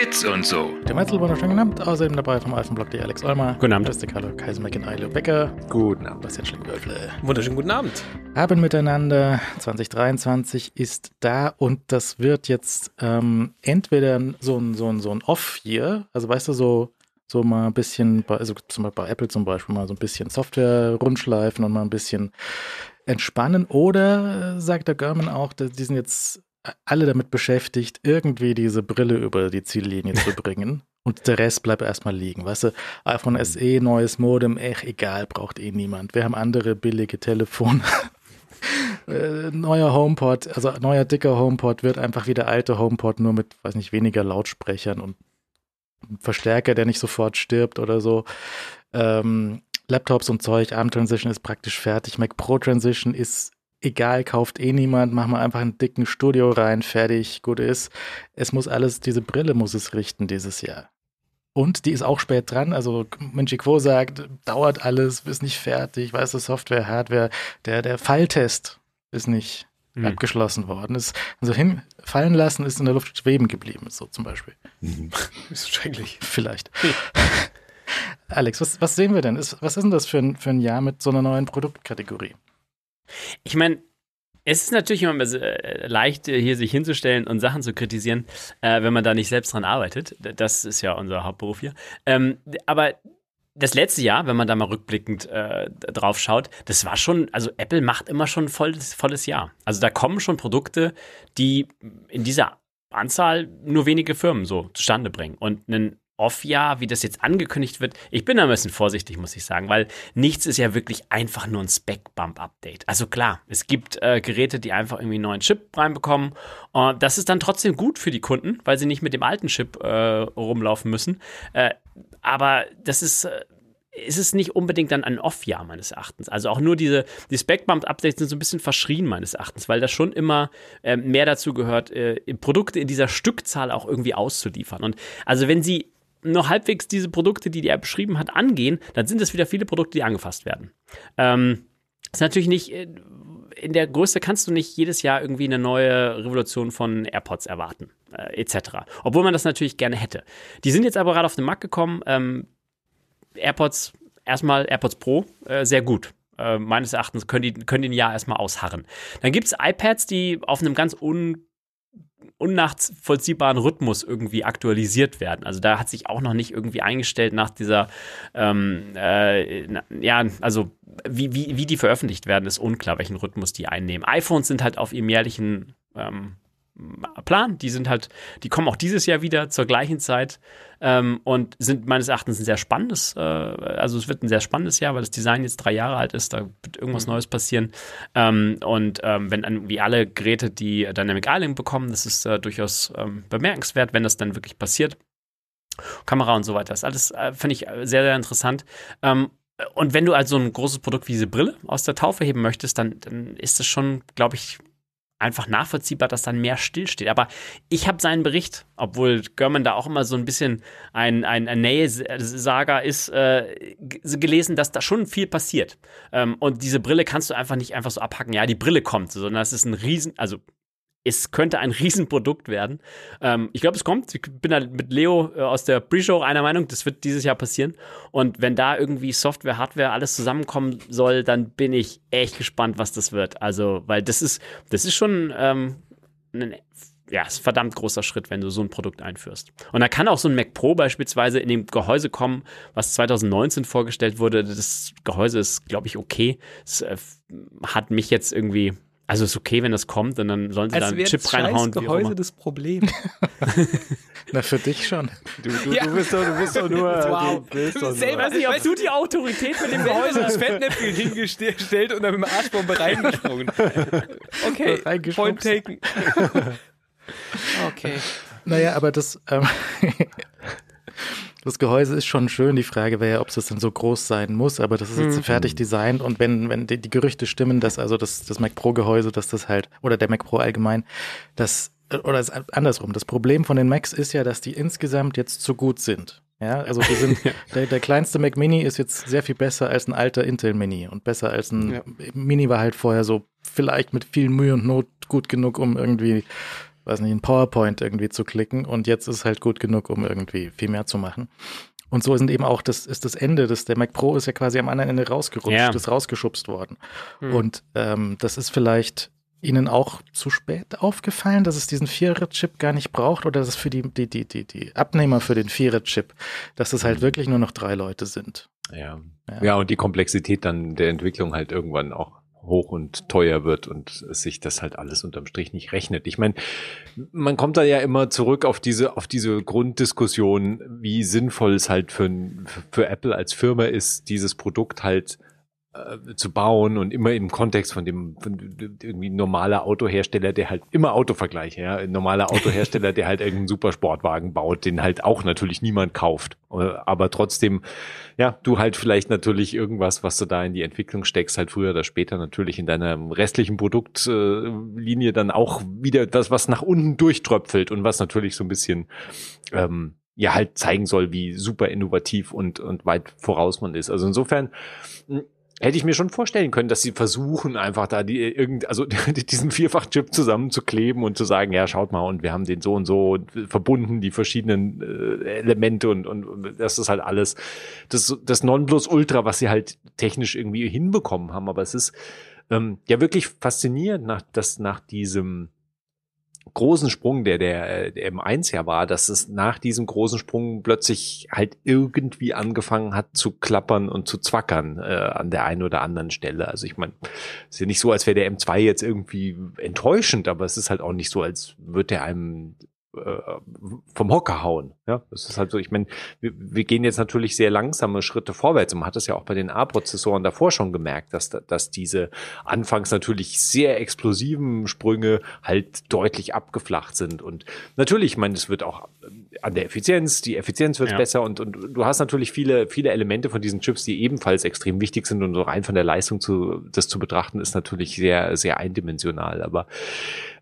Bits und so. Der Metzel wunderschönen guten Abend. Außerdem dabei vom Alphenblock die Alex Olmer. Guten Abend. Christi Carlo, Kaiser Eilo Becker. Guten Abend. Bastian Schlingwölfle. Wunderschönen guten Abend. Haben miteinander 2023 ist da und das wird jetzt ähm, entweder so ein, so ein, so ein Off hier, also weißt du, so, so mal ein bisschen, bei, also zum Beispiel bei Apple zum Beispiel mal so ein bisschen Software rundschleifen und mal ein bisschen entspannen. Oder äh, sagt der German auch, die sind jetzt alle damit beschäftigt, irgendwie diese Brille über die Ziellinie zu bringen. Und der Rest bleibt erstmal liegen. Weißt du, iPhone SE, neues Modem, echt egal, braucht eh niemand. Wir haben andere billige Telefone. Äh, neuer HomePod, also neuer dicker HomePod wird einfach wie der alte HomePod, nur mit, weiß nicht, weniger Lautsprechern und Verstärker, der nicht sofort stirbt oder so. Ähm, Laptops und Zeug, ARM Transition ist praktisch fertig. Mac Pro Transition ist egal, kauft eh niemand, machen wir einfach einen dicken Studio rein, fertig, gut ist. Es muss alles, diese Brille muss es richten dieses Jahr. Und die ist auch spät dran. Also Minchi Quo sagt, dauert alles, ist nicht fertig, weißt du, Software, Hardware, der, der Falltest ist nicht Mhm. abgeschlossen worden. Ist, also hinfallen lassen ist in der Luft schweben geblieben, so zum Beispiel. Ist schrecklich. Vielleicht. Alex, was, was sehen wir denn? Ist, was ist denn das für ein, für ein Jahr mit so einer neuen Produktkategorie? Ich meine, es ist natürlich immer äh, leicht, äh, hier sich hinzustellen und Sachen zu kritisieren, äh, wenn man da nicht selbst dran arbeitet. Das ist ja unser Hauptberuf hier. Ähm, aber das letzte Jahr, wenn man da mal rückblickend äh, drauf schaut, das war schon, also Apple macht immer schon ein volles, volles Jahr. Also da kommen schon Produkte, die in dieser Anzahl nur wenige Firmen so zustande bringen. Und ein Off-Jahr, wie das jetzt angekündigt wird, ich bin da ein bisschen vorsichtig, muss ich sagen, weil nichts ist ja wirklich einfach nur ein Spec-Bump-Update. Also klar, es gibt äh, Geräte, die einfach irgendwie einen neuen Chip reinbekommen. Und das ist dann trotzdem gut für die Kunden, weil sie nicht mit dem alten Chip äh, rumlaufen müssen. Äh, aber das ist. Äh, ist es nicht unbedingt dann ein Off-Jahr meines Erachtens. Also auch nur diese die Spec-Bump-Updates sind so ein bisschen verschrien meines Erachtens, weil das schon immer äh, mehr dazu gehört, äh, Produkte in dieser Stückzahl auch irgendwie auszuliefern. Und also wenn sie nur halbwegs diese Produkte, die er beschrieben hat, angehen, dann sind es wieder viele Produkte, die angefasst werden. Ähm, ist natürlich nicht, äh, in der Größe kannst du nicht jedes Jahr irgendwie eine neue Revolution von AirPods erwarten, äh, etc. Obwohl man das natürlich gerne hätte. Die sind jetzt aber gerade auf den Markt gekommen. Ähm, AirPods, erstmal AirPods Pro, äh, sehr gut. Äh, meines Erachtens können die, können die ein Jahr erstmal ausharren. Dann gibt es iPads, die auf einem ganz un unnachvollziehbaren Rhythmus irgendwie aktualisiert werden. Also da hat sich auch noch nicht irgendwie eingestellt nach dieser, ähm, äh, ja, also wie, wie, wie die veröffentlicht werden, ist unklar, welchen Rhythmus die einnehmen. iPhones sind halt auf ihrem jährlichen ähm, Plan. Die sind halt, die kommen auch dieses Jahr wieder zur gleichen Zeit ähm, und sind meines Erachtens ein sehr spannendes, äh, also es wird ein sehr spannendes Jahr, weil das Design jetzt drei Jahre alt ist, da wird irgendwas Neues passieren. Ähm, und ähm, wenn dann wie alle Geräte die Dynamic Island bekommen, das ist äh, durchaus ähm, bemerkenswert, wenn das dann wirklich passiert. Kamera und so weiter, das alles äh, finde ich sehr, sehr interessant. Ähm, und wenn du also ein großes Produkt wie diese Brille aus der Taufe heben möchtest, dann, dann ist es schon, glaube ich, einfach nachvollziehbar, dass dann mehr stillsteht. Aber ich habe seinen Bericht, obwohl Görman da auch immer so ein bisschen ein, ein, ein Nähe-Saga ist, äh, gelesen, dass da schon viel passiert. Ähm, und diese Brille kannst du einfach nicht einfach so abhacken, ja, die Brille kommt, sondern es ist ein Riesen, also es könnte ein Riesenprodukt werden. Ähm, ich glaube, es kommt. Ich bin da mit Leo äh, aus der Pre-Show einer Meinung, das wird dieses Jahr passieren. Und wenn da irgendwie Software, Hardware, alles zusammenkommen soll, dann bin ich echt gespannt, was das wird. Also, weil das ist, das ist schon ähm, ein ja, ist ein verdammt großer Schritt, wenn du so ein Produkt einführst. Und da kann auch so ein Mac Pro beispielsweise in dem Gehäuse kommen, was 2019 vorgestellt wurde. Das Gehäuse ist, glaube ich, okay. Es äh, hat mich jetzt irgendwie also ist okay, wenn das kommt und dann sollen sie Als da einen Chip das reinhauen. immer. Gehäuse das Problem. Na, für dich schon. Du, du, Ja. du bist doch, du bist doch nur. Wow. Du bist doch Ich nur. weiß nicht, ob du die Autorität mit dem Selber Gehäuse das Fettnäpfchen hingestellt und dann mit dem Arschbombe reingesprungen. Okay, Reingeschubst. point taken. Okay. Naja, aber das, ähm, das Gehäuse ist schon schön. Die Frage wäre ja, ob es denn so groß sein muss, aber das ist jetzt fertig designt und wenn, wenn die, die Gerüchte stimmen, dass also das, das Mac Pro Gehäuse, dass das halt, oder der Mac Pro allgemein, das, oder andersrum. Das Problem von den Macs ist ja, dass die insgesamt jetzt zu gut sind. Ja, also die sind, der, der kleinste Mac Mini ist jetzt sehr viel besser als ein alter Intel Mini und besser als ein Ja. Mini war halt vorher so vielleicht mit viel Mühe und Not gut genug, um irgendwie weiß nicht, ein PowerPoint irgendwie zu klicken und jetzt ist halt gut genug, um irgendwie viel mehr zu machen. Und so sind eben auch, das ist das Ende, das, der Mac Pro ist ja quasi am anderen Ende rausgerutscht, Ja. ist rausgeschubst worden. Hm. Und ähm, das ist vielleicht Ihnen auch zu spät aufgefallen, dass es diesen Vierer-Chip gar nicht braucht oder dass es für die, die, die, die, die Abnehmer für den Vierer-Chip, dass es halt wirklich nur noch drei Leute sind. Ja. Ja. ja, und die Komplexität dann der Entwicklung halt irgendwann auch hoch und teuer wird und sich das halt alles unterm Strich nicht rechnet. Ich meine, man kommt da ja immer zurück auf diese, auf diese Grunddiskussion, wie sinnvoll es halt für, für Apple als Firma ist, dieses Produkt halt äh, zu bauen und immer im Kontext von dem von irgendwie normaler Autohersteller, der halt immer Autovergleiche, ja, normaler Autohersteller, der halt irgendeinen Supersportwagen baut, den halt auch natürlich niemand kauft, Äh, aber trotzdem, ja, du halt vielleicht natürlich irgendwas, was du da in die Entwicklung steckst, halt früher oder später natürlich in deiner restlichen Produktlinie dann auch wieder das, was nach unten durchtröpfelt und was natürlich so ein bisschen ähm, ja halt zeigen soll, wie super innovativ und, und weit voraus man ist. Also insofern mh, hätte ich mir schon vorstellen können, dass sie versuchen, einfach da die irgend, also diesen Vierfach-Chip zusammenzukleben und zu sagen, ja, schaut mal, und wir haben den so und so und verbunden, die verschiedenen äh, Elemente und, und, und das ist halt alles das, das Nonplusultra, was sie halt technisch irgendwie hinbekommen haben. Aber es ist ähm, ja wirklich faszinierend, nach, dass nach diesem großen Sprung, der, der, der M1 ja war, dass es nach diesem großen Sprung plötzlich halt irgendwie angefangen hat zu klappern und zu zwackern äh, an der einen oder anderen Stelle. Also ich meine, es ist ja nicht so, als wäre der M2 jetzt irgendwie enttäuschend, aber es ist halt auch nicht so, als würde der einem vom Hocker hauen. Ja, das ist halt so, ich meine, wir, wir gehen jetzt natürlich sehr langsame Schritte vorwärts. Und man hat es ja auch bei den A-Prozessoren davor schon gemerkt, dass, da- dass diese anfangs natürlich sehr explosiven Sprünge halt deutlich abgeflacht sind. Und natürlich, ich meine, es wird auch ähm, an der Effizienz, die Effizienz wird Ja. besser und, und du hast natürlich viele, viele Elemente von diesen Chips, die ebenfalls extrem wichtig sind und so rein von der Leistung zu, das zu betrachten, ist natürlich sehr, sehr eindimensional. Aber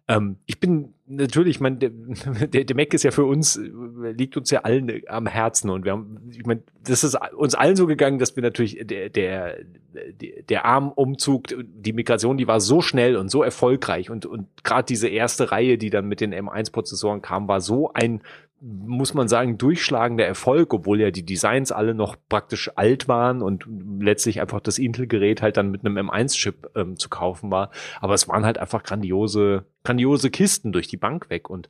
ähm, ich bin natürlich, ich meine, der, der, der Mac ist ja für uns, äh, liegt uns ja allen äh, am Herzen. Und wir haben, ich meine, das ist uns allen so gegangen, dass wir natürlich der, der, der, der Armumzug, die Migration, die war so schnell und so erfolgreich. Und, und gerade diese erste Reihe, die dann mit den M1-Prozessoren kam, war so ein muss man sagen, durchschlagender Erfolg, obwohl ja die Designs alle noch praktisch alt waren und letztlich einfach das Intel-Gerät halt dann mit einem M1-Chip ähm, zu kaufen war. Aber es waren halt einfach grandiose, grandiose Kisten durch die Bank weg. Und,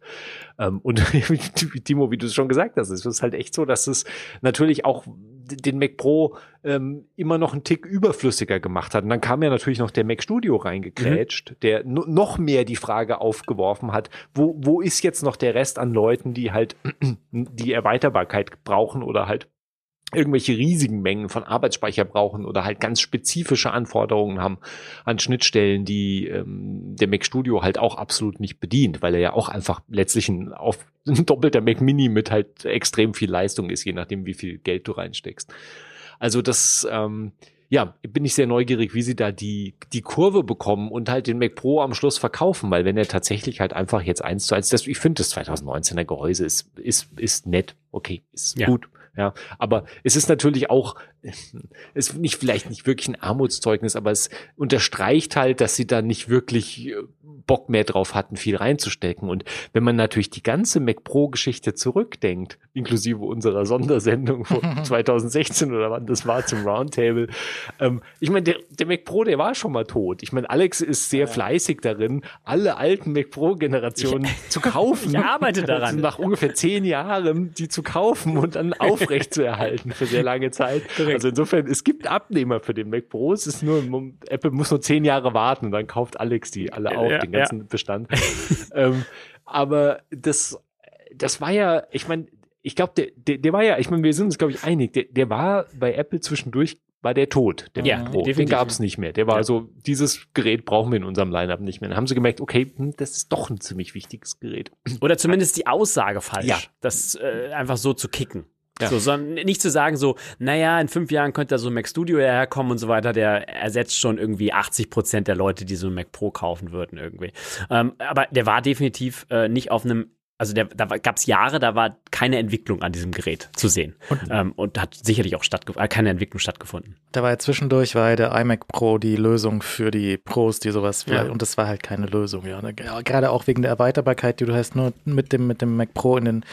ähm, und Timo, wie du es schon gesagt hast, es ist halt echt so, dass es natürlich auch den Mac Pro ähm, immer noch einen Tick überflüssiger gemacht hat. Und dann kam ja natürlich noch der Mac Studio reingekrätscht, der no noch mehr die Frage aufgeworfen hat, wo, wo ist jetzt noch der Rest an Leuten, die halt die Erweiterbarkeit brauchen oder halt irgendwelche riesigen Mengen von Arbeitsspeicher brauchen oder halt ganz spezifische Anforderungen haben an Schnittstellen, die ähm, der Mac Studio halt auch absolut nicht bedient, weil er ja auch einfach letztlich ein, auf, ein doppelter Mac Mini mit halt extrem viel Leistung ist, je nachdem, wie viel Geld du reinsteckst. Also das, ähm, ja, bin ich sehr neugierig, wie sie da die, die Kurve bekommen und halt den Mac Pro am Schluss verkaufen, weil wenn er tatsächlich halt einfach jetzt eins zu eins, das, ich finde das 2019er Gehäuse ist, ist, ist nett, okay, ist Ja. gut, ja, aber es ist natürlich auch, ist nicht, vielleicht nicht wirklich ein Armutszeugnis, aber es unterstreicht halt, dass sie da nicht wirklich äh, Bock mehr drauf hatten, viel reinzustecken. Und wenn man natürlich die ganze Mac Pro Geschichte zurückdenkt, inklusive unserer Sondersendung von 2016 oder wann das war zum Roundtable, ähm, ich meine, der, der Mac Pro, der war schon mal tot. Ich meine, Alex ist sehr fleißig darin, alle alten Mac Pro Generationen zu kaufen. Ich arbeite daran. Also nach ungefähr zehn Jahren, die zu kaufen und dann aufrecht zu erhalten für sehr lange Zeit. Also insofern, es gibt Abnehmer für den Mac Pro. Es ist nur, Apple muss nur zehn Jahre warten und dann kauft Alex die alle auf, Ja, den ganzen Bestand. ähm, aber das, das war ja, ich meine, ich glaube, der, der, der war ja, ich meine, wir sind uns, glaube ich, einig, der, der war bei Apple zwischendurch, war der tot, der Ja, Mac Pro. Den definitiv. gab es nicht mehr. Der war Ja. so, dieses Gerät brauchen wir in unserem Lineup nicht mehr. Dann haben sie gemerkt, okay, hm, das ist doch ein ziemlich wichtiges Gerät. Oder zumindest die Aussage falsch, Ja. das äh, einfach so zu kicken. Ja. So, sondern nicht zu sagen so, naja, in fünf Jahren könnte da so ein Mac Studio herkommen und so weiter, der ersetzt schon irgendwie 80 Prozent der Leute, die so ein Mac Pro kaufen würden irgendwie. Ähm, aber der war definitiv äh, nicht auf einem also der, da gab es Jahre, da war keine Entwicklung an diesem Gerät zu sehen. Und, ähm, und hat sicherlich auch äh, keine Entwicklung stattgefunden. Da war ja zwischendurch war ja der iMac Pro die Lösung für die Pros, die sowas Ja. und das war halt keine Lösung, ja. Gerade auch wegen der Erweiterbarkeit, die du halt nur mit dem, mit dem Mac Pro in den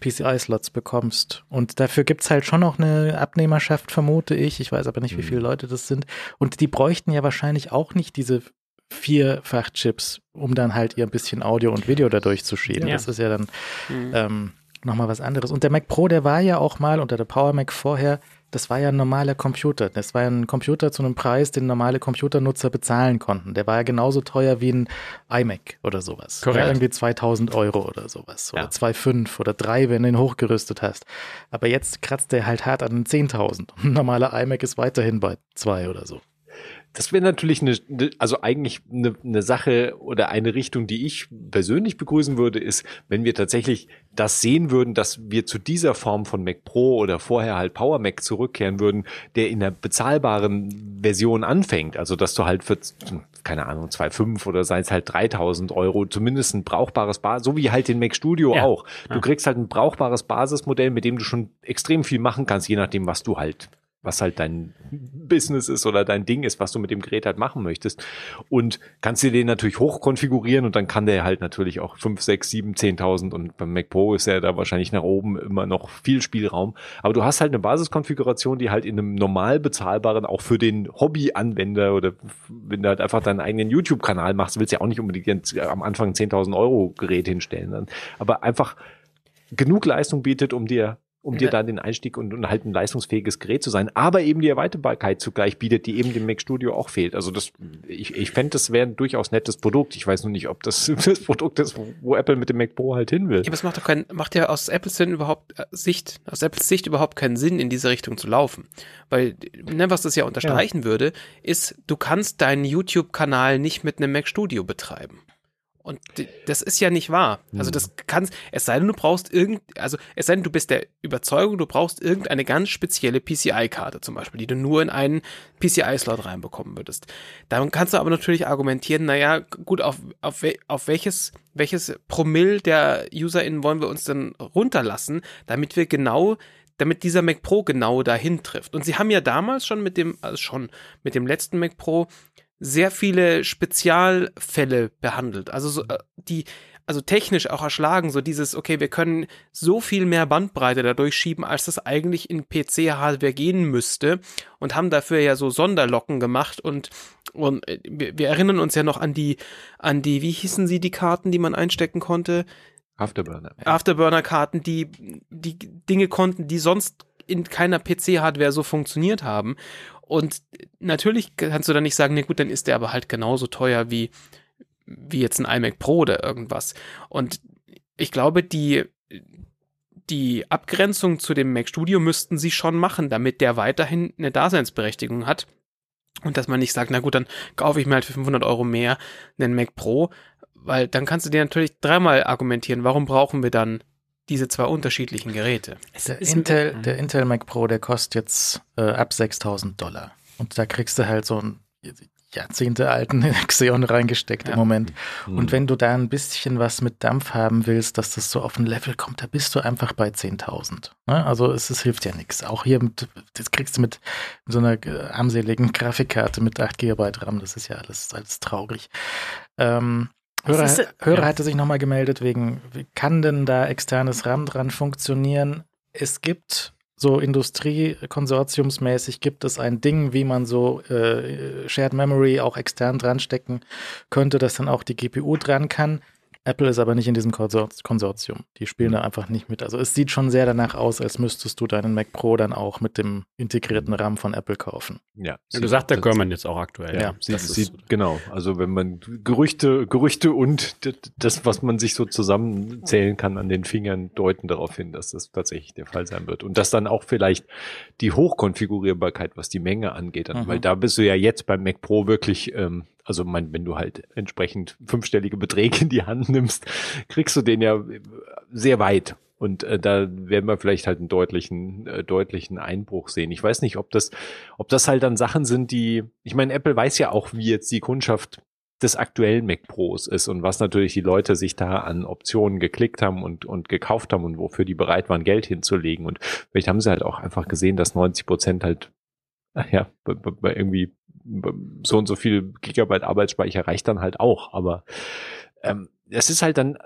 PCI-Slots bekommst. Und dafür gibt's halt schon noch eine Abnehmerschaft, vermute ich. Ich weiß aber nicht, wie Mhm. viele Leute das sind. Und die bräuchten ja wahrscheinlich auch nicht diese Vierfachchips, um dann halt ihr ein bisschen Audio und Video dadurch zu schieben. Ja. Das ist ja dann Mhm. ähm, nochmal was anderes. Und der Mac Pro, der war ja auch mal unter der Power Mac vorher, das war ja ein normaler Computer. Das war ja ein Computer zu einem Preis, den normale Computernutzer bezahlen konnten. Der war ja genauso teuer wie ein iMac oder sowas. Korrekt. Ja, irgendwie 2000 Euro oder sowas. Oder Ja. 2,5 oder 3, wenn du ihn hochgerüstet hast. Aber jetzt kratzt der halt hart an den 10.000. Ein normaler iMac ist weiterhin bei 2 oder so. Das wäre natürlich eine, eine- also eigentlich eine, eine Sache oder eine Richtung, die ich persönlich begrüßen würde, ist, wenn wir tatsächlich das sehen würden, dass wir zu dieser Form von Mac Pro oder vorher halt Power Mac zurückkehren würden, der in der bezahlbaren Version anfängt. Also, dass du halt für, keine Ahnung, 2,5 oder sei es halt 3000 Euro zumindest ein brauchbares Basis, so wie halt den Mac Studio Ja. auch. Du Ja. kriegst halt ein brauchbares Basismodell, mit dem du schon extrem viel machen kannst, je nachdem, was du halt was halt dein Business ist oder dein Ding ist, was du mit dem Gerät halt machen möchtest. Und kannst dir den natürlich hoch konfigurieren und dann kann der halt natürlich auch 5, 6, 7, 10.000 und beim Mac Pro ist ja da wahrscheinlich nach oben immer noch viel Spielraum. Aber du hast halt eine Basiskonfiguration, die halt in einem normal bezahlbaren, auch für den Hobby-Anwender oder wenn du halt einfach deinen eigenen YouTube-Kanal machst, willst du ja auch nicht unbedingt am Anfang 10.000 Euro Gerät hinstellen. Aber einfach genug Leistung bietet, um dir um dir Ja. da den Einstieg und, und halt ein leistungsfähiges Gerät zu sein, aber eben die Erweiterbarkeit zugleich bietet, die eben dem Mac Studio auch fehlt. Also das, ich, ich fände, das wäre ein durchaus nettes Produkt. Ich weiß nur nicht, ob das das Produkt ist, wo, Apple mit dem Mac Pro halt hin will. Ja, aber es macht doch keinen, macht ja aus Apples Sinn überhaupt äh, Sicht, aus Apples Sicht überhaupt keinen Sinn, in diese Richtung zu laufen. Weil, ne, was das ja unterstreichen würde, ist, du kannst deinen YouTube-Kanal nicht mit einem Mac Studio betreiben. Und das ist ja nicht wahr. Also das kannst, es sei denn, du brauchst irgend, also es sei denn, du bist der Überzeugung, du brauchst irgendeine ganz spezielle PCI-Karte zum Beispiel, die du nur in einen PCI-Slot reinbekommen würdest. Dann kannst du aber natürlich argumentieren, naja, gut, auf, auf, auf welches, welches Promille der UserInnen wollen wir uns denn runterlassen, damit wir genau damit dieser Mac Pro genau dahin trifft. Und sie haben ja damals schon mit dem, also schon mit dem letzten Mac Pro sehr viele Spezialfälle behandelt. Also so, äh, die, also technisch auch erschlagen, so dieses, okay, wir können so viel mehr Bandbreite dadurch schieben, als das eigentlich in PC-Hardware gehen müsste und haben dafür ja so Sonderlocken gemacht und und äh, wir, wir erinnern uns ja noch an die, an die, wie hießen sie, die Karten, die man einstecken konnte? Afterburner. Afterburner-Karten, die, die Dinge konnten, die sonst in keiner PC-Hardware so funktioniert haben. Und natürlich kannst du dann nicht sagen, nee, gut, dann ist der aber halt genauso teuer wie, wie jetzt ein iMac Pro oder irgendwas. Und ich glaube, die, die Abgrenzung zu dem Mac Studio müssten sie schon machen, damit der weiterhin eine Daseinsberechtigung hat. Und dass man nicht sagt, na gut, dann kaufe ich mir halt für 500 Euro mehr einen Mac Pro, weil dann kannst du dir natürlich dreimal argumentieren, warum brauchen wir dann diese zwei unterschiedlichen Geräte. Der Intel, Mhm. der Intel Mac Pro, der kostet jetzt äh, ab 6000 Dollar. Und da kriegst du halt so einen jahrzehntealten Xeon reingesteckt Ja. im Moment. Hm. Und wenn du da ein bisschen was mit Dampf haben willst, dass das so auf ein Level kommt, da bist du einfach bei 10.000. Ne? Also es, es hilft ja nichts. Auch hier, mit, das kriegst du mit so einer äh, armseligen Grafikkarte mit 8 GB RAM, das ist ja alles, alles traurig. Ähm, Hörer, ist Hörer ja. hatte sich nochmal gemeldet wegen, wie kann denn da externes RAM dran funktionieren? Es gibt so Industriekonsortiumsmäßig gibt es ein Ding, wie man so äh, Shared Memory auch extern dran stecken könnte, dass dann auch die GPU dran kann. Apple ist aber nicht in diesem Konsor Konsortium. Die spielen da einfach nicht mit. Also es sieht schon sehr danach aus, als müsstest du deinen Mac Pro dann auch mit dem integrierten RAM von Apple kaufen. Ja, Du sagt der Görman jetzt auch aktuell. Ja, Ja, sieht, so. genau. Also wenn man Gerüchte, Gerüchte und das, was man sich so zusammenzählen kann an den Fingern, deuten darauf hin, dass das tatsächlich der Fall sein wird. Und dass dann auch vielleicht die Hochkonfigurierbarkeit, was die Menge angeht, dann, Mhm. weil da bist du ja jetzt beim Mac Pro wirklich, ähm, also mein, wenn du halt entsprechend fünfstellige Beträge in die Hand nimmst, kriegst du den ja sehr weit. Und äh, da werden wir vielleicht halt einen deutlichen, äh, deutlichen Einbruch sehen. Ich weiß nicht, ob das, ob das halt dann Sachen sind, die, ich meine, Apple weiß ja auch, wie jetzt die Kundschaft des aktuellen Mac Pros ist und was natürlich die Leute sich da an Optionen geklickt haben und, und gekauft haben und wofür die bereit waren, Geld hinzulegen. Und vielleicht haben sie halt auch einfach gesehen, dass 90 Prozent halt, ja, irgendwie so und so viel Gigabyte Arbeitsspeicher reicht dann halt auch. Aber ähm, es ist halt dann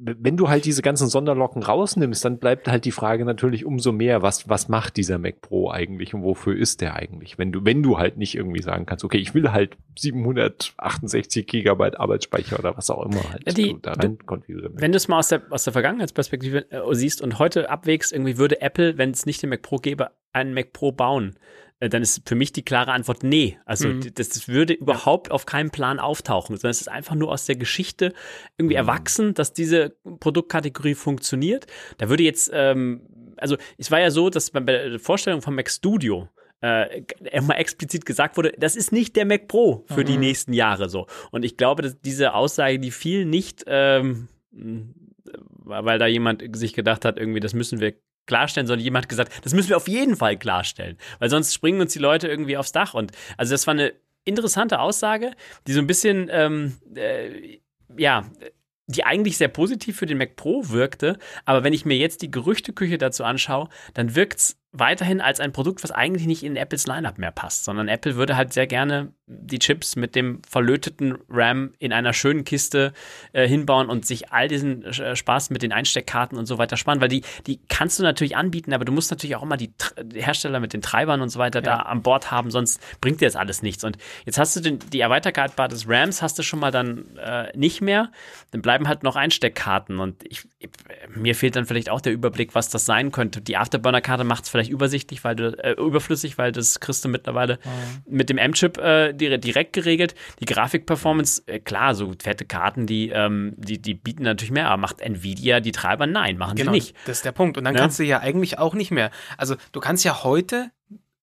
wenn du halt diese ganzen Sonderlocken rausnimmst, dann bleibt halt die Frage natürlich umso mehr, was, was macht dieser Mac Pro eigentlich und wofür ist der eigentlich? Wenn du, wenn du halt nicht irgendwie sagen kannst, okay, ich will halt 768 Gigabyte Arbeitsspeicher oder was auch immer halt die, da rein konfigurieren. Wenn du es mal aus der, aus der Vergangenheitsperspektive äh, siehst und heute abwägst, irgendwie würde Apple, wenn es nicht den Mac Pro gäbe, einen Mac Pro bauen. Äh, dann ist für mich die klare Antwort nee. Also mhm. das, das, würde überhaupt auf keinem Plan auftauchen, sondern es ist einfach nur aus der Geschichte irgendwie mhm. erwachsen, dass diese Produktkategorie funktioniert. Da würde jetzt, ähm, also es war ja so, dass bei der Vorstellung von Mac Studio äh, mal explizit gesagt wurde, das ist nicht der Mac Pro für mhm. die nächsten Jahre so. Und ich glaube, dass diese Aussage, die fiel nicht, ähm, weil da jemand sich gedacht hat, irgendwie, das müssen wir klarstellen, sondern jemand hat gesagt, das müssen wir auf jeden Fall klarstellen, weil sonst springen uns die Leute irgendwie aufs Dach. Und also das war eine interessante Aussage, die so ein bisschen, ähm, äh, ja, die eigentlich sehr positiv für den Mac Pro wirkte, aber wenn ich mir jetzt die Gerüchteküche dazu anschaue, dann wirkt es weiterhin als ein Produkt, was eigentlich nicht in Apples Lineup mehr passt, sondern Apple würde halt sehr gerne die Chips mit dem verlöteten RAM in einer schönen Kiste äh, hinbauen und sich all diesen äh, Spaß mit den Einsteckkarten und so weiter sparen, weil die, die kannst du natürlich anbieten, aber du musst natürlich auch immer die, die Hersteller mit den Treibern und so weiter ja. da an Bord haben, sonst bringt dir das alles nichts. Und jetzt hast du den, die Erweiterbarkeit des RAMs hast du schon mal dann äh, nicht mehr, dann bleiben halt noch Einsteckkarten und ich, ich, mir fehlt dann vielleicht auch der Überblick, was das sein könnte. Die Afterburner-Karte macht es vielleicht übersichtlich, weil du, äh, überflüssig, weil das kriegst du mittlerweile mhm. mit dem M-Chip äh, direkt geregelt. Die Grafikperformance, äh, klar, so fette Karten, die, ähm, die, die bieten natürlich mehr, aber macht Nvidia die Treiber? Nein, machen genau, sie nicht. Das ist der Punkt. Und dann ja? kannst du ja eigentlich auch nicht mehr. Also du kannst ja heute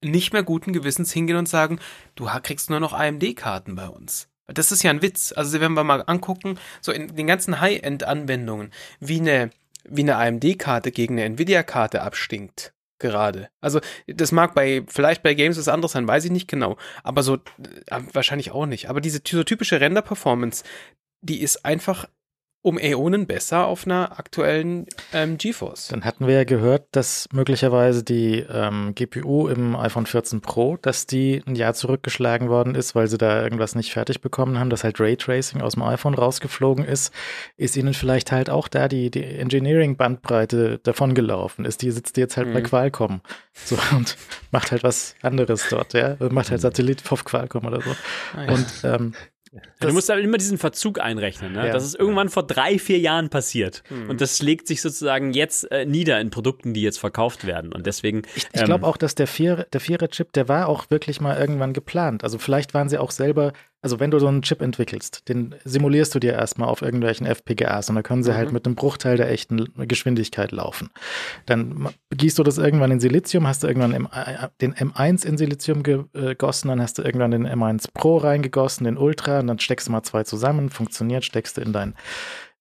nicht mehr guten Gewissens hingehen und sagen, du kriegst nur noch AMD-Karten bei uns. Das ist ja ein Witz. Also wenn wir mal angucken, so in den ganzen High-End-Anwendungen, wie eine, wie eine AMD-Karte gegen eine Nvidia-Karte abstinkt, gerade. Also das mag bei vielleicht bei Games was anderes sein, weiß ich nicht genau, aber so äh, wahrscheinlich auch nicht. Aber diese so typische Render-Performance, die ist einfach um Äonen besser auf einer aktuellen ähm, GeForce. Dann hatten wir ja gehört, dass möglicherweise die ähm, GPU im iPhone 14 Pro, dass die ein Jahr zurückgeschlagen worden ist, weil sie da irgendwas nicht fertig bekommen haben, dass halt Raytracing aus dem iPhone rausgeflogen ist, ist ihnen vielleicht halt auch da die, die Engineering-Bandbreite davongelaufen ist. Die sitzt jetzt halt mhm. bei Qualcomm so, und macht halt was anderes dort, ja, macht halt mhm. Satellit auf Qualcomm oder so. Ah, ja. Und ähm, du musst halt immer diesen Verzug einrechnen. Ne? Ja. Das ist irgendwann vor drei, vier Jahren passiert. Mhm. Und das schlägt sich sozusagen jetzt äh, nieder in Produkten, die jetzt verkauft werden. Und deswegen. Ich, ich glaube ähm, auch, dass der, Vier, der Vierer-Chip, der war auch wirklich mal irgendwann geplant. Also vielleicht waren sie auch selber also wenn du so einen Chip entwickelst, den simulierst du dir erstmal auf irgendwelchen FPGAs und da können sie halt mhm. halt mit einem Bruchteil der echten Geschwindigkeit laufen. Dann gießt du das irgendwann in Silizium, hast du irgendwann äh, den M1 in Silizium gegossen, dann hast du irgendwann den M1 Pro reingegossen, den Ultra und dann steckst du mal zwei zusammen, funktioniert, steckst du in dein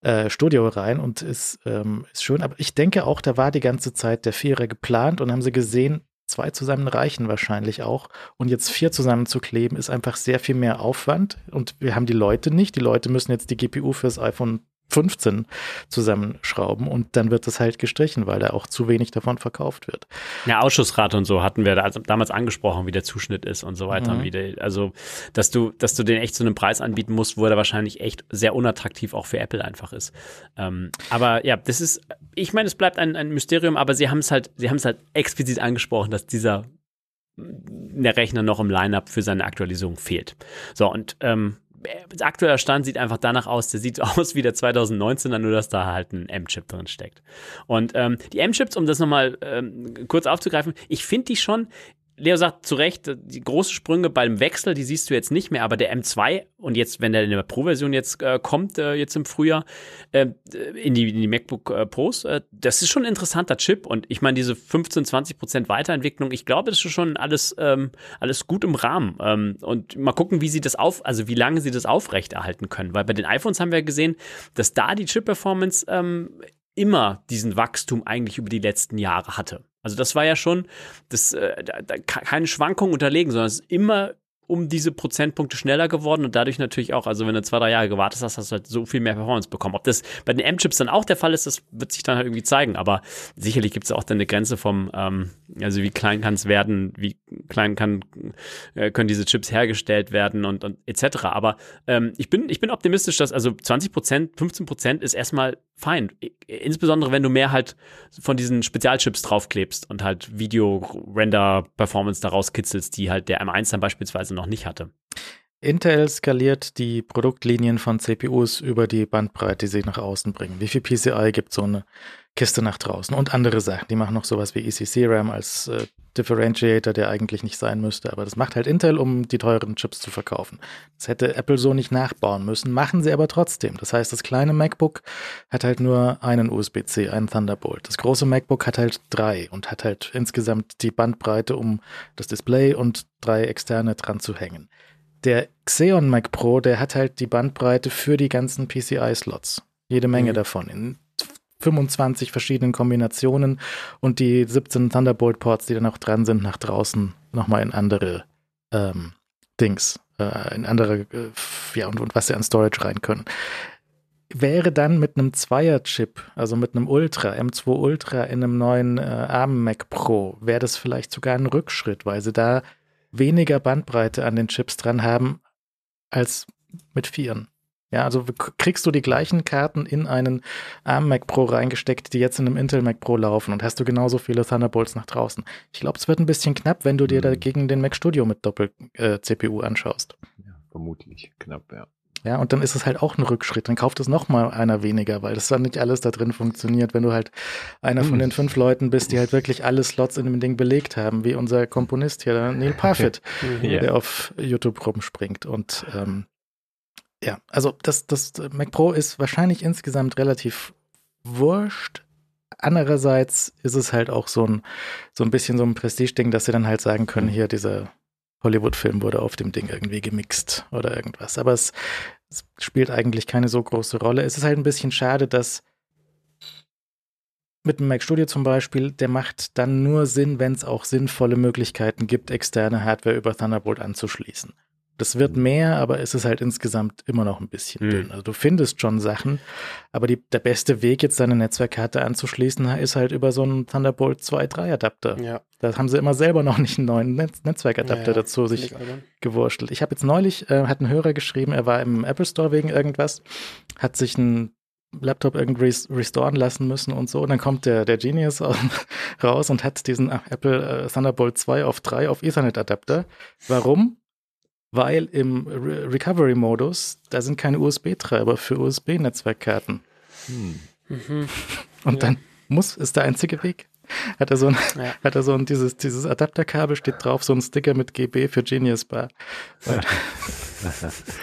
äh, Studio rein und ist, ähm, ist schön. Aber ich denke auch, da war die ganze Zeit der Vierer geplant und haben sie gesehen, zwei zusammen reichen wahrscheinlich auch. Und jetzt vier zusammen zu kleben, ist einfach sehr viel mehr Aufwand. Und wir haben die Leute nicht. Die Leute müssen jetzt die GPU fürs iPhone 15 zusammenschrauben und dann wird das halt gestrichen, weil da auch zu wenig davon verkauft wird. Ja, Ausschussrate und so hatten wir da damals angesprochen, wie der Zuschnitt ist und so weiter. Mhm. Der, also, dass du, dass du den echt zu einem Preis anbieten musst, wo er wahrscheinlich echt sehr unattraktiv auch für Apple einfach ist. Ähm, aber ja, das ist, ich meine, es bleibt ein, ein Mysterium, aber sie haben es halt, sie haben es halt explizit angesprochen, dass dieser der Rechner noch im Lineup für seine Aktualisierung fehlt. So, und ähm, aktueller Stand sieht einfach danach aus, der sieht aus wie der 2019er, nur dass da halt ein M-Chip drin steckt. Und ähm, die M-Chips, um das nochmal ähm, kurz aufzugreifen, ich finde die schon Leo sagt zu Recht, die großen Sprünge beim Wechsel, die siehst du jetzt nicht mehr, aber der M2 und jetzt, wenn der in der Pro-Version jetzt äh, kommt, äh, jetzt im Frühjahr, äh, in, die, in die MacBook äh, Pros, äh, das ist schon ein interessanter Chip und ich meine, diese 15, 20 Prozent Weiterentwicklung, ich glaube, das ist schon alles, ähm, alles gut im Rahmen ähm, und mal gucken, wie sie das auf, also wie lange sie das aufrechterhalten können, weil bei den iPhones haben wir gesehen, dass da die Chip-Performance ähm, immer diesen Wachstum eigentlich über die letzten Jahre hatte. Also das war ja schon das, äh, da, da, keine Schwankung unterlegen, sondern es ist immer um diese Prozentpunkte schneller geworden und dadurch natürlich auch, also wenn du zwei, drei Jahre gewartet hast, hast du halt so viel mehr Performance bekommen. Ob das bei den M-Chips dann auch der Fall ist, das wird sich dann halt irgendwie zeigen. Aber sicherlich gibt es auch dann eine Grenze vom, ähm, also wie klein kann es werden, wie klein kann, äh, können diese Chips hergestellt werden und, und etc. Aber ähm, ich, bin, ich bin optimistisch, dass also 20 Prozent, 15 Prozent ist erstmal fein. Insbesondere wenn du mehr halt von diesen Spezialchips draufklebst und halt Video-Render-Performance daraus kitzelst, die halt der M1 dann beispielsweise noch nicht hatte. Intel skaliert die Produktlinien von CPUs über die Bandbreite, die sie nach außen bringen. Wie viel PCI gibt so eine Kiste nach draußen und andere Sachen. Die machen noch sowas wie ECC-RAM als äh, Differentiator, der eigentlich nicht sein müsste. Aber das macht halt Intel, um die teuren Chips zu verkaufen. Das hätte Apple so nicht nachbauen müssen, machen sie aber trotzdem. Das heißt, das kleine MacBook hat halt nur einen USB-C, einen Thunderbolt. Das große MacBook hat halt drei und hat halt insgesamt die Bandbreite, um das Display und drei externe dran zu hängen. Der Xeon Mac Pro, der hat halt die Bandbreite für die ganzen PCI-Slots. Jede Menge mhm. davon. In 25 verschiedenen Kombinationen und die 17 Thunderbolt-Ports, die dann auch dran sind, nach draußen nochmal in andere ähm, Dings, äh, in andere, äh, ja, und, und was sie an Storage rein können. Wäre dann mit einem Zweier-Chip, also mit einem Ultra, M2 Ultra in einem neuen äh, ARM Mac Pro, wäre das vielleicht sogar ein Rückschritt, weil sie da weniger Bandbreite an den Chips dran haben als mit Vieren. Ja, also kriegst du die gleichen Karten in einen ARM Mac Pro reingesteckt, die jetzt in einem Intel Mac Pro laufen und hast du genauso viele Thunderbolts nach draußen. Ich glaube, es wird ein bisschen knapp, wenn du dir mhm. dagegen den Mac Studio mit Doppel-CPU äh, anschaust. Ja, vermutlich knapp, ja. Ja, und dann ist es halt auch ein Rückschritt. Dann kauft es noch mal einer weniger, weil das dann nicht alles da drin funktioniert. Wenn du halt einer von den fünf Leuten bist, die halt wirklich alle Slots in dem Ding belegt haben, wie unser Komponist hier, Neil Parfit, ja. der auf YouTube rumspringt. Und ähm, ja, also das, das Mac Pro ist wahrscheinlich insgesamt relativ wurscht. Andererseits ist es halt auch so ein, so ein bisschen so ein Prestige-Ding, dass sie dann halt sagen können, hier dieser Hollywood-Film wurde auf dem Ding irgendwie gemixt oder irgendwas. Aber es, es spielt eigentlich keine so große Rolle. Es ist halt ein bisschen schade, dass mit dem Mac Studio zum Beispiel, der macht dann nur Sinn, wenn es auch sinnvolle Möglichkeiten gibt, externe Hardware über Thunderbolt anzuschließen. Das wird mehr, aber es ist halt insgesamt immer noch ein bisschen mhm. dünn. Also du findest schon Sachen, aber die, der beste Weg, jetzt deine Netzwerkkarte anzuschließen, ist halt über so einen Thunderbolt 2.3 Adapter. Ja. Da haben sie immer selber noch nicht einen neuen Netz Netzwerkadapter ja, dazu sich gewurschtelt. Ich habe jetzt neulich, äh, hat ein Hörer geschrieben, er war im Apple Store wegen irgendwas, hat sich ein Laptop irgendwie restoren lassen müssen und so. Und dann kommt der, der Genius raus und hat diesen Apple äh, Thunderbolt 2 auf 3 auf Ethernet Adapter. Warum? Weil im Re Recovery-Modus, da sind keine USB-Treiber für USB-Netzwerkkarten. Hm. Mhm. Und ja. dann muss, ist der einzige Weg. Hat er so ein, ja. hat er so ein, dieses, dieses Adapterkabel steht drauf, so ein Sticker mit GB für Genius Bar.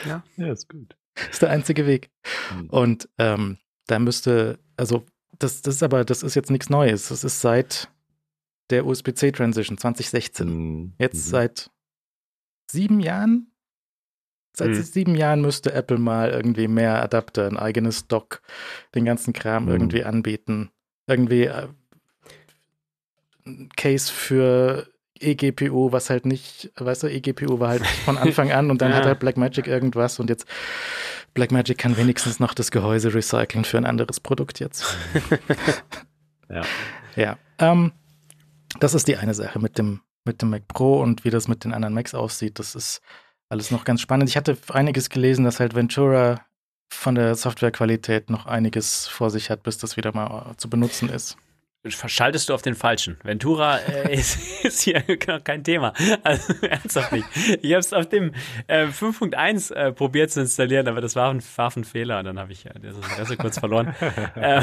ja. ja, ist gut. Ist der einzige Weg. Hm. Und ähm, da müsste, also das, das ist aber, das ist jetzt nichts Neues. Das ist seit der USB-C-Transition 2016. Hm. Jetzt mhm. seit sieben Jahren? Seit mhm. sieben Jahren müsste Apple mal irgendwie mehr Adapter, ein eigenes Dock, den ganzen Kram mhm. irgendwie anbieten. Irgendwie äh, ein Case für eGPU, was halt nicht, weißt du, eGPU war halt von Anfang an und dann ja. hat halt Blackmagic irgendwas und jetzt Blackmagic kann wenigstens noch das Gehäuse recyceln für ein anderes Produkt jetzt. ja. Ja. Ähm, das ist die eine Sache mit dem mit dem Mac Pro und wie das mit den anderen Macs aussieht, das ist alles noch ganz spannend. Ich hatte einiges gelesen, dass halt Ventura von der Softwarequalität noch einiges vor sich hat, bis das wieder mal zu benutzen ist. Verschaltest du auf den falschen. Ventura äh, ist, ist, hier kein Thema. Also ernsthaft nicht. Ich habe es auf dem äh, 5.1 äh, probiert zu installieren, aber das war ein, war ein Fehler und dann habe ich äh, das Interesse kurz verloren. äh,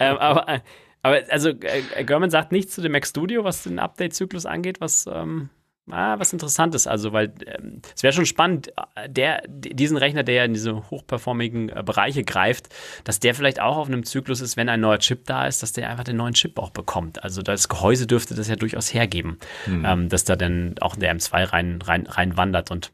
ähm, aber äh, aber also äh, German sagt nichts zu dem Mac Studio, was den Update-Zyklus angeht, was, ähm, ah, was interessant ist. Also, weil ähm, es wäre schon spannend, äh, der, diesen Rechner, der ja in diese hochperformigen äh, Bereiche greift, dass der vielleicht auch auf einem Zyklus ist, wenn ein neuer Chip da ist, dass der einfach den neuen Chip auch bekommt. Also das Gehäuse dürfte das ja durchaus hergeben, mhm. ähm, dass da dann auch der M2 rein, rein, rein wandert und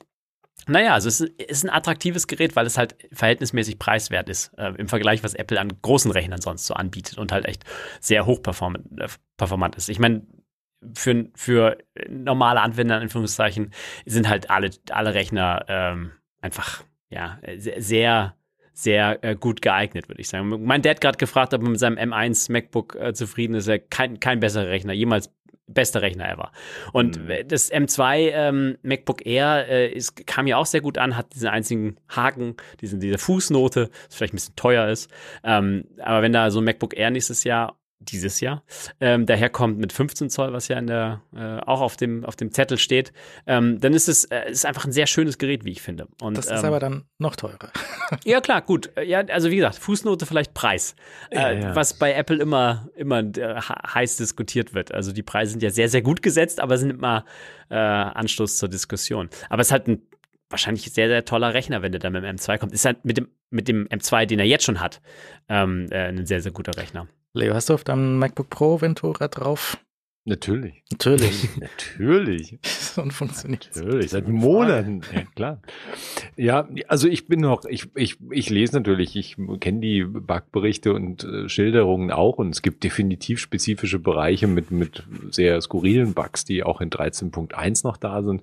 naja, also es ist ein attraktives Gerät, weil es halt verhältnismäßig preiswert ist äh, im Vergleich, was Apple an großen Rechnern sonst so anbietet und halt echt sehr hochperformant äh, performant ist. Ich meine, für, für normale Anwender, in Anführungszeichen, sind halt alle, alle Rechner ähm, einfach, ja, sehr, sehr äh, gut geeignet, würde ich sagen. Mein Dad gerade gefragt, ob er mit seinem M1 MacBook äh, zufrieden ist. Er kein, kein besserer Rechner, jemals bester Rechner ever. Und mhm. das M2 ähm, MacBook Air äh, ist, kam ja auch sehr gut an, hat diesen einzigen Haken, diesen, diese Fußnote, das vielleicht ein bisschen teuer ist. Ähm, aber wenn da so ein MacBook Air nächstes Jahr dieses Jahr ähm, daherkommt mit 15 Zoll, was ja in der äh, auch auf dem auf dem Zettel steht, ähm, dann ist es äh, ist einfach ein sehr schönes Gerät, wie ich finde. Und, das ist ähm, aber dann noch teurer. ja klar, gut. Ja, also wie gesagt, Fußnote vielleicht Preis, ja, äh, ja. was bei Apple immer immer äh, heiß diskutiert wird. Also die Preise sind ja sehr sehr gut gesetzt, aber sind immer äh, Anstoß zur Diskussion. Aber es ist halt ein wahrscheinlich sehr, sehr toller Rechner, wenn der dann mit dem M2 kommt. Ist halt mit dem, mit dem M2, den er jetzt schon hat, ähm, äh, ein sehr, sehr guter Rechner. Leo, hast du auf deinem MacBook Pro Ventura drauf? Natürlich. Natürlich. Natürlich. Und funktioniert. Natürlich, seit Monaten. Ja, klar. Ja, also ich bin noch, ich, ich, ich lese natürlich, ich kenne die Bugberichte und äh, Schilderungen auch und es gibt definitiv spezifische Bereiche mit, mit sehr skurrilen Bugs, die auch in 13.1 noch da sind.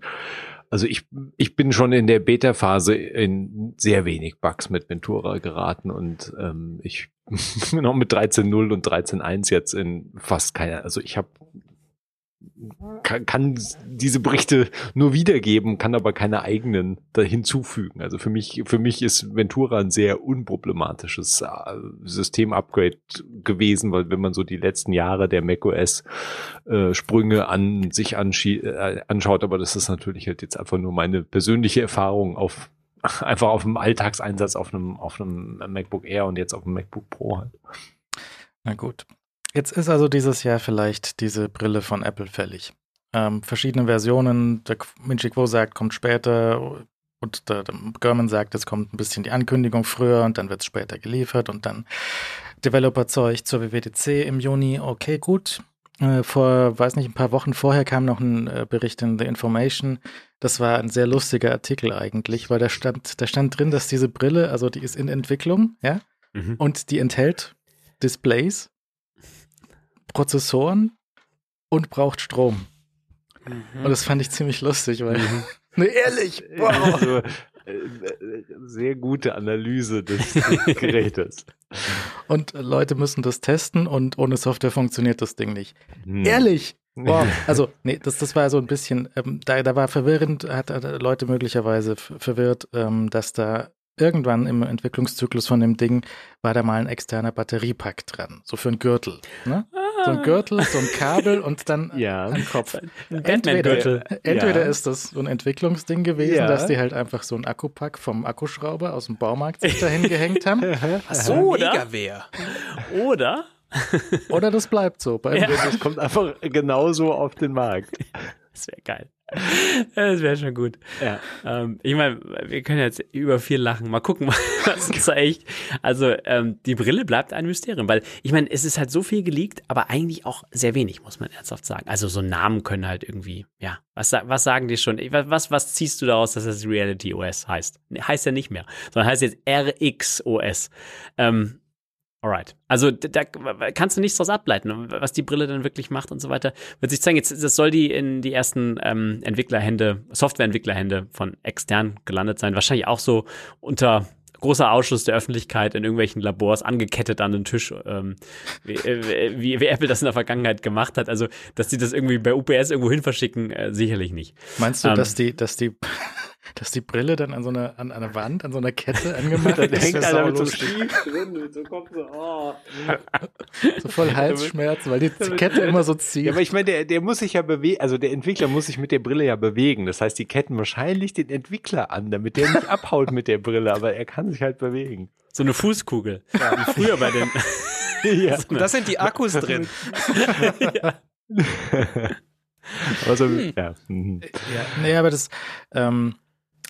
Also ich, ich bin schon in der Beta-Phase in sehr wenig Bugs mit Ventura geraten und ähm, ich bin auch mit 13.0 und 13.1 jetzt in fast keiner, also ich habe kann, kann diese Berichte nur wiedergeben, kann aber keine eigenen da hinzufügen. Also für mich, für mich ist Ventura ein sehr unproblematisches äh, System-Upgrade gewesen, weil wenn man so die letzten Jahre der macOS äh, Sprünge an sich äh, anschaut, aber das ist natürlich halt jetzt einfach nur meine persönliche Erfahrung auf einfach auf dem Alltagseinsatz auf einem auf einem MacBook Air und jetzt auf dem MacBook Pro halt. Na gut. Jetzt ist also dieses Jahr vielleicht diese Brille von Apple fällig. Ähm, verschiedene Versionen, der Minchi Quo sagt, kommt später und der, der German sagt, es kommt ein bisschen die Ankündigung früher und dann wird es später geliefert und dann Developer-Zeug zur WWDC im Juni. Okay, gut. Äh, vor, weiß nicht, ein paar Wochen vorher kam noch ein äh, Bericht in The Information. Das war ein sehr lustiger Artikel eigentlich, weil da stand, da stand drin, dass diese Brille, also die ist in Entwicklung, ja, mhm. und die enthält Displays Prozessoren und braucht Strom. Mhm. Und das fand ich ziemlich lustig, weil, mhm. ne, ehrlich, wow. Also, äh, sehr gute Analyse des Gerätes. Und Leute müssen das testen und ohne Software funktioniert das Ding nicht. Hm. Ehrlich? Wow. Also, nee, das, das war so ein bisschen, ähm, da, da war verwirrend, hat, hat Leute möglicherweise verwirrt, ähm, dass da irgendwann im Entwicklungszyklus von dem Ding war da mal ein externer Batteriepack dran, so für einen Gürtel. Ne? So ein Gürtel, so ein Kabel und dann ja. ein Kopf. Entweder, entweder ja. ist das so ein Entwicklungsding gewesen, ja. dass die halt einfach so ein Akkupack vom Akkuschrauber aus dem Baumarkt sich dahin gehängt haben. Ach so, oder? Oder? Oder das bleibt so. ja. Das kommt einfach genauso auf den Markt. Das wäre geil. Das wäre schon gut. Ja. Ähm, ich meine, wir können jetzt über viel lachen. Mal gucken, was uns da echt. Also, ähm, die Brille bleibt ein Mysterium, weil ich meine, es ist halt so viel geleakt, aber eigentlich auch sehr wenig, muss man ernsthaft sagen. Also, so Namen können halt irgendwie, ja, was, was sagen die schon? Was, was ziehst du daraus, dass das Reality OS heißt? Heißt ja nicht mehr, sondern heißt jetzt RX OS. Ähm, Alright. Also da kannst du nichts daraus ableiten, was die Brille dann wirklich macht und so weiter. Wird sich zeigen, jetzt das soll die in die ersten ähm, Entwicklerhände, Softwareentwicklerhände von extern gelandet sein. Wahrscheinlich auch so unter großer Ausschluss der Öffentlichkeit in irgendwelchen Labors angekettet an den Tisch, ähm, wie, äh, wie, wie, Apple das in der Vergangenheit gemacht hat. Also, dass sie das irgendwie bei UPS irgendwo hin verschicken, äh, sicherlich nicht. Meinst du, ähm, dass die, dass die dass die Brille dann an so einer, an einer Wand, an so einer Kette angemacht ist. hängt einer mit so Stief drin, so kommt so, oh. so voll Halsschmerzen, weil die Kette immer so zieht. Ja, aber ich meine, der, der muss sich ja bewegen, also der Entwickler muss sich mit der Brille ja bewegen. Das heißt, die ketten wahrscheinlich den Entwickler an, damit der nicht abhaut mit der Brille, aber er kann sich halt bewegen. So eine Fußkugel. Ja. Wie früher bei den. ja. So da sind die Akkus drin. ja. Also, hm. ja. Mhm. ja. Nee, aber das, ähm,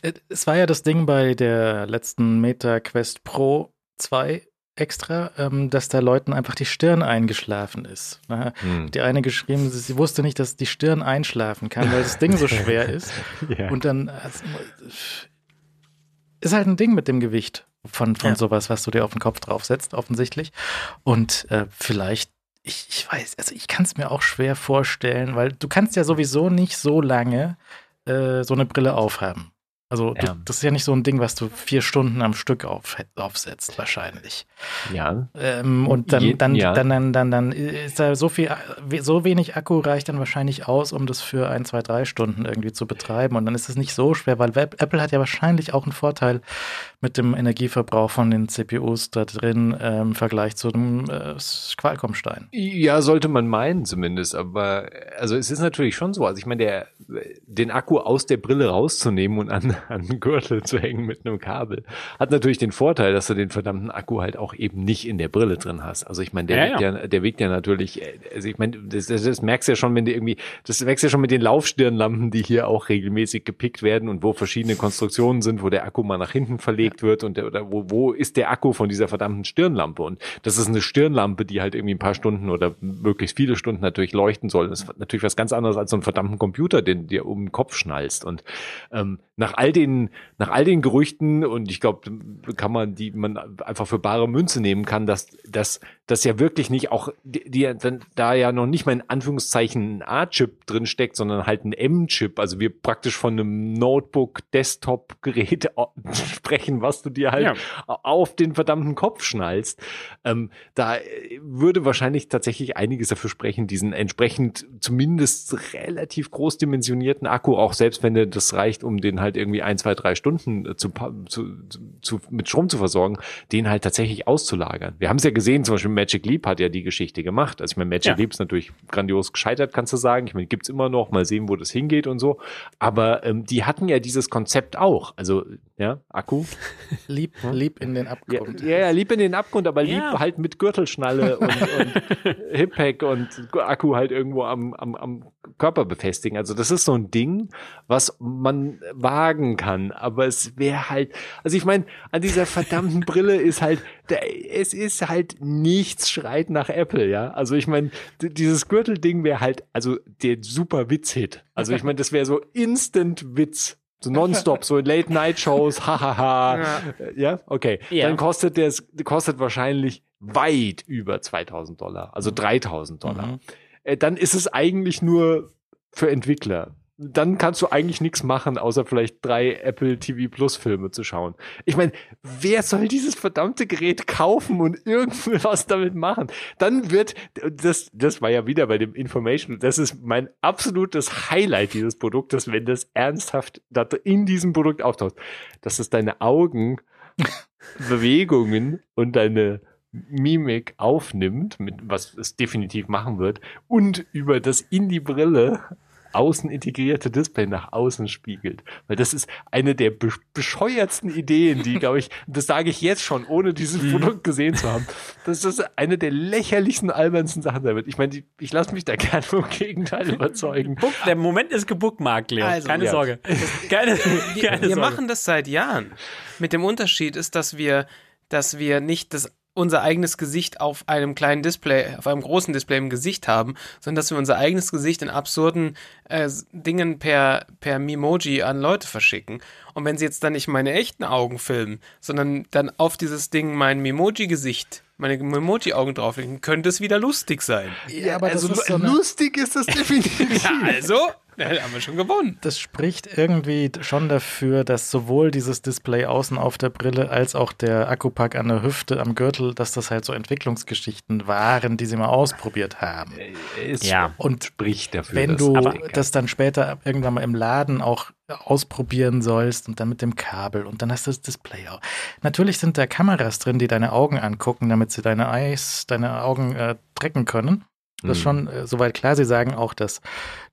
es war ja das Ding bei der letzten Meta Quest Pro 2 extra, ähm, dass da Leuten einfach die Stirn eingeschlafen ist. Ne? Hm. Die eine geschrieben, sie, sie, wusste nicht, dass die Stirn einschlafen kann, weil das Ding so schwer ist. ja. Und dann also, ist halt ein Ding mit dem Gewicht von, von ja. sowas, was du dir auf den Kopf draufsetzt, offensichtlich. Und äh, vielleicht ich, ich weiß, also ich kann es mir auch schwer vorstellen, weil du kannst ja sowieso nicht so lange äh, so eine Brille aufhaben. Also Ja. du, das ist ja nicht so ein Ding, was du vier Stunden am Stück auf, aufsetzt, wahrscheinlich. Ja. Ähm, und dann, dann, ja. dann, dann, dann, dann ist da so viel, so wenig Akku reicht dann wahrscheinlich aus, um das für ein, zwei, drei Stunden irgendwie zu betreiben. Und dann ist es nicht so schwer, weil Apple hat ja wahrscheinlich auch einen Vorteil mit dem Energieverbrauch von den CPUs da drin ähm, im Vergleich zu dem äh, Qualcomm-Stein. Ja, sollte man meinen zumindest, aber also es ist natürlich schon so. Also ich meine, der, den Akku aus der Brille rauszunehmen und an, an den Gürtel zu hängen mit einem Kabel, hat natürlich den Vorteil, dass du den verdammten Akku halt auch eben nicht in der Brille drin hast. Also ich meine, der, Ja, wiegt ja. der wiegt ja natürlich, äh, also ich meine, das, das, das merkst du ja schon, wenn du irgendwie, das merkst du ja schon mit den Laufstirnlampen, die hier auch regelmäßig gepickt werden und wo verschiedene Konstruktionen sind, wo der Akku mal nach hinten verlegt wird und der, oder wo, wo ist der Akku von dieser verdammten Stirnlampe? Und das ist eine Stirnlampe, die halt irgendwie ein paar Stunden oder möglichst viele Stunden natürlich leuchten soll. Das ist natürlich was ganz anderes als so einen verdammten Computer, den dir um den Kopf schnallst. Und ähm, nach all den, nach all den Gerüchten, und ich glaube, kann man die man einfach für bare Münze nehmen kann, dass, dass das ja wirklich nicht auch, die, die da ja noch nicht mal in Anführungszeichen ein A-Chip drin steckt, sondern halt ein M-Chip. Also wir praktisch von einem Notebook, Desktop-Gerät sprechen, was du dir halt Ja. auf den verdammten Kopf schnallst. Ähm, da äh, würde wahrscheinlich tatsächlich einiges dafür sprechen, diesen entsprechend zumindest relativ groß dimensionierten Akku, auch selbst wenn das reicht, um den halt irgendwie ein, zwei, drei Stunden äh, zu, zu, zu, mit Strom zu versorgen, den halt tatsächlich auszulagern. Wir haben es ja gesehen, zum Beispiel Magic Leap hat ja die Geschichte gemacht. Also ich meine, Magic Ja. Leap ist natürlich grandios gescheitert, kannst du sagen. Ich meine, gibt's immer noch, mal sehen, wo das hingeht und so. Aber ähm, die hatten ja dieses Konzept auch. Also, ja, Akku, Lieb, lieb in den Abgrund. ja, ja, lieb in den Abgrund, aber Ja. lieb halt mit Gürtelschnalle und, und Hip-Pack und Akku halt irgendwo am, am, am Körper befestigen. Also das ist so ein Ding, was man wagen kann, aber es wäre halt, also ich meine, an dieser verdammten Brille ist halt, da, es ist halt nichts schreit nach Apple, ja. Also ich meine, dieses Gürtelding wäre halt, also der super Witz-Hit. Also ich meine, das wäre so Instant-Witz. So nonstop, so in Late-Night-Shows, hahaha. Ja. Ja, okay. Ja. Dann kostet der, kostet wahrscheinlich weit über 2000 Dollar, also 3000 Dollar. Mhm. Äh, Dann ist es eigentlich nur für Entwickler. Dann kannst du eigentlich nichts machen, außer vielleicht drei Apple TV Plus Filme zu schauen. Ich meine, wer soll dieses verdammte Gerät kaufen und irgendwas damit machen? Dann wird, das, das war ja wieder bei dem Information, das ist mein absolutes Highlight dieses Produktes, wenn das ernsthaft in diesem Produkt auftaucht, dass es deine Augen Bewegungen und deine Mimik aufnimmt, mit was es definitiv machen wird, und über das in die Brille außen integrierte Display nach außen spiegelt. Weil das ist eine der be bescheuertsten Ideen, die, glaube ich, das sage ich jetzt schon, ohne dieses Produkt gesehen zu haben, dass das eine der lächerlichsten, albernsten Sachen sein wird. Ich meine, ich lasse mich da gerne vom Gegenteil überzeugen. Der Moment ist gebookmarkt, Leo. Also, keine ja. Sorge. Keine, Wir, keine wir Sorge. machen das seit Jahren. Mit dem Unterschied ist, dass wir, dass wir nicht das, unser eigenes Gesicht auf einem kleinen Display, auf einem großen Display im Gesicht haben, sondern dass wir unser eigenes Gesicht in absurden äh, Dingen per, per Memoji an Leute verschicken. Und wenn sie jetzt dann nicht meine echten Augen filmen, sondern dann auf dieses Ding mein Memoji-Gesicht, meine Memoji-Augen drauflegen, könnte es wieder lustig sein. Ja, aber das also ist so lustig ist das definitiv. Ja, also, dann haben wir schon gewonnen. Das spricht irgendwie schon dafür, dass sowohl dieses Display außen auf der Brille als auch der Akkupack an der Hüfte am Gürtel, dass das halt so Entwicklungsgeschichten waren, die sie mal ausprobiert haben. Es Ja. Und spricht dafür. wenn dass du das dann später irgendwann mal im Laden auch ausprobieren sollst und dann mit dem Kabel und dann hast du das Display auch. Natürlich sind da Kameras drin, die deine Augen angucken, damit sie deine Eyes, deine Augen äh, tracken können. Das ist Mhm. schon äh, soweit klar. Sie sagen auch, dass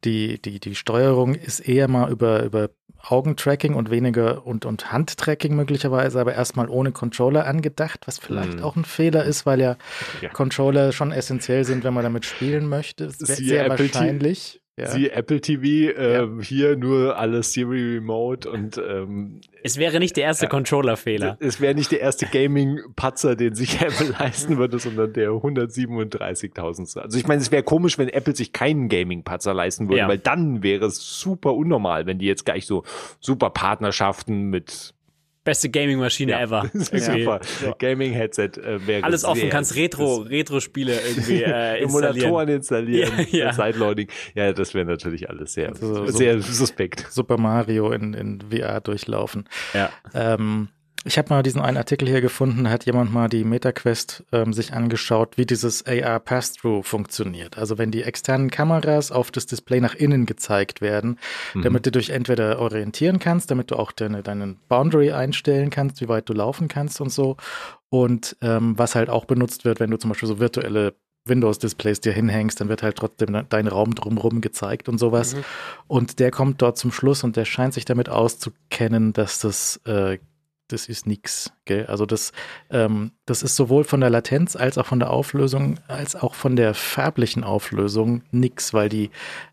die, die, die Steuerung ist eher mal über, über Augentracking und weniger und, und Handtracking möglicherweise, aber erstmal ohne Controller angedacht, was vielleicht Mhm. auch ein Fehler ist, weil ja, Ja. Controller schon essentiell sind, wenn man damit spielen möchte. Sehr T- wahrscheinlich. Ja. Sie Apple TV, ähm, hier nur alles Siri Remote und ähm, Es wäre nicht der erste Controller-Fehler. es wäre nicht der erste Gaming-Patzer, den sich Apple leisten würde, sondern der 137.000. Also ich meine, es wäre komisch, wenn Apple sich keinen Gaming-Patzer leisten würde, Ja. weil dann wäre es super unnormal, wenn die jetzt gleich so super Partnerschaften mit beste Gaming-Maschine Ja. ever. Das ist Irgendwie. super. Gaming-Headset äh, wäre Alles offen, sehr- kannst Retro, Retro-Spiele irgendwie äh, installieren. Emulatoren installieren, Ja, ja. Sideloading. Ja, das wäre natürlich alles sehr, So- so- sehr suspekt. Super Mario in, in VR durchlaufen. Ja. Ähm, ich habe mal diesen einen Artikel hier gefunden, da hat jemand mal die MetaQuest ähm, sich angeschaut, wie dieses AR Pass-Through funktioniert. Also wenn die externen Kameras auf das Display nach innen gezeigt werden, Mhm. damit du dich entweder orientieren kannst, damit du auch deine, deinen Boundary einstellen kannst, wie weit du laufen kannst und so. Und ähm, was halt auch benutzt wird, wenn du zum Beispiel so virtuelle Windows-Displays dir hinhängst, dann wird halt trotzdem dein Raum drumherum gezeigt und sowas. Mhm. Und der kommt dort zum Schluss und der scheint sich damit auszukennen, dass das, äh, das ist nix. Gell? Also das, ähm, das ist sowohl von der Latenz als auch von der Auflösung, als auch von der farblichen Auflösung nix, weil die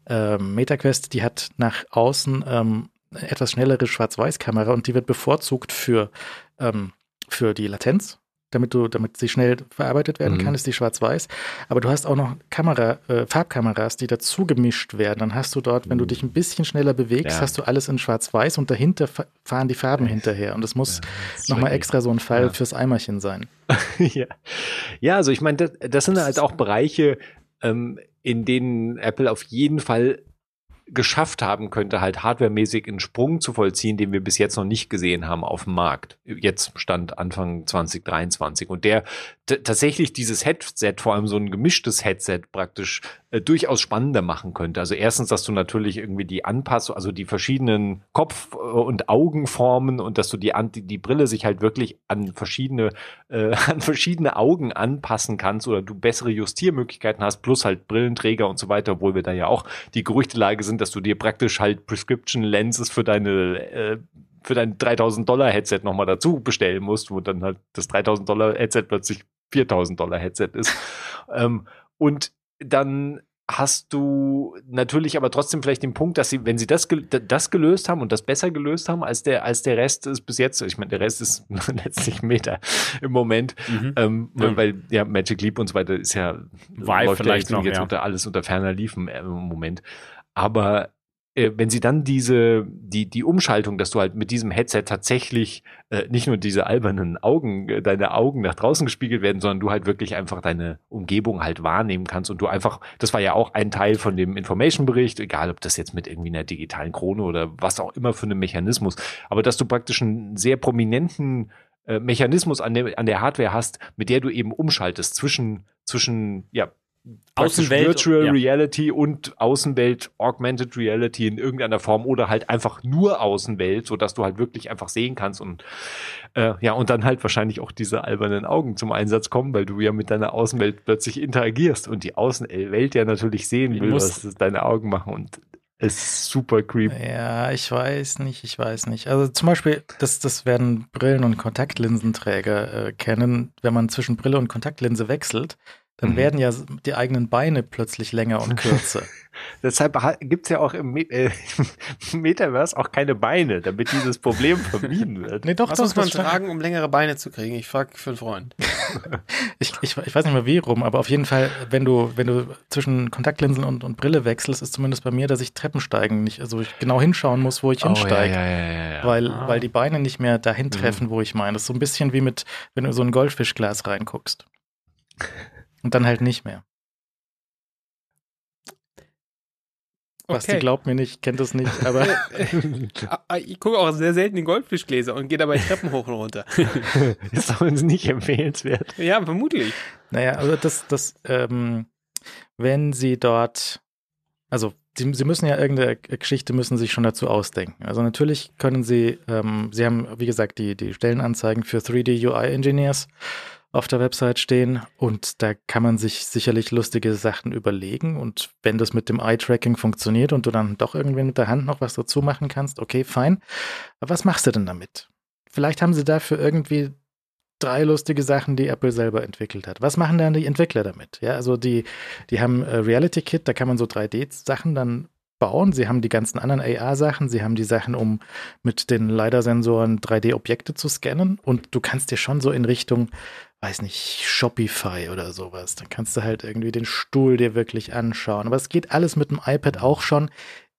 ähm, MetaQuest, die hat nach außen ähm, etwas schnellere Schwarz-Weiß-Kamera und die wird bevorzugt für, ähm, für die Latenz. Damit du, damit sie schnell verarbeitet werden Mhm. kann, ist die schwarz-weiß. Aber du hast auch noch Kamera, äh, Farbkameras, die dazu gemischt werden. Dann hast du dort, wenn du dich ein bisschen schneller bewegst, Ja. hast du alles in schwarz-weiß und dahinter fa- fahren die Farben hinterher. Und es muss ist nochmal extra so ein Fall Ja. fürs Eimerchen sein. ja. ja, also ich meine, das, das sind halt auch Bereiche, ähm, in denen Apple auf jeden Fall geschafft haben könnte, halt hardwaremäßig einen Sprung zu vollziehen, den wir bis jetzt noch nicht gesehen haben auf dem Markt. Jetzt stand Anfang 2023 und der tatsächlich dieses Headset, vor allem so ein gemischtes Headset praktisch äh, durchaus spannender machen könnte. Also erstens, dass du natürlich irgendwie die Anpassung, also die verschiedenen Kopf- äh, und Augenformen und dass du die, die, die Brille sich halt wirklich an verschiedene, äh, an verschiedene Augen anpassen kannst oder du bessere Justiermöglichkeiten hast, plus halt Brillenträger und so weiter, obwohl wir da ja auch die Gerüchtelage sind, dass du dir praktisch halt Prescription Lenses für deine äh, für dein 3000 Dollar Headset nochmal dazu bestellen musst, wo dann halt das 3000 Dollar Headset plötzlich 4000 Dollar Headset ist. ähm, und dann hast du natürlich aber trotzdem vielleicht den Punkt, dass sie, wenn sie das, gel- das gelöst haben und das besser gelöst haben als der, als der Rest ist bis jetzt, ich meine, der Rest ist letztlich Meta im Moment, Mhm. ähm, Ja. weil ja Magic Leap und so weiter ist ja Vive läuft vielleicht ja noch, jetzt ja. unter alles unter ferner Liefen äh, im Moment. Aber wenn sie dann diese die die Umschaltung, dass du halt mit diesem Headset tatsächlich äh, nicht nur diese albernen Augen, äh, deine Augen nach draußen gespiegelt werden, sondern du halt wirklich einfach deine Umgebung halt wahrnehmen kannst und du einfach, das war ja auch ein Teil von dem Information-Bericht, egal ob das jetzt mit irgendwie einer digitalen Krone oder was auch immer für einem Mechanismus, aber dass du praktisch einen sehr prominenten äh, Mechanismus an der, an der Hardware hast, mit der du eben umschaltest zwischen, zwischen, ja, Außenwelt, Virtual ja. Reality und Außenwelt, Augmented Reality in irgendeiner Form oder halt einfach nur Außenwelt, sodass du halt wirklich einfach sehen kannst und äh, ja, und dann halt wahrscheinlich auch diese albernen Augen zum Einsatz kommen, weil du ja mit deiner Außenwelt plötzlich interagierst und die Außenwelt ja natürlich sehen will, was deine Augen machen und es ist super creepy. Ja, ich weiß nicht, ich weiß nicht. Also zum Beispiel, das, das werden Brillen- und Kontaktlinsenträger äh, kennen. Wenn man zwischen Brille und Kontaktlinse wechselt, dann Mhm. werden ja die eigenen Beine plötzlich länger und kürzer. Deshalb ha- gibt's ja auch im, Me äh, im Metaverse auch keine Beine, damit dieses Problem vermieden wird. nee, doch, Was doch, muss man tragen, um längere Beine zu kriegen? Ich frage für einen Freund. Ich, ich, ich weiß nicht mehr wie rum, aber auf jeden Fall, wenn du, wenn du zwischen Kontaktlinsen und, und Brille wechselst, ist zumindest bei mir, dass ich Treppensteigen nicht, also ich genau hinschauen muss, wo ich hinsteige. Oh, ja, ja, ja, ja. Weil, Ah. weil die Beine nicht mehr dahin treffen, wo ich meine. Das ist so ein bisschen wie mit, wenn du in so ein Goldfischglas reinguckst. Und dann halt nicht mehr. Basti Okay. glaubt mir nicht, kennt das nicht, aber Ah, Ich gucke auch sehr selten in Goldfischgläser und gehe dabei Treppen hoch und runter. ist doch uns nicht empfehlenswert. Ja, vermutlich. naja, also das, das, ähm, wenn sie dort, also sie, sie müssen ja irgendeine Geschichte müssen sich schon dazu ausdenken. Also natürlich können sie, ähm, sie haben, wie gesagt, die, die Stellenanzeigen für 3D UI Engineers auf der Website stehen und da kann man sich sicherlich lustige Sachen überlegen und wenn das mit dem Eye-Tracking funktioniert und du dann doch irgendwie mit der Hand noch was dazu machen kannst, okay, fein. Aber was machst du denn damit? Vielleicht haben sie dafür irgendwie drei lustige Sachen, die Apple selber entwickelt hat. Was machen dann die Entwickler damit? Ja, also die, die haben äh, Reality Kit, da kann man so 3D-Sachen dann bauen. Sie haben die ganzen anderen AR-Sachen, sie haben die Sachen, um mit den LiDAR-Sensoren 3D-Objekte zu scannen und du kannst dir schon so in Richtung, weiß nicht, Shopify oder sowas, dann kannst du halt irgendwie den Stuhl dir wirklich anschauen. Aber es geht alles mit dem iPad auch schon,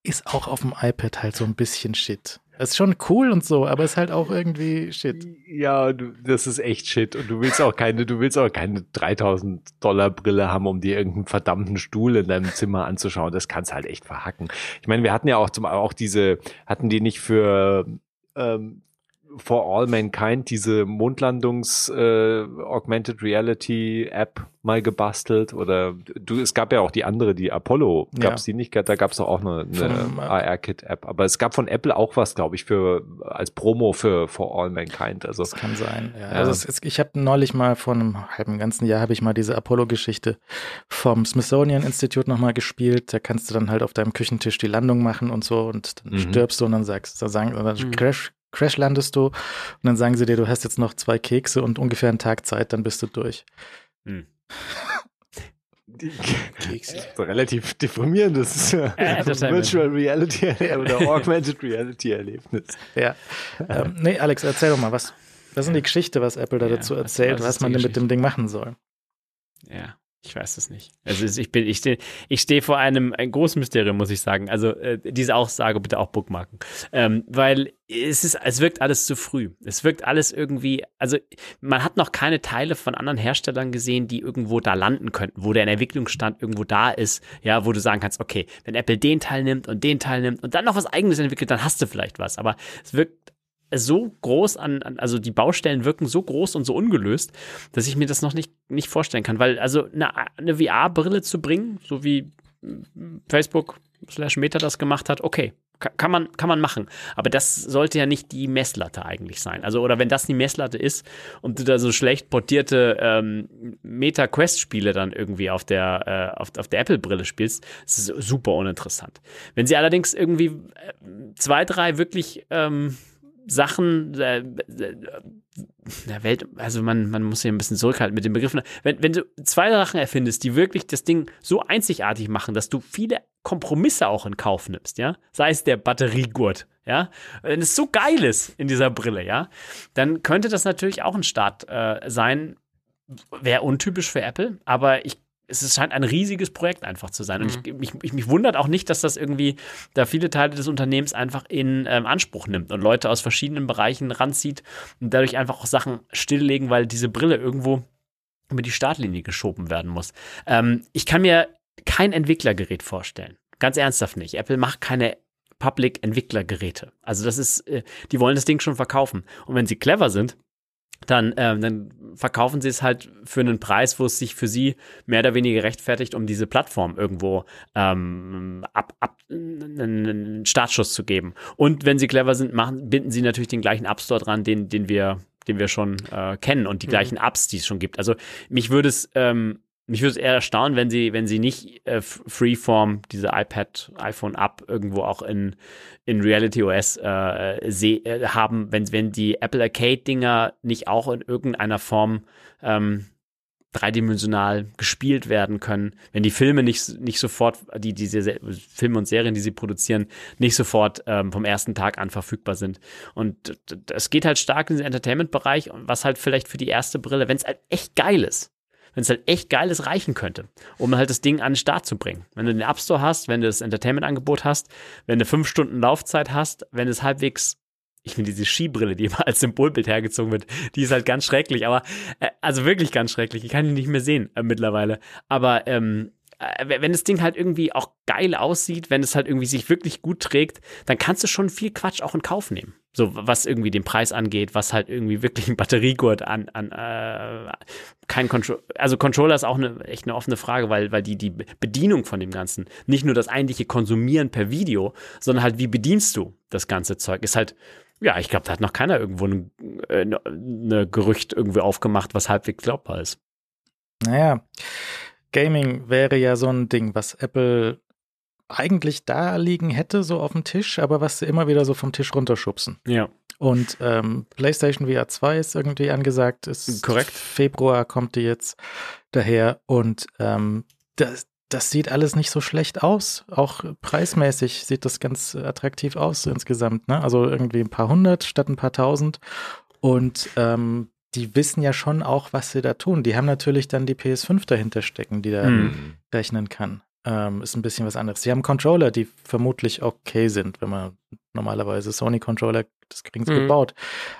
ist auch auf dem iPad halt so ein bisschen Shit. Es ist schon cool und so, aber ist halt auch irgendwie Shit. Ja, du, das ist echt Shit. Und du willst auch keine, du willst auch keine 3000 Dollar Brille haben, um dir irgendeinen verdammten Stuhl in deinem Zimmer anzuschauen. Das kannst halt echt verhacken. Ich meine, wir hatten ja auch zum, auch diese, hatten die nicht für, ähm, For All Mankind diese Mondlandungs äh, Augmented Reality App mal gebastelt oder du es gab ja auch die andere die Apollo gab's Ja. die nicht da gab's doch auch eine, eine äh, AR Kit App aber es gab von Apple auch was glaube ich für als Promo für For All Mankind also Das kann sein. Ja. Ja. Also es ist, ich habe neulich mal vor einem halben ganzen Jahr habe ich mal diese Apollo-Geschichte vom Smithsonian Institute nochmal gespielt. Da kannst du dann halt auf deinem Küchentisch die Landung machen und so und dann Mhm. stirbst du und dann sagst, da sagen, dann Mhm. crash, crash landest du und dann sagen sie dir, du hast jetzt noch zwei Kekse und ungefähr einen Tag Zeit, dann bist du durch. die, Kekse. so relativ deprimierendes äh. Virtual Reality oder Augmented Reality Erlebnis Ja. ähm, nee, Alex, erzähl doch mal, was, was ist denn die Geschichte, was Apple da Ja, dazu erzählt, was was, man denn mit dem Ding machen soll? Ja, ich weiß es nicht. Also ich bin, ich stehe, ich stehe vor einem ein großen Mysterium, muss ich sagen. Also äh, diese Aussage bitte auch bookmarken, ähm, weil es ist, es wirkt alles zu früh. Es wirkt alles irgendwie, also man hat noch keine Teile von anderen Herstellern gesehen, die irgendwo da landen könnten, wo der Entwicklungsstand irgendwo da ist, ja, wo du sagen kannst, okay, wenn Apple den Teil nimmt und den Teil nimmt und dann noch was Eigenes entwickelt, dann hast du vielleicht was. Aber es wirkt so groß an, an, also die Baustellen wirken so groß und so ungelöst, dass ich mir das noch nicht, nicht vorstellen kann. Weil also eine, eine VR-Brille zu bringen, so wie mm, Facebook slash Meta das gemacht hat, okay. ka- Kann man, kann man machen. Aber das sollte ja nicht die Messlatte eigentlich sein. Also, oder wenn das die Messlatte ist und du da so schlecht portierte ähm, Meta-Quest-Spiele dann irgendwie auf der, äh, auf, auf der Apple-Brille spielst, ist super uninteressant. Wenn sie allerdings irgendwie äh, zwei, drei wirklich ähm, Sachen, äh, äh, der Welt, also man, man muss hier ein bisschen zurückhalten mit den Begriffen. Wenn, wenn du zwei Sachen erfindest, die wirklich das Ding so einzigartig machen, dass du viele Kompromisse auch in Kauf nimmst, ja, sei es der Batteriegurt, ja, wenn es so geil ist in dieser Brille, ja, dann könnte das natürlich auch ein Start äh, sein. Wäre untypisch für Apple, aber ich es scheint ein riesiges Projekt einfach zu sein. Und ich, mich, ich, mich wundert auch nicht, dass das irgendwie da viele Teile des Unternehmens einfach in ähm, Anspruch nimmt und Leute aus verschiedenen Bereichen ranzieht und dadurch einfach auch Sachen stilllegen, weil diese Brille irgendwo über die Startlinie geschoben werden muss. Ähm, ich kann mir kein Entwicklergerät vorstellen. Ganz ernsthaft nicht. Apple macht keine Public-Entwicklergeräte. Also das ist, äh, die wollen das Ding schon verkaufen. Und wenn sie clever sind, dann, ähm, dann verkaufen sie es halt für einen Preis, wo es sich für sie mehr oder weniger rechtfertigt, um diese Plattform irgendwo ähm, ab, ab, einen Startschuss zu geben. Und wenn sie clever sind, machen, binden sie natürlich den gleichen App Store dran, den, den wir den wir schon äh, kennen und die gleichen Apps, die es schon gibt. Also mich würde es ähm, mich würde es eher erstaunen, wenn sie, wenn sie nicht äh, Freeform, diese iPad, iPhone-App irgendwo auch in, in Reality OS äh, äh, haben, wenn, wenn die Apple Arcade-Dinger nicht auch in irgendeiner Form ähm, dreidimensional gespielt werden können, wenn die Filme nicht, nicht sofort, die, diese Se- Filme und Serien, die sie produzieren, nicht sofort ähm, vom ersten Tag an verfügbar sind. Und es geht halt stark in den Entertainment-Bereich, was halt vielleicht für die erste Brille, wenn es halt echt geil ist, wenn es halt echt geil ist, reichen könnte, um halt das Ding an den Start zu bringen. Wenn du den App Store hast, wenn du das Entertainment-Angebot hast, wenn du fünf Stunden Laufzeit hast, wenn es halbwegs ich finde diese Skibrille, die immer als Symbolbild hergezogen wird, die ist halt ganz schrecklich, aber äh, also wirklich ganz schrecklich. Ich kann die nicht mehr sehen äh, mittlerweile. Aber ähm, äh, wenn das Ding halt irgendwie auch geil aussieht, wenn es halt irgendwie sich wirklich gut trägt, dann kannst du schon viel Quatsch auch in Kauf nehmen. So, was irgendwie den Preis angeht, was halt irgendwie wirklich ein Batteriegurt an, an äh, kein Control, also Controller ist auch eine echt eine offene Frage, weil, weil die, die Bedienung von dem Ganzen, nicht nur das eigentliche Konsumieren per Video, sondern halt, wie bedienst du das ganze Zeug, ist halt, ja, ich glaube, da hat noch keiner irgendwo ein äh, ne, ne Gerücht irgendwie aufgemacht, was halbwegs glaubbar ist. Naja, Gaming wäre ja so ein Ding, was Apple eigentlich da liegen hätte, so auf dem Tisch, aber was sie immer wieder so vom Tisch runterschubsen. Ja. Und ähm, PlayStation VR 2 ist irgendwie angesagt, ist Korrekt. Februar kommt die jetzt daher und ähm, das, das sieht alles nicht so schlecht aus. Auch preismäßig sieht das ganz attraktiv aus insgesamt. Ne? Also irgendwie ein paar hundert statt ein paar tausend. Und ähm, die wissen ja schon auch, was sie da tun. Die haben natürlich dann die PS5 dahinter stecken, die da Hm. rechnen kann. ähm, ist ein bisschen was anderes. Sie haben Controller, die vermutlich okay sind, wenn man normalerweise Sony-Controller, das kriegen sie Mhm. gebaut.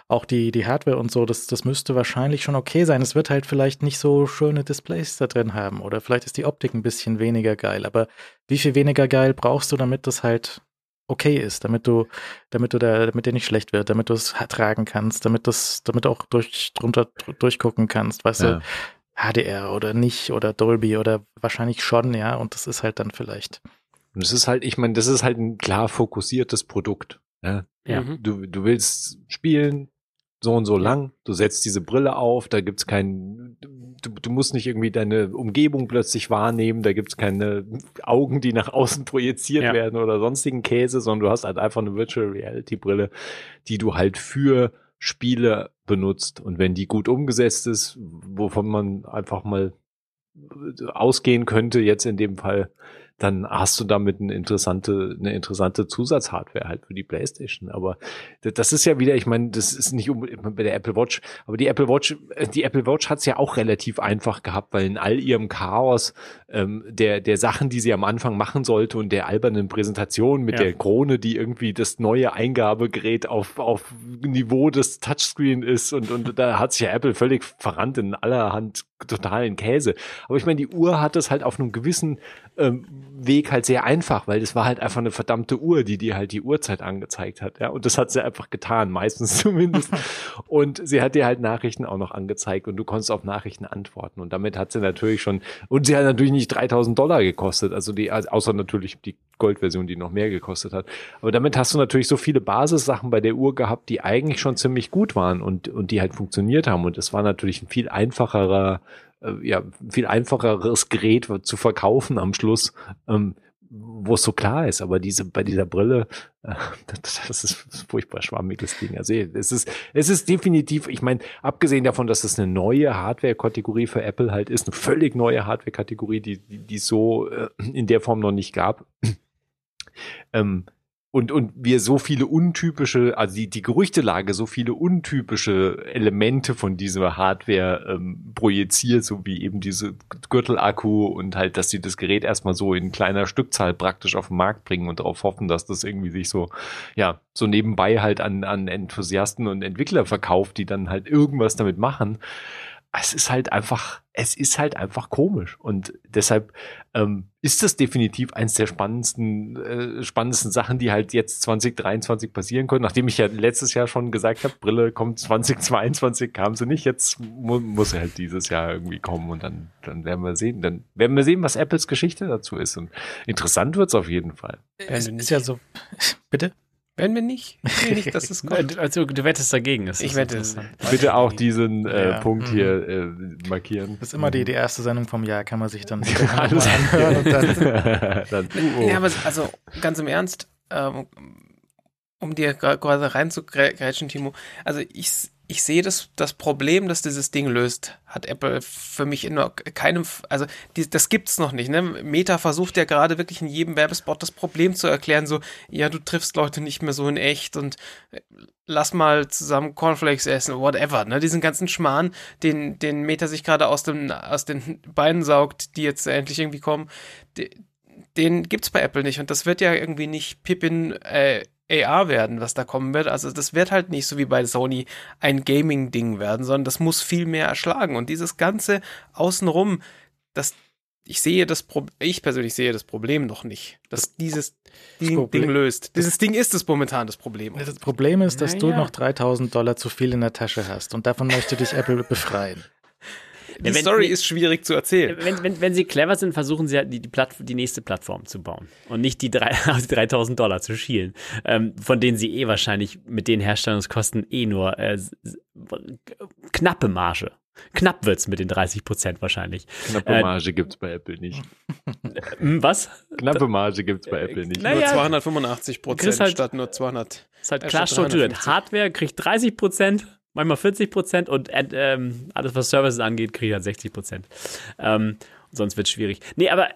Auch die, die Hardware und so, das, das müsste wahrscheinlich schon okay sein. Es wird halt vielleicht nicht so schöne Displays da drin haben oder vielleicht ist die Optik ein bisschen weniger geil. Aber wie viel weniger geil brauchst du, damit das halt okay ist, damit du, damit du da, damit dir nicht schlecht wird, damit du es tragen kannst, damit das, damit du auch durch, drunter durchgucken kannst, weißt Ja. du, HDR oder nicht oder Dolby oder wahrscheinlich schon, ja, und das ist halt dann vielleicht. Und es ist halt, ich meine, das ist halt ein klar fokussiertes Produkt. Ja? Ja. Mhm. Du, du willst spielen, so und so lang, du setzt diese Brille auf, da gibt's kein, du, du musst nicht irgendwie deine Umgebung plötzlich wahrnehmen, da gibt's keine Augen, die nach außen projiziert Ja. werden oder sonstigen Käse, sondern du hast halt einfach eine Virtual Reality Brille, die du halt für Spiele benutzt. Und wenn die gut umgesetzt ist, wovon man einfach mal ausgehen könnte, jetzt in dem Fall, dann hast du damit eine interessante, eine interessante Zusatzhardware halt für die PlayStation. Aber das ist ja wieder, ich meine, das ist nicht unbedingt bei der Apple Watch, aber die Apple Watch, äh, die Apple Watch hat es ja auch relativ einfach gehabt, weil in all ihrem Chaos ähm, der, der Sachen, die sie am Anfang machen sollte und der albernen Präsentation mit Ja. der Krone, die irgendwie das neue Eingabegerät auf, auf Niveau des Touchscreen ist und, und da hat sich ja Apple völlig verrannt in allerhand totalen Käse. Aber ich meine, die Uhr hat es halt auf einem gewissen ähm, Weg halt sehr einfach, weil das war halt einfach eine verdammte Uhr, die dir halt die Uhrzeit angezeigt hat. Ja, und das hat sie einfach getan, meistens zumindest. und sie hat dir halt Nachrichten auch noch angezeigt und du konntest auf Nachrichten antworten. Und damit hat sie natürlich schon, und sie hat natürlich nicht 3000 Dollar gekostet, also die, also außer natürlich die Goldversion, die noch mehr gekostet hat. Aber damit hast du natürlich so viele Basissachen bei der Uhr gehabt, die eigentlich schon ziemlich gut waren und, und die halt funktioniert haben. Und es war natürlich ein viel einfacherer, äh, ja, viel einfacheres Gerät zu verkaufen am Schluss, ähm, wo es so klar ist. Aber diese, bei dieser Brille, äh, das, das ist furchtbar schwammiges Ding. Also es ist, es ist definitiv, ich meine, abgesehen davon, dass es eine neue Hardware-Kategorie für Apple halt ist, eine völlig neue Hardware-Kategorie, die, die, die so äh, in der Form noch nicht gab. Ähm, und, und wir so viele untypische, also die, die Gerüchtelage so viele untypische Elemente von dieser Hardware ähm, projiziert, so wie eben diese Gürtelakku und halt, dass sie das Gerät erstmal so in kleiner Stückzahl praktisch auf den Markt bringen und darauf hoffen, dass das irgendwie sich so, ja, so nebenbei halt an, an Enthusiasten und Entwickler verkauft, die dann halt irgendwas damit machen. Es ist halt einfach, es ist halt einfach komisch. Und deshalb ähm, ist das definitiv eins der spannendsten, äh, spannendsten Sachen, die halt jetzt 2023 passieren können. Nachdem ich ja letztes Jahr schon gesagt habe, Brille kommt 2022, kam sie nicht. Jetzt mu muss sie halt dieses Jahr irgendwie kommen und dann, dann werden wir sehen. Dann werden wir sehen, was Apples Geschichte dazu ist. Und interessant wird's auf jeden Fall. Es ist ja so. Bitte? Wenn wir nicht, wir nicht, dass es kommt. Also du wettest dagegen. Das Ich ist wette. interessant. Bitte auch diesen äh, Ja. Punkt Mhm. hier äh, markieren. Das ist immer die, die erste Sendung vom Jahr, kann man sich dann Alles anhören und dann. dann, uh, oh. Ja, aber also ganz im Ernst, ähm, um dir gerade reinzugrätschen, Timo, also ich, ich sehe das, das Problem, das dieses Ding löst, hat Apple für mich in keinem, also die, das gibt's noch nicht. Ne? Meta versucht ja gerade wirklich in jedem Werbespot das Problem zu erklären, so, ja, du triffst Leute nicht mehr so in echt und äh, lass mal zusammen Cornflakes essen, whatever, ne? Diesen ganzen Schmarrn, den, den Meta sich gerade aus, dem, aus den Beinen saugt, die jetzt endlich irgendwie kommen, de- den gibt's bei Apple nicht. Und das wird ja irgendwie nicht Pippin äh, AR werden, was da kommen wird. Also das wird halt nicht so wie bei Sony ein Gaming-Ding werden, sondern das muss viel mehr erschlagen. Und dieses Ganze außenrum, das, ich sehe das Pro ich persönlich sehe das Problem noch nicht, dass dieses Ding, Problem- Ding löst. Dieses Ding ist es momentan das Problem. Das Problem ist, dass du Naja. noch 3000 Dollar zu viel in der Tasche hast und davon möchte dich Apple befreien. Die wenn- Story nee. ist schwierig zu erzählen. Wenn, wenn, wenn sie clever sind, versuchen sie ja die, die, Platt, die nächste Plattform zu bauen und nicht die, drei, auf die 3000 Dollar zu schielen, ähm, von denen sie eh wahrscheinlich mit den Herstellungskosten eh nur äh, knappe Marge. Knapp wird's mit den 30 Prozent wahrscheinlich. Knappe äh, Marge gibt's bei Apple nicht. Hm, Was? Knappe Marge gibt's bei Apple nicht. na- nur Naja, 285 Prozent halt- statt nur 200. Ist halt klar strukturiert. 350. Hardware kriegt 30 Prozent, manchmal 40 Prozent und äh, alles, was Services angeht, kriegt halt 60 Prozent. Ähm, sonst wird es schwierig. Nee, aber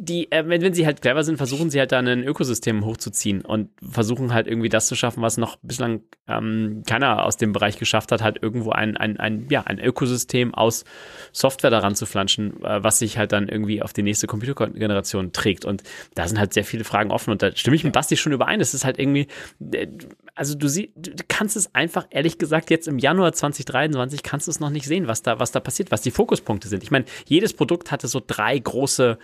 die, äh, wenn, wenn sie halt clever sind, versuchen sie halt da ein Ökosystem hochzuziehen und versuchen halt irgendwie das zu schaffen, was noch bislang ähm, keiner aus dem Bereich geschafft hat, halt irgendwo ein, ein, ein, ja, ein Ökosystem aus Software daran zu flanschen, äh, was sich halt dann irgendwie auf die nächste Computergeneration trägt. Und da sind halt sehr viele Fragen offen und da stimme ich mit Basti schon überein. Es ist halt irgendwie, äh, also du siehst, du kannst es einfach, ehrlich gesagt, jetzt im Januar 2023 kannst du es noch nicht sehen, was da, was da passiert, was die Fokuspunkte sind. Ich meine, jedes Produkt hatte so drei große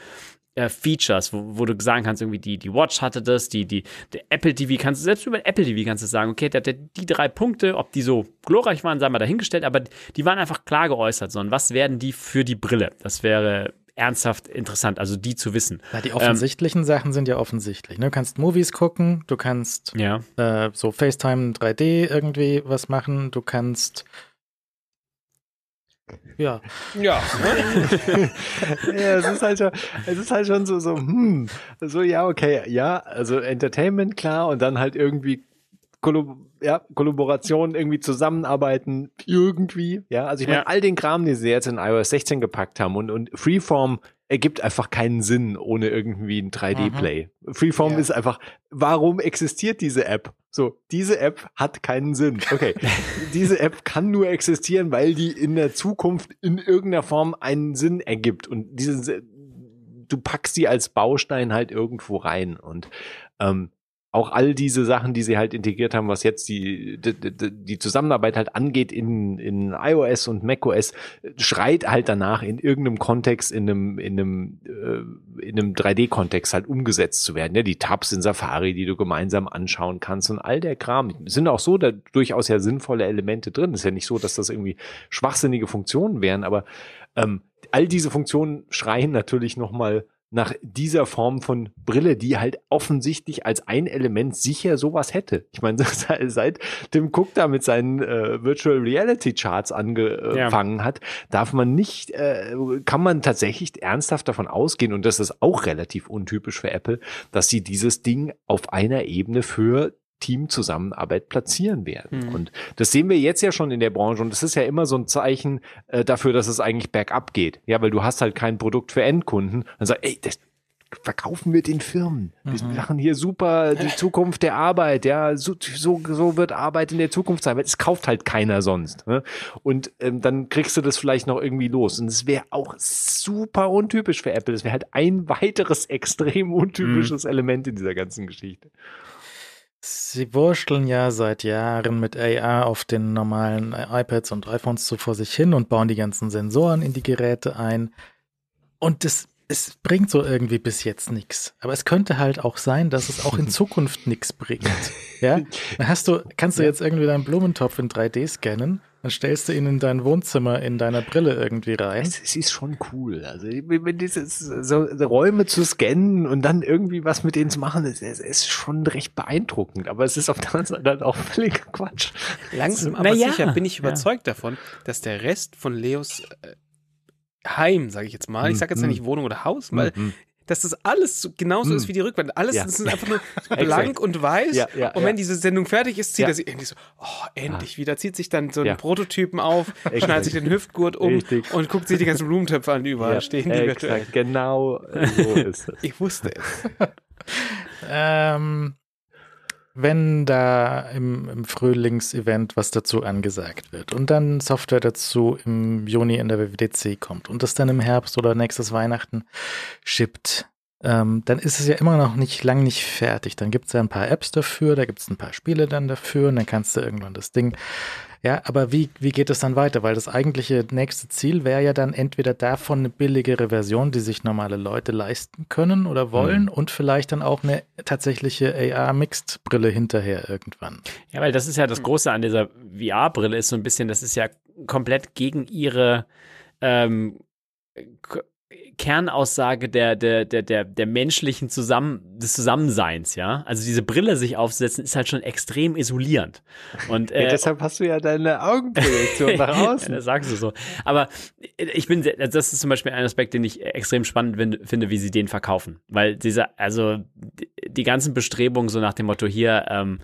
äh, Features, wo, wo, du sagen kannst, irgendwie die, die Watch hatte das, die, die, der Apple TV kannst du, selbst über Apple TV kannst du sagen, okay, der, der, die drei Punkte, ob die so glorreich waren, sei mal dahingestellt, aber die waren einfach klar geäußert, sondern was werden die für die Brille? Das wäre ernsthaft interessant, also die zu wissen. Ja, die offensichtlichen ähm, Sachen sind ja offensichtlich. Ne? Du kannst Movies gucken, du kannst ja. äh, so FaceTime 3D irgendwie was machen, du kannst ja. Ja. ja, es ist halt schon, es ist halt schon so, so, hm, so, ja, okay, ja, also Entertainment, klar, und dann halt irgendwie Kollab ja, Kollaboration, irgendwie zusammenarbeiten, irgendwie, ja, also ich meine, ja. all den Kram, den sie jetzt in iOS 16 gepackt haben und, und Freeform ergibt einfach keinen Sinn ohne irgendwie ein 3D-Play. Freeform ja. ist einfach, warum existiert diese App? So, diese App hat keinen Sinn. Okay, diese App kann nur existieren, weil die in der Zukunft in irgendeiner Form einen Sinn ergibt und diese, du packst sie als Baustein halt irgendwo rein und ähm, auch all diese Sachen, die sie halt integriert haben, was jetzt die, die, die Zusammenarbeit halt angeht in, in iOS und macOS, schreit halt danach in irgendeinem Kontext, in einem, in einem, äh, in einem 3D-Kontext halt umgesetzt zu werden. Ja, die Tabs in Safari, die du gemeinsam anschauen kannst und all der Kram. Sind auch so da durchaus ja sinnvolle Elemente drin. Ist ja nicht so, dass das irgendwie schwachsinnige Funktionen wären, aber ähm, all diese Funktionen schreien natürlich nochmal nach dieser Form von Brille, die halt offensichtlich als ein Element sicher sowas hätte. Ich meine, seit Tim Cook da mit seinen äh, Virtual Reality Charts angefangen ja. hat, darf man nicht, äh, kann man tatsächlich ernsthaft davon ausgehen, und das ist auch relativ untypisch für Apple, dass sie dieses Ding auf einer Ebene für Teamzusammenarbeit platzieren werden. Mhm. Und das sehen wir jetzt ja schon in der Branche und das ist ja immer so ein Zeichen äh, dafür, dass es eigentlich bergab geht. Ja, weil du hast halt kein Produkt für Endkunden. Dann sagst, ey, das verkaufen wir den Firmen. Wir mhm. machen hier super die Zukunft der Arbeit. Ja, so, so, so wird Arbeit in der Zukunft sein. Weil es kauft halt keiner sonst. Ne? Und ähm, dann kriegst du das vielleicht noch irgendwie los. Und es wäre auch super untypisch für Apple. Das wäre halt ein weiteres extrem untypisches mhm. Element in dieser ganzen Geschichte. Sie wurschteln ja seit Jahren mit AR auf den normalen iPads und iPhones so vor sich hin und bauen die ganzen Sensoren in die Geräte ein. Und das, es bringt so irgendwie bis jetzt nichts. Aber es könnte halt auch sein, dass es auch in Zukunft nichts bringt. Ja? Hast du, kannst du jetzt irgendwie deinen Blumentopf in 3D scannen dann stellst du ihn in dein Wohnzimmer in deiner Brille irgendwie rein. Es, es ist schon cool. Also wenn dieses so Räume zu scannen und dann irgendwie was mit denen zu machen, ist, ist, ist schon recht beeindruckend. Aber es ist auf der anderen Seite auch völliger Quatsch. Langsam aber ja, sicher bin ich überzeugt ja. davon, dass der Rest von Leos äh, Heim, sage ich jetzt mal, ich sage jetzt ja nicht Wohnung oder Haus, weil dass das alles so, genauso hm. ist wie die Rückwand. Alles ja. ist einfach nur blank und weiß. Ja, ja, und wenn diese Sendung fertig ist, zieht er sich endlich so, oh, endlich wieder, zieht sich dann so einen Prototypen auf, schneidet sich den Hüftgurt um Richtig. und guckt sich die ganzen Blumentöpfe an, überall stehen die virtuell. Genau so ist es. ich wusste es. ähm, wenn da im, im Frühlingsevent was dazu angesagt wird und dann Software dazu im Juni in der WWDC kommt und das dann im Herbst oder nächstes Weihnachten shippt, ähm, dann ist es ja immer noch nicht lang nicht fertig. Dann gibt es ja ein paar Apps dafür, da gibt es ein paar Spiele dann dafür und dann kannst du irgendwann das Ding ja, aber wie, wie geht es dann weiter? Weil das eigentliche nächste Ziel wäre ja dann entweder davon eine billigere Version, die sich normale Leute leisten können oder wollen mhm. und vielleicht dann auch eine tatsächliche AR-Mixed-Brille hinterher irgendwann. Ja, weil das ist ja das Große an dieser VR-Brille, ist so ein bisschen, das ist ja komplett gegen ihre ähm, Kernaussage der, der, der, der, der menschlichen Zusammen, des Zusammenseins, ja. Also diese Brille sich aufsetzen, ist halt schon extrem isolierend. Und äh, ja, deshalb hast du ja deine Augenprojektion nach außen. ja, das sagst du so. Aber ich bin, das ist zum Beispiel ein Aspekt, den ich extrem spannend finde, wie sie den verkaufen. Weil dieser, also die ganzen Bestrebungen so nach dem Motto hier, ähm,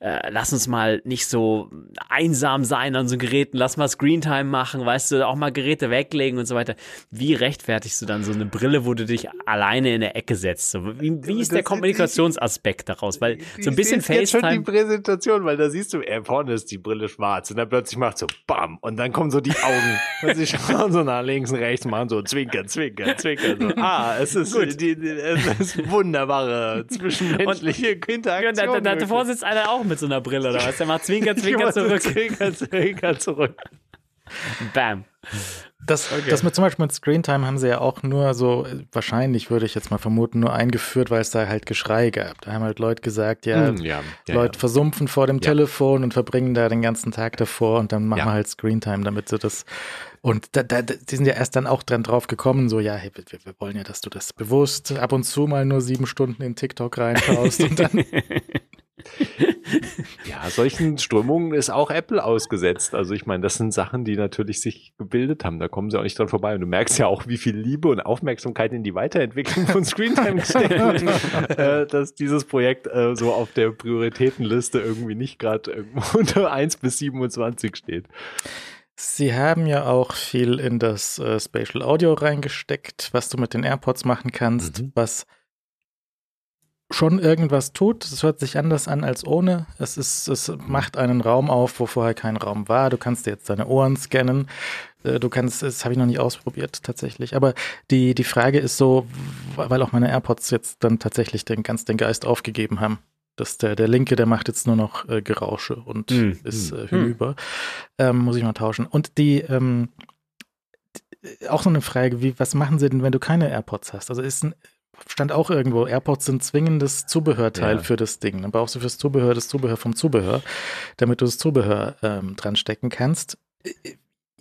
äh, lass uns mal nicht so einsam sein an so Geräten, lass mal Screentime machen, weißt du, auch mal Geräte weglegen und so weiter. Wie rechtfertigst du dann so eine Brille, wo du dich alleine in der Ecke setzt? So, wie, wie ist der Kommunikationsaspekt daraus? Weil so ein bisschen FaceTime. Jetzt schon die Präsentation, weil da siehst du, er vorne ist die Brille schwarz und dann plötzlich macht so BAM und dann kommen so die Augen und sie schauen so nach links und rechts, machen so Zwinker, Zwinker, Zwinker. So. Ah, es ist, die, die, es ist wunderbare zwischenmenschliche Interaktion. Ja, da, da, davor sitzt einer auch mit so einer Brille oder was? Der macht Zwinker, Zwinker zurück. Zwinker, Zwinker zurück. Bam. Das, okay. das mit zum Beispiel mit Screentime haben sie ja auch nur so, wahrscheinlich würde ich jetzt mal vermuten, nur eingeführt, weil es da halt Geschrei gab. Da haben halt Leute gesagt, ja, mm, ja, ja Leute ja. versumpfen vor dem Telefon und verbringen da den ganzen Tag davor und dann machen wir halt Screentime, damit sie das. Und da, da, die sind ja erst dann auch dran drauf gekommen, so, ja, hey, wir, wir wollen ja, dass du das bewusst ab und zu mal nur sieben Stunden in TikTok reinschaust und dann. ja, solchen Strömungen ist auch Apple ausgesetzt. Also ich meine, das sind Sachen, die natürlich sich gebildet haben. Da kommen sie auch nicht dran vorbei. Und du merkst ja auch, wie viel Liebe und Aufmerksamkeit in die Weiterentwicklung von Screentime steckt, äh, dass dieses Projekt äh, so auf der Prioritätenliste irgendwie nicht gerade unter 1 bis 27 steht. Sie haben ja auch viel in das äh, Spatial Audio reingesteckt, was du mit den AirPods machen kannst, mhm. was schon irgendwas tut. Es hört sich anders an als ohne. Es ist, es macht einen Raum auf, wo vorher kein Raum war. Du kannst jetzt deine Ohren scannen. Äh, du kannst, das habe ich noch nicht ausprobiert tatsächlich. Aber die, die Frage ist so, weil auch meine AirPods jetzt dann tatsächlich den ganz den Geist aufgegeben haben. Dass der, der linke, der macht jetzt nur noch äh, Gerausche und mm, ist äh, hinüber. Mm. Ähm, muss ich mal tauschen. Und die, ähm, auch so eine Frage, wie, was machen sie denn, wenn du keine AirPods hast? Also ist ein, stand auch irgendwo, AirPods sind zwingendes Zubehörteil ja. für das Ding. Dann brauchst du fürs Zubehör das Zubehör vom Zubehör, damit du das Zubehör ähm, dran stecken kannst.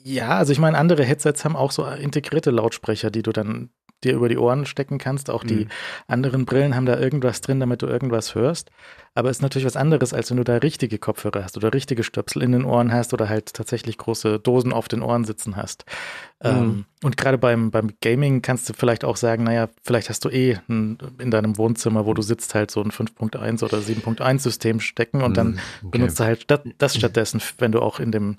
Ja, also ich meine, andere Headsets haben auch so integrierte Lautsprecher, die du dann dir über die Ohren stecken kannst. Auch die mhm. anderen Brillen haben da irgendwas drin, damit du irgendwas hörst. Aber es ist natürlich was anderes, als wenn du da richtige Kopfhörer hast oder richtige Stöpsel in den Ohren hast oder halt tatsächlich große Dosen auf den Ohren sitzen hast. Mhm. Ähm, und gerade beim, beim Gaming kannst du vielleicht auch sagen, naja, vielleicht hast du eh ein, in deinem Wohnzimmer, wo du sitzt, halt so ein 5.1 oder 7.1 System stecken und dann mhm, okay. benutzt du halt das, das stattdessen, wenn du auch in dem,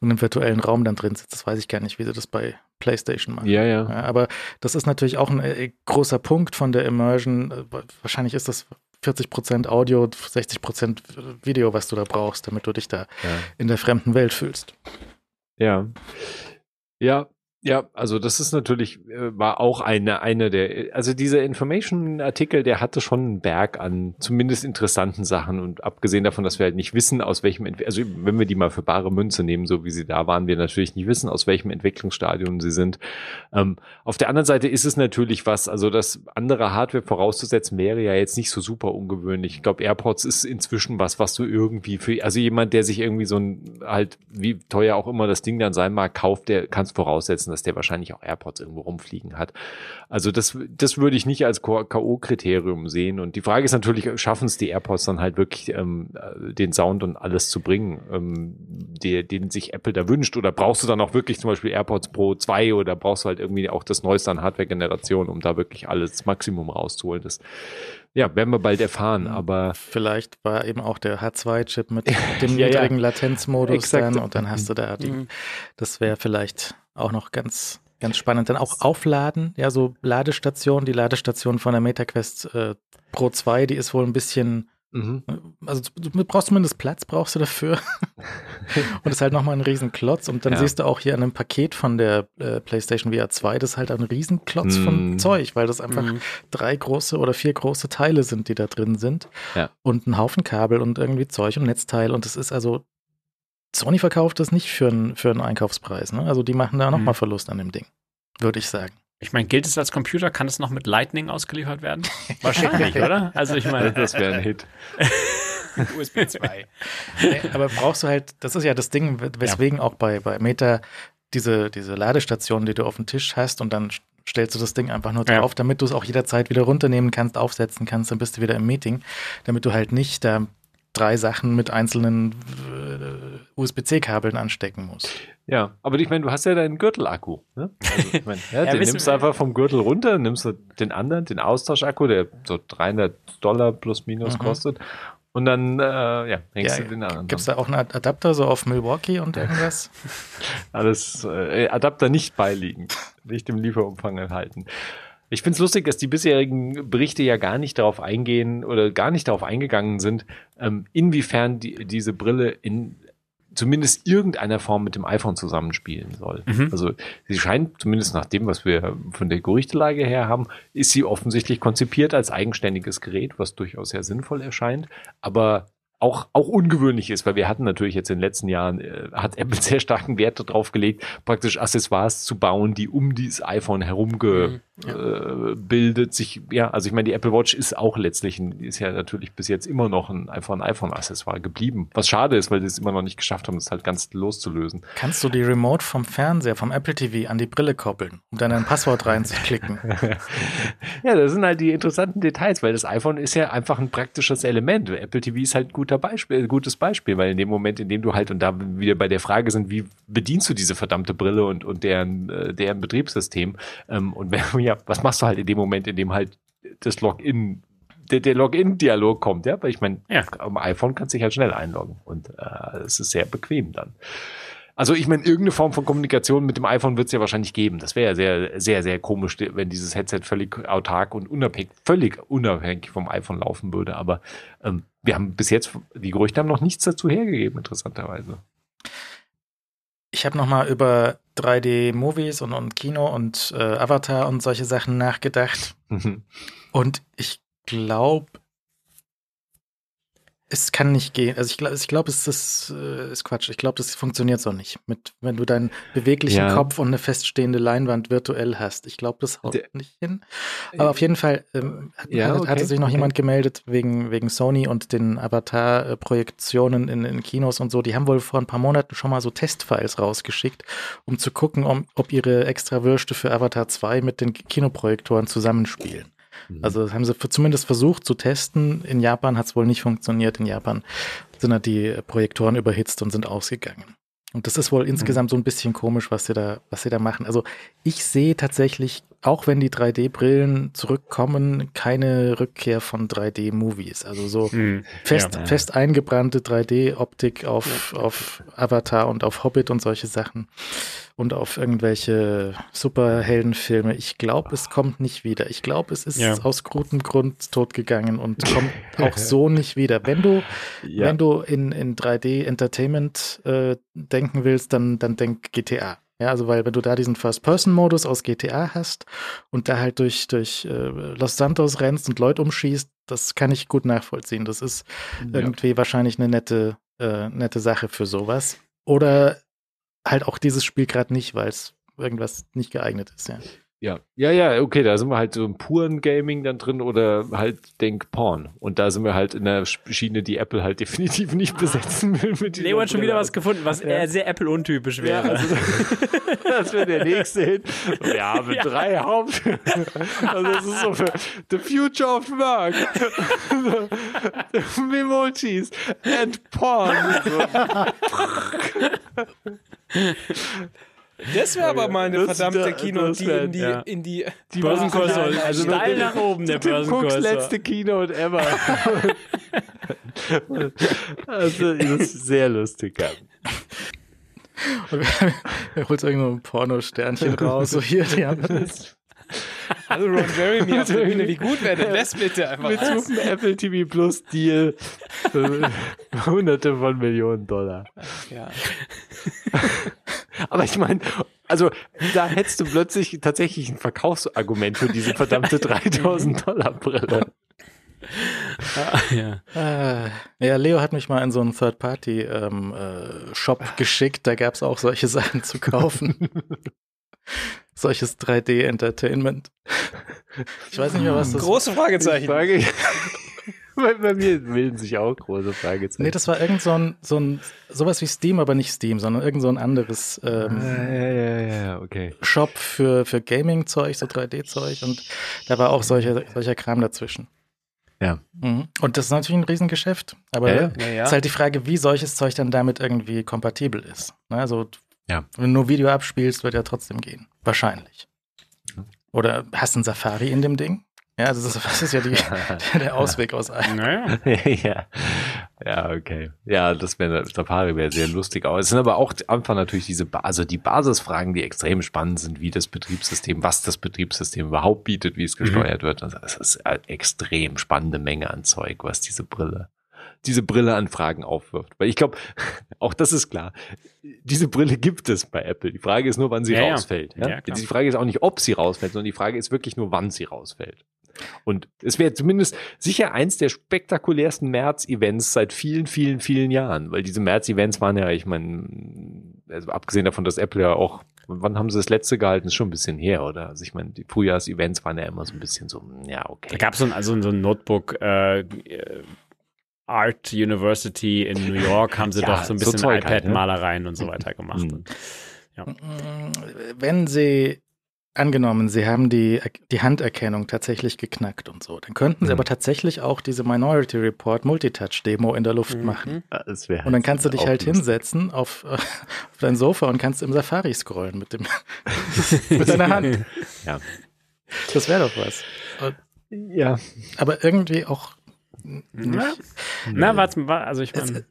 in dem virtuellen Raum dann drin sitzt. Das weiß ich gar nicht, wie sie das bei PlayStation machen. Ja, ja. ja aber das ist natürlich auch ein äh, großer Punkt von der Immersion. Wahrscheinlich ist das 40% Audio, 60% Video, was du da brauchst, damit du dich da ja. in der fremden Welt fühlst. Ja. Ja, ja, also das ist natürlich, äh, war auch eine, eine der, also dieser Information-Artikel, der hatte schon einen Berg an zumindest interessanten Sachen und abgesehen davon, dass wir halt nicht wissen, aus welchem, Ent also wenn wir die mal für bare Münze nehmen, so wie sie da waren, wir natürlich nicht wissen, aus welchem Entwicklungsstadium sie sind. Ähm, auf der anderen Seite ist es natürlich was, also das andere Hardware vorauszusetzen wäre ja jetzt nicht so super ungewöhnlich. Ich glaube, AirPods ist inzwischen was, was du irgendwie für, also jemand, der sich irgendwie so ein, halt, wie teuer auch immer das Ding dann sein mag, kauft, der kann es voraussetzen dass der wahrscheinlich auch AirPods irgendwo rumfliegen hat. Also das, das würde ich nicht als K.O.-Kriterium sehen. Und die Frage ist natürlich, schaffen es die AirPods dann halt wirklich ähm, den Sound und alles zu bringen, ähm, der, den sich Apple da wünscht? Oder brauchst du dann auch wirklich zum Beispiel AirPods Pro 2 oder brauchst du halt irgendwie auch das Neueste an Hardware-Generation, um da wirklich alles Maximum rauszuholen? Das ja, werden wir bald erfahren, aber. Vielleicht war eben auch der H2-Chip mit dem ja, niedrigen ja. Latenzmodus dann und dann hast du da die, mhm. das wäre vielleicht auch noch ganz, ganz spannend. Dann auch Aufladen, ja, so Ladestation, die Ladestation von der MetaQuest äh, Pro 2, die ist wohl ein bisschen Mhm. Also du brauchst zumindest Platz, brauchst du dafür. und das ist halt nochmal ein Riesenklotz. Und dann ja. siehst du auch hier an einem Paket von der äh, PlayStation VR 2, das ist halt ein Riesenklotz mhm. von Zeug, weil das einfach mhm. drei große oder vier große Teile sind, die da drin sind. Ja. Und ein Haufen Kabel und irgendwie Zeug und Netzteil. Und das ist also, Sony verkauft das nicht für, ein, für einen Einkaufspreis. Ne? Also die machen da nochmal mhm. Verlust an dem Ding, würde ich sagen. Ich meine, gilt es als Computer? Kann es noch mit Lightning ausgeliefert werden? Wahrscheinlich, oder? Also ich meine, das wäre ein Hit. USB 2. aber brauchst du halt, das ist ja das Ding, weswegen ja. auch bei, bei Meta diese, diese Ladestation, die du auf dem Tisch hast und dann stellst du das Ding einfach nur drauf, ja. damit du es auch jederzeit wieder runternehmen kannst, aufsetzen kannst, dann bist du wieder im Meeting, damit du halt nicht da drei Sachen mit einzelnen äh, USB-C-Kabeln anstecken musst. Ja, aber ich meine, du hast ja deinen Gürtelakku. Ne? Also, ich mein, ja, ja, den nimmst du einfach vom Gürtel runter, nimmst du den anderen, den Austauschakku, der so 300 Dollar plus minus mhm. kostet. Und dann äh, ja, hängst Ja, du den anderen. Gibt es da auch einen Ad- Adapter so auf Milwaukee und irgendwas? Alles äh, Adapter nicht beiliegen, nicht im Lieferumfang enthalten. Ich finde es lustig, dass die bisherigen Berichte ja gar nicht darauf eingehen oder gar nicht darauf eingegangen sind, ähm, inwiefern die, diese Brille in zumindest irgendeiner Form mit dem iPhone zusammenspielen soll. Mhm. Also sie scheint, zumindest nach dem, was wir von der Gerüchtelage her haben, ist sie offensichtlich konzipiert als eigenständiges Gerät, was durchaus sehr sinnvoll erscheint, aber auch, auch ungewöhnlich ist, weil wir hatten natürlich jetzt in den letzten Jahren, äh, hat Apple sehr starken Wert darauf gelegt, praktisch Accessoires zu bauen, die um dieses iPhone herum ge, äh, bildet sich, ja, also ich meine, die Apple Watch ist auch letztlich, ein, ist ja natürlich bis jetzt immer noch ein iPhone, iPhone-Accessoire geblieben. Was schade ist, weil sie es immer noch nicht geschafft haben, das halt ganz loszulösen. Kannst du die Remote vom Fernseher, vom Apple TV an die Brille koppeln, um dann ein Passwort reinzuklicken? Ja, das sind halt die interessanten Details, weil das iPhone ist ja einfach ein praktisches Element. Apple TV ist halt ein guter Beispiel, ein gutes Beispiel, weil in dem Moment, in dem du halt, und da wieder bei der Frage sind, wie bedienst du diese verdammte Brille und, und deren, äh, deren Betriebssystem? Ähm, und wenn, ja, was machst du halt in dem Moment, in dem halt das Login, der, der Login-Dialog kommt, ja? Weil ich meine, Ja. am iPhone kannst du dich halt schnell einloggen und äh, es ist sehr bequem dann. Also ich meine, irgendeine Form von Kommunikation mit dem iPhone wird es ja wahrscheinlich geben. Das wäre ja sehr, sehr, sehr komisch, wenn dieses Headset völlig autark und unabhängig, völlig unabhängig vom iPhone laufen würde. Aber ähm, wir haben bis jetzt, die Gerüchte haben noch nichts dazu hergegeben, interessanterweise. Ich habe nochmal über 3D-Movies und, und Kino und äh, Avatar und solche Sachen nachgedacht. Und ich glaube, es kann nicht gehen. Also ich glaube, ich glaub, es ist, äh, ist Quatsch. Ich glaube, das funktioniert so nicht. Mit, wenn du deinen beweglichen Ja. Kopf und eine feststehende Leinwand virtuell hast. Ich glaube, das haut Der- nicht hin. Aber auf jeden Fall ähm, hat, Ja, okay, hatte sich noch jemand gemeldet wegen, wegen Sony und den Avatar-Projektionen in, in Kinos und so. Die haben wohl vor ein paar Monaten schon mal so Testfiles rausgeschickt, um zu gucken, um, ob ihre extra Würste für Avatar 2 mit den Kinoprojektoren zusammenspielen. Also das haben sie zumindest versucht zu testen. In Japan hat es wohl nicht funktioniert. In Japan sind halt die Projektoren überhitzt und sind ausgegangen. Und das ist wohl insgesamt so ein bisschen komisch, was sie da, was sie da machen. Also ich sehe tatsächlich, auch wenn die 3D-Brillen zurückkommen, keine Rückkehr von 3D-Movies. Also so Hm. fest, Ja. fest eingebrannte 3D-Optik auf, auf Avatar und auf Hobbit und solche Sachen und auf irgendwelche Superheldenfilme. Ich glaube, es kommt nicht wieder. Ich glaube, es ist Ja. aus gutem Grund totgegangen und kommt auch so nicht wieder. Wenn du, Ja. wenn du in, in 3D-Entertainment äh, denken willst, dann, dann denk GTA. Ja, also weil wenn du da diesen First-Person-Modus aus GTA hast und da halt durch, durch äh, Los Santos rennst und Leute umschießt, das kann ich gut nachvollziehen. Das ist irgendwie wahrscheinlich eine nette, äh, nette Sache für sowas. Oder halt auch dieses Spiel gerade nicht, weil es irgendwas nicht geeignet ist, ja. Ja, ja, ja, okay, da sind wir halt so im puren Gaming dann drin oder halt denk Porn. Und da sind wir halt in der Schiene, die Apple halt definitiv nicht besetzen will mit Leo hat schon wieder was gefunden, was Ja. sehr Apple-untypisch Ja, wäre. also, das wäre der nächste Hit. Wir haben Ja. drei Haupt. Also das ist so für The Future of Work. Memojis and Porn. Das wäre aber mal eine Das- verdammte das Kino, die in die, ja. in die Die Börsenkurs soll also steil nach oben, der Tim Cooks Börsenkurs. letzte Keynote ever. also, das ist sehr lustig. Ja. Er holt irgendein Porno-Sternchen raus, so hier, die haben Also Ron Jeremy auf der Bühne, wie gut wäre denn das bitte einfach? Mit so einem Apple TV Plus Deal. für Hunderte von Millionen Dollar. Ja. Aber ich meine, also da hättest du plötzlich tatsächlich ein Verkaufsargument für diese verdammte 3000 Dollar Brille. ja. Ah, ja, Leo hat mich mal in so einen Third-Party-Shop geschickt. Da gab es auch solche Sachen zu kaufen. Solches 3D-Entertainment. Ich weiß nicht mehr, was das Große Ich Fragezeichen. frage, bei, bei mir bilden sich auch große Fragezeichen. Nee, das war irgend so ein, so ein, sowas wie Steam, aber nicht Steam, sondern irgend so ein anderes ähm, ja, ja, ja, ja, okay. Shop für, für Gaming-Zeug, so 3D-Zeug und da war auch solcher, solcher Kram dazwischen. Ja. Mhm. Und das ist natürlich ein Riesengeschäft, aber Ja, ja. Ist halt die Frage, wie solches Zeug dann damit irgendwie kompatibel ist. Ne, Also, Ja. wenn du nur Video abspielst, wird ja trotzdem gehen. Wahrscheinlich. Oder hast du ein Safari in dem Ding? Ja, das ist, das ist ja die, der Ausweg aus allem. Naja. ja. Ja, okay. Ja, das wäre Safari wäre sehr lustig. Aber es sind aber auch einfach natürlich diese, also die Basisfragen, die extrem spannend sind, wie das Betriebssystem, was das Betriebssystem überhaupt bietet, wie es gesteuert mhm. wird. Es ist eine extrem spannende Menge an Zeug, was diese Brille, diese Brille an Fragen aufwirft. Weil ich glaube, auch das ist klar. Diese Brille gibt es bei Apple. Die Frage ist nur, wann sie ja, rausfällt. Ja? Ja, die Frage ist auch nicht, ob sie rausfällt, sondern die Frage ist wirklich nur, wann sie rausfällt. Und es wäre zumindest sicher eins der spektakulärsten März-Events seit vielen, vielen, vielen Jahren, weil diese März-Events waren ja, ich meine, also abgesehen davon, dass Apple ja auch, wann haben sie das letzte gehalten? Ist schon ein bisschen her, oder? Also ich meine, die Frühjahrs-Events waren ja immer so ein bisschen so, ja, okay. Da gab es so ein, also so ein Notebook, äh, Art University in New York haben sie ja, doch so ein bisschen so iPad-Malereien halt, ne? und so weiter gemacht. Mhm. Ja. Wenn sie Angenommen, Sie haben die, die Handerkennung tatsächlich geknackt und so. Dann könnten Sie mhm. aber tatsächlich auch diese Minority Report Multitouch-Demo in der Luft mhm. machen. Ja, und dann kannst du dich halt lustig. hinsetzen auf, auf dein Sofa und kannst im Safari scrollen mit, dem, mit deiner Hand. Ja. Das wäre doch was. ja. Aber irgendwie auch. Nicht. Na, warte mal, also ich meine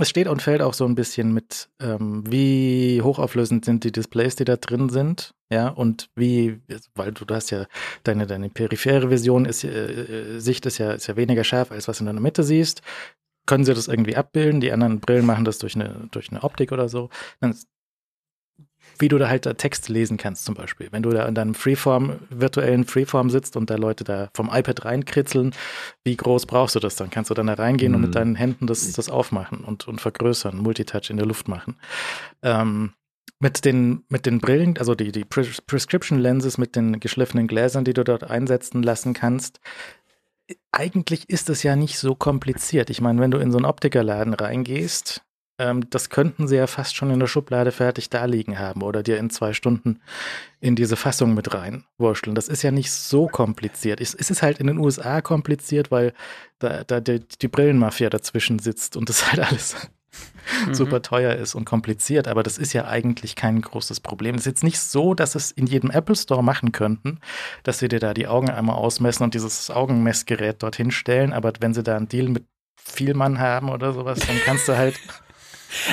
es steht und fällt auch so ein bisschen mit, ähm, wie hochauflösend sind die Displays, die da drin sind, ja, und wie, weil du, hast ja deine, deine periphere Vision ist, äh, Sicht ist ja, ist ja weniger scharf, als was du in der Mitte siehst. Können sie das irgendwie abbilden? Die anderen Brillen machen das durch eine, durch eine Optik oder so. Dann wie du da halt da Text lesen kannst zum Beispiel. Wenn du da in deinem Freeform, virtuellen Freeform sitzt und da Leute da vom iPad reinkritzeln, wie groß brauchst du das? Dann kannst du dann da reingehen mhm. und mit mhm. deinen Händen das, das aufmachen und, und vergrößern, Multitouch in der Luft machen. Ähm, mit den, mit den Brillen, also die, die Pres Prescription Lenses mit den geschliffenen Gläsern, die du dort einsetzen lassen kannst, eigentlich ist es ja nicht so kompliziert. Ich meine, wenn du in so einen Optikerladen reingehst, ähm, das könnten sie ja fast schon in der Schublade fertig da liegen haben oder dir in zwei Stunden in diese Fassung mit reinwurschteln. Das ist ja nicht so kompliziert. Es ist halt in den USA kompliziert, weil da, da die, die Brillenmafia dazwischen sitzt und das halt alles mhm. super teuer ist und kompliziert, aber das ist ja eigentlich kein großes Problem. Es ist jetzt nicht so, dass es in jedem Apple Store machen könnten, dass sie dir da die Augen einmal ausmessen und dieses Augenmessgerät dorthin stellen, aber wenn sie da einen Deal mit Vielmann haben oder sowas, dann kannst du halt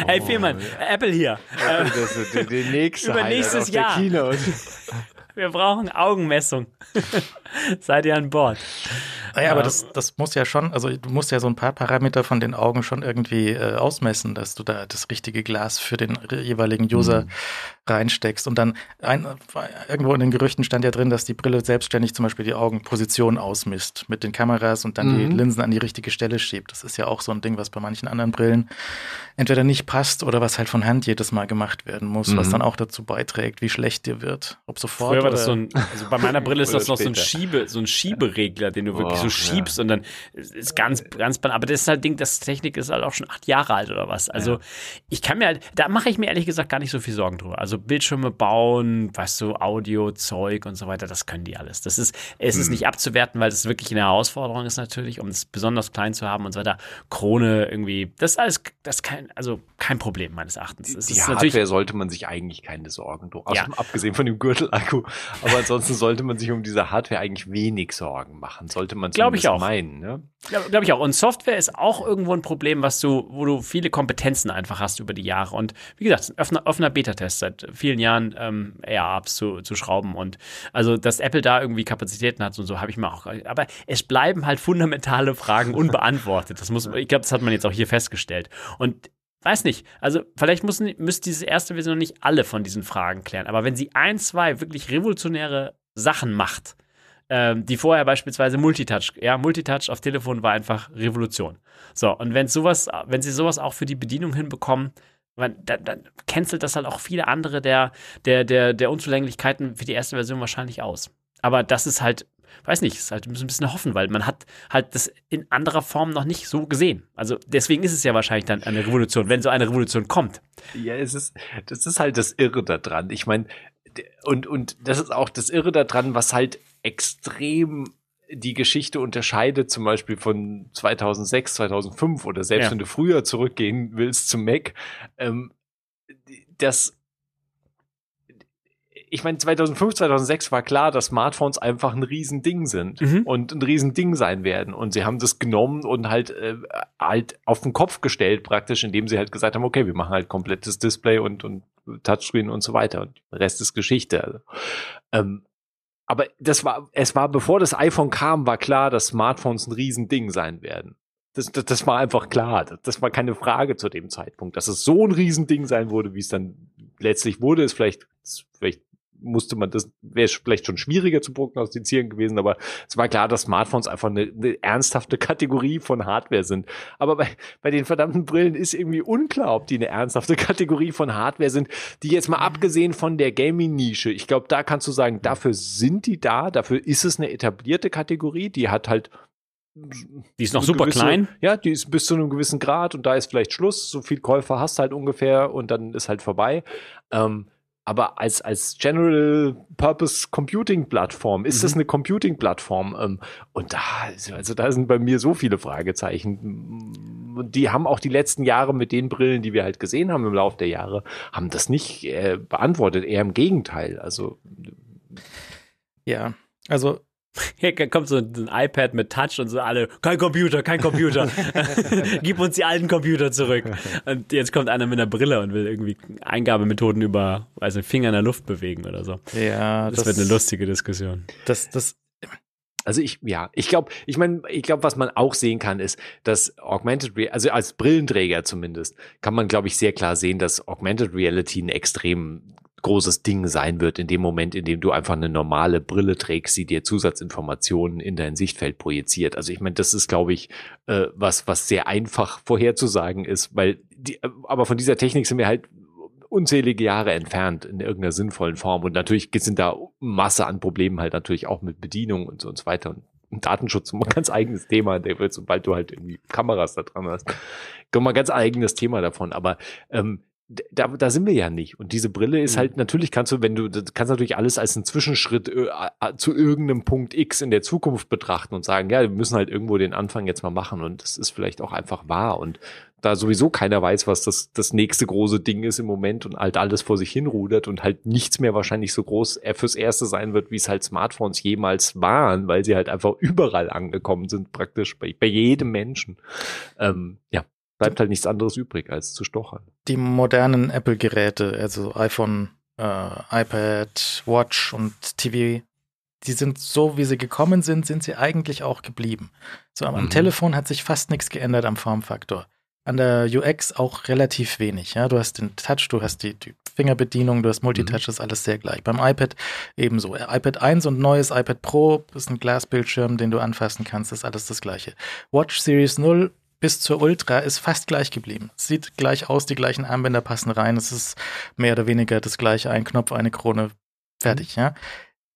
Hey, Firman, Apple hier. Apple, das ist die, die nächste Über nächstes Jahr. Wir brauchen Augenmessung. Seid ihr an Bord? Naja, aber das, das muss ja schon, also du musst ja so ein paar Parameter von den Augen schon irgendwie äh, ausmessen, dass du da das richtige Glas für den jeweiligen User mhm. reinsteckst. Und dann ein, irgendwo in den Gerüchten stand ja drin, dass die Brille selbstständig zum Beispiel die Augenposition ausmisst mit den Kameras und dann mhm. die Linsen an die richtige Stelle schiebt. Das ist ja auch so ein Ding, was bei manchen anderen Brillen entweder nicht passt oder was halt von Hand jedes Mal gemacht werden muss, mhm. was dann auch dazu beiträgt, wie schlecht dir wird. Ob sofort. Früher war das so ein, also bei meiner Brille ist das noch so ein Schiebe, so ein Schieberegler, den du wirklich oh, so schiebst ja. und dann ist ganz, ganz, aber das ist halt Ding, das Technik ist halt auch schon acht Jahre alt oder was. Also ja. ich kann mir halt, da mache ich mir ehrlich gesagt gar nicht so viel Sorgen drüber. Also Bildschirme bauen, weißt du, Audio, Zeug und so weiter, das können die alles. Das ist, es hm. ist nicht abzuwerten, weil es wirklich eine Herausforderung ist natürlich, um es besonders klein zu haben und so weiter. Krone irgendwie, das ist alles, das ist kein, also kein Problem meines Erachtens. Es die Hardware sollte man sich eigentlich keine Sorgen drum, ja. abgesehen von dem Gürtelakku. Aber ansonsten sollte man sich um diese Hardware eigentlich wenig Sorgen machen. Sollte man Glaube ich auch. meinen. Ne? Glaube glaub ich auch. Und Software ist auch irgendwo ein Problem, was du, wo du viele Kompetenzen einfach hast über die Jahre. Und wie gesagt, ein offener, offener Beta-Test seit vielen Jahren ähm, AR-Apps zu, zu schrauben. Und also, dass Apple da irgendwie Kapazitäten hat und so, habe ich mir auch. Aber es bleiben halt fundamentale Fragen unbeantwortet. Das muss, ich glaube, das hat man jetzt auch hier festgestellt. Und Weiß nicht. Also, vielleicht müssen, müsste diese erste Version nicht alle von diesen Fragen klären. Aber wenn sie ein, zwei wirklich revolutionäre Sachen macht, ähm, die vorher beispielsweise Multitouch, ja, Multitouch auf Telefon war einfach Revolution. So, und wenn sowas, wenn sie sowas auch für die Bedienung hinbekommen, dann, dann cancelt das halt auch viele andere der, der, der, der Unzulänglichkeiten für die erste Version wahrscheinlich aus. Aber das ist halt weiß nicht, ist halt ein bisschen hoffen, weil man hat halt das in anderer Form noch nicht so gesehen. Also deswegen ist es ja wahrscheinlich dann eine Revolution, wenn so eine Revolution kommt. Ja, es ist, das ist halt das Irre daran. Ich meine, und, und das ist auch das Irre daran, was halt extrem die Geschichte unterscheidet, zum Beispiel von 2006, 2005 oder selbst ja. wenn du früher zurückgehen willst zum Mac, ähm, dass ich meine, 2005, 2006 war klar, dass Smartphones einfach ein Riesending sind Mhm. und ein Riesending sein werden. Und sie haben das genommen und halt, äh, halt auf den Kopf gestellt praktisch, indem sie halt gesagt haben, okay, wir machen halt komplettes Display und, und Touchscreen und so weiter. Und der Rest ist Geschichte. Also, ähm, aber das war, es war, bevor das iPhone kam, war klar, dass Smartphones ein Riesending sein werden. Das, das, das war einfach klar. Das, das war keine Frage zu dem Zeitpunkt. Dass es so ein Riesending sein wurde, wie es dann letztlich wurde, ist vielleicht, ist vielleicht musste man das, wäre vielleicht schon schwieriger zu prognostizieren gewesen, aber es war klar, dass Smartphones einfach eine, eine ernsthafte Kategorie von Hardware sind. Aber bei, bei den verdammten Brillen ist irgendwie unklar, ob die eine ernsthafte Kategorie von Hardware sind, die jetzt mal abgesehen von der Gaming-Nische, ich glaube, da kannst du sagen, dafür sind die da, dafür ist es eine etablierte Kategorie, die hat halt Die ist noch super gewisse- klein. Ja, die ist bis zu einem gewissen Grad und da ist vielleicht Schluss. So viel Käufer hast halt ungefähr und dann ist halt vorbei. Ähm, aber als, als General Purpose Computing Plattform ist das eine Computing Plattform. Ähm, und da, also da sind bei mir so viele Fragezeichen. Und Die haben auch die letzten Jahre mit den Brillen, die wir halt gesehen haben im Laufe der Jahre, haben das nicht äh, beantwortet. Eher im Gegenteil. Also Ja, also Hier kommt so ein iPad mit Touch und so alle, kein Computer, kein Computer. Gib uns die alten Computer zurück. Und jetzt kommt einer mit einer Brille und will irgendwie Eingabemethoden über, also Finger in der Luft bewegen oder so. ja, Das, wird eine lustige Diskussion. Das, das, Also ich, ja, ich glaube, ich meine, ich glaube, was man auch sehen kann, ist, dass Augmented Reality, also als Brillenträger zumindest, kann man, glaube ich, sehr klar sehen, dass Augmented Reality ein extrem großes Ding sein wird in dem Moment, in dem du einfach eine normale Brille trägst, die dir Zusatzinformationen in dein Sichtfeld projiziert. Also ich meine, das ist, glaube ich, äh, was, was sehr einfach vorherzusagen ist, weil die, äh, aber von dieser Technik sind wir halt unzählige Jahre entfernt in irgendeiner sinnvollen Form. Und natürlich sind da Masse an Problemen halt natürlich auch mit Bedienung und so und so weiter. Und Datenschutz ein ganz eigenes Thema, wird, sobald du halt irgendwie Kameras da dran hast, kommt mal ganz eigenes Thema davon. Aber ähm, da, da sind wir ja nicht. Und diese Brille ist Mhm. halt, natürlich kannst du, wenn du, kannst natürlich alles als einen Zwischenschritt äh, zu irgendeinem Punkt X in der Zukunft betrachten und sagen, ja, wir müssen halt irgendwo den Anfang jetzt mal machen. Und das ist vielleicht auch einfach wahr. Und da sowieso keiner weiß, was das, das nächste große Ding ist im Moment und halt alles vor sich hinrudert und halt nichts mehr wahrscheinlich so groß äh, fürs Erste sein wird, wie es halt Smartphones jemals waren, weil sie halt einfach überall angekommen sind, praktisch bei, bei jedem Menschen. Ähm, ja, bleibt halt nichts anderes übrig, als zu stochern. die modernen Apple-Geräte, also iPhone, äh, iPad, Watch und TV, die sind so, wie sie gekommen sind, sind sie eigentlich auch geblieben. So am, Mhm. Telefon hat sich fast nichts geändert am Formfaktor. An der UX auch relativ wenig. Ja, du hast den Touch, du hast die, die Fingerbedienung, du hast Multitouch, ist alles sehr gleich. Beim iPad ebenso. iPad 1 und neues iPad Pro ist ein Glasbildschirm, den du anfassen kannst, ist alles das gleiche. Watch Series 0 bis zur Ultra ist fast gleich geblieben. Sieht gleich aus, die gleichen Armbänder passen rein. Es ist mehr oder weniger das gleiche, ein Knopf, eine Krone, fertig, ja.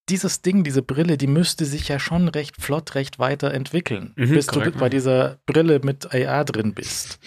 Dieses Ding, diese Brille, die müsste sich ja schon recht flott, recht weiterentwickeln, Mhm, bis korrekt. du bei dieser Brille mit AR drin bist.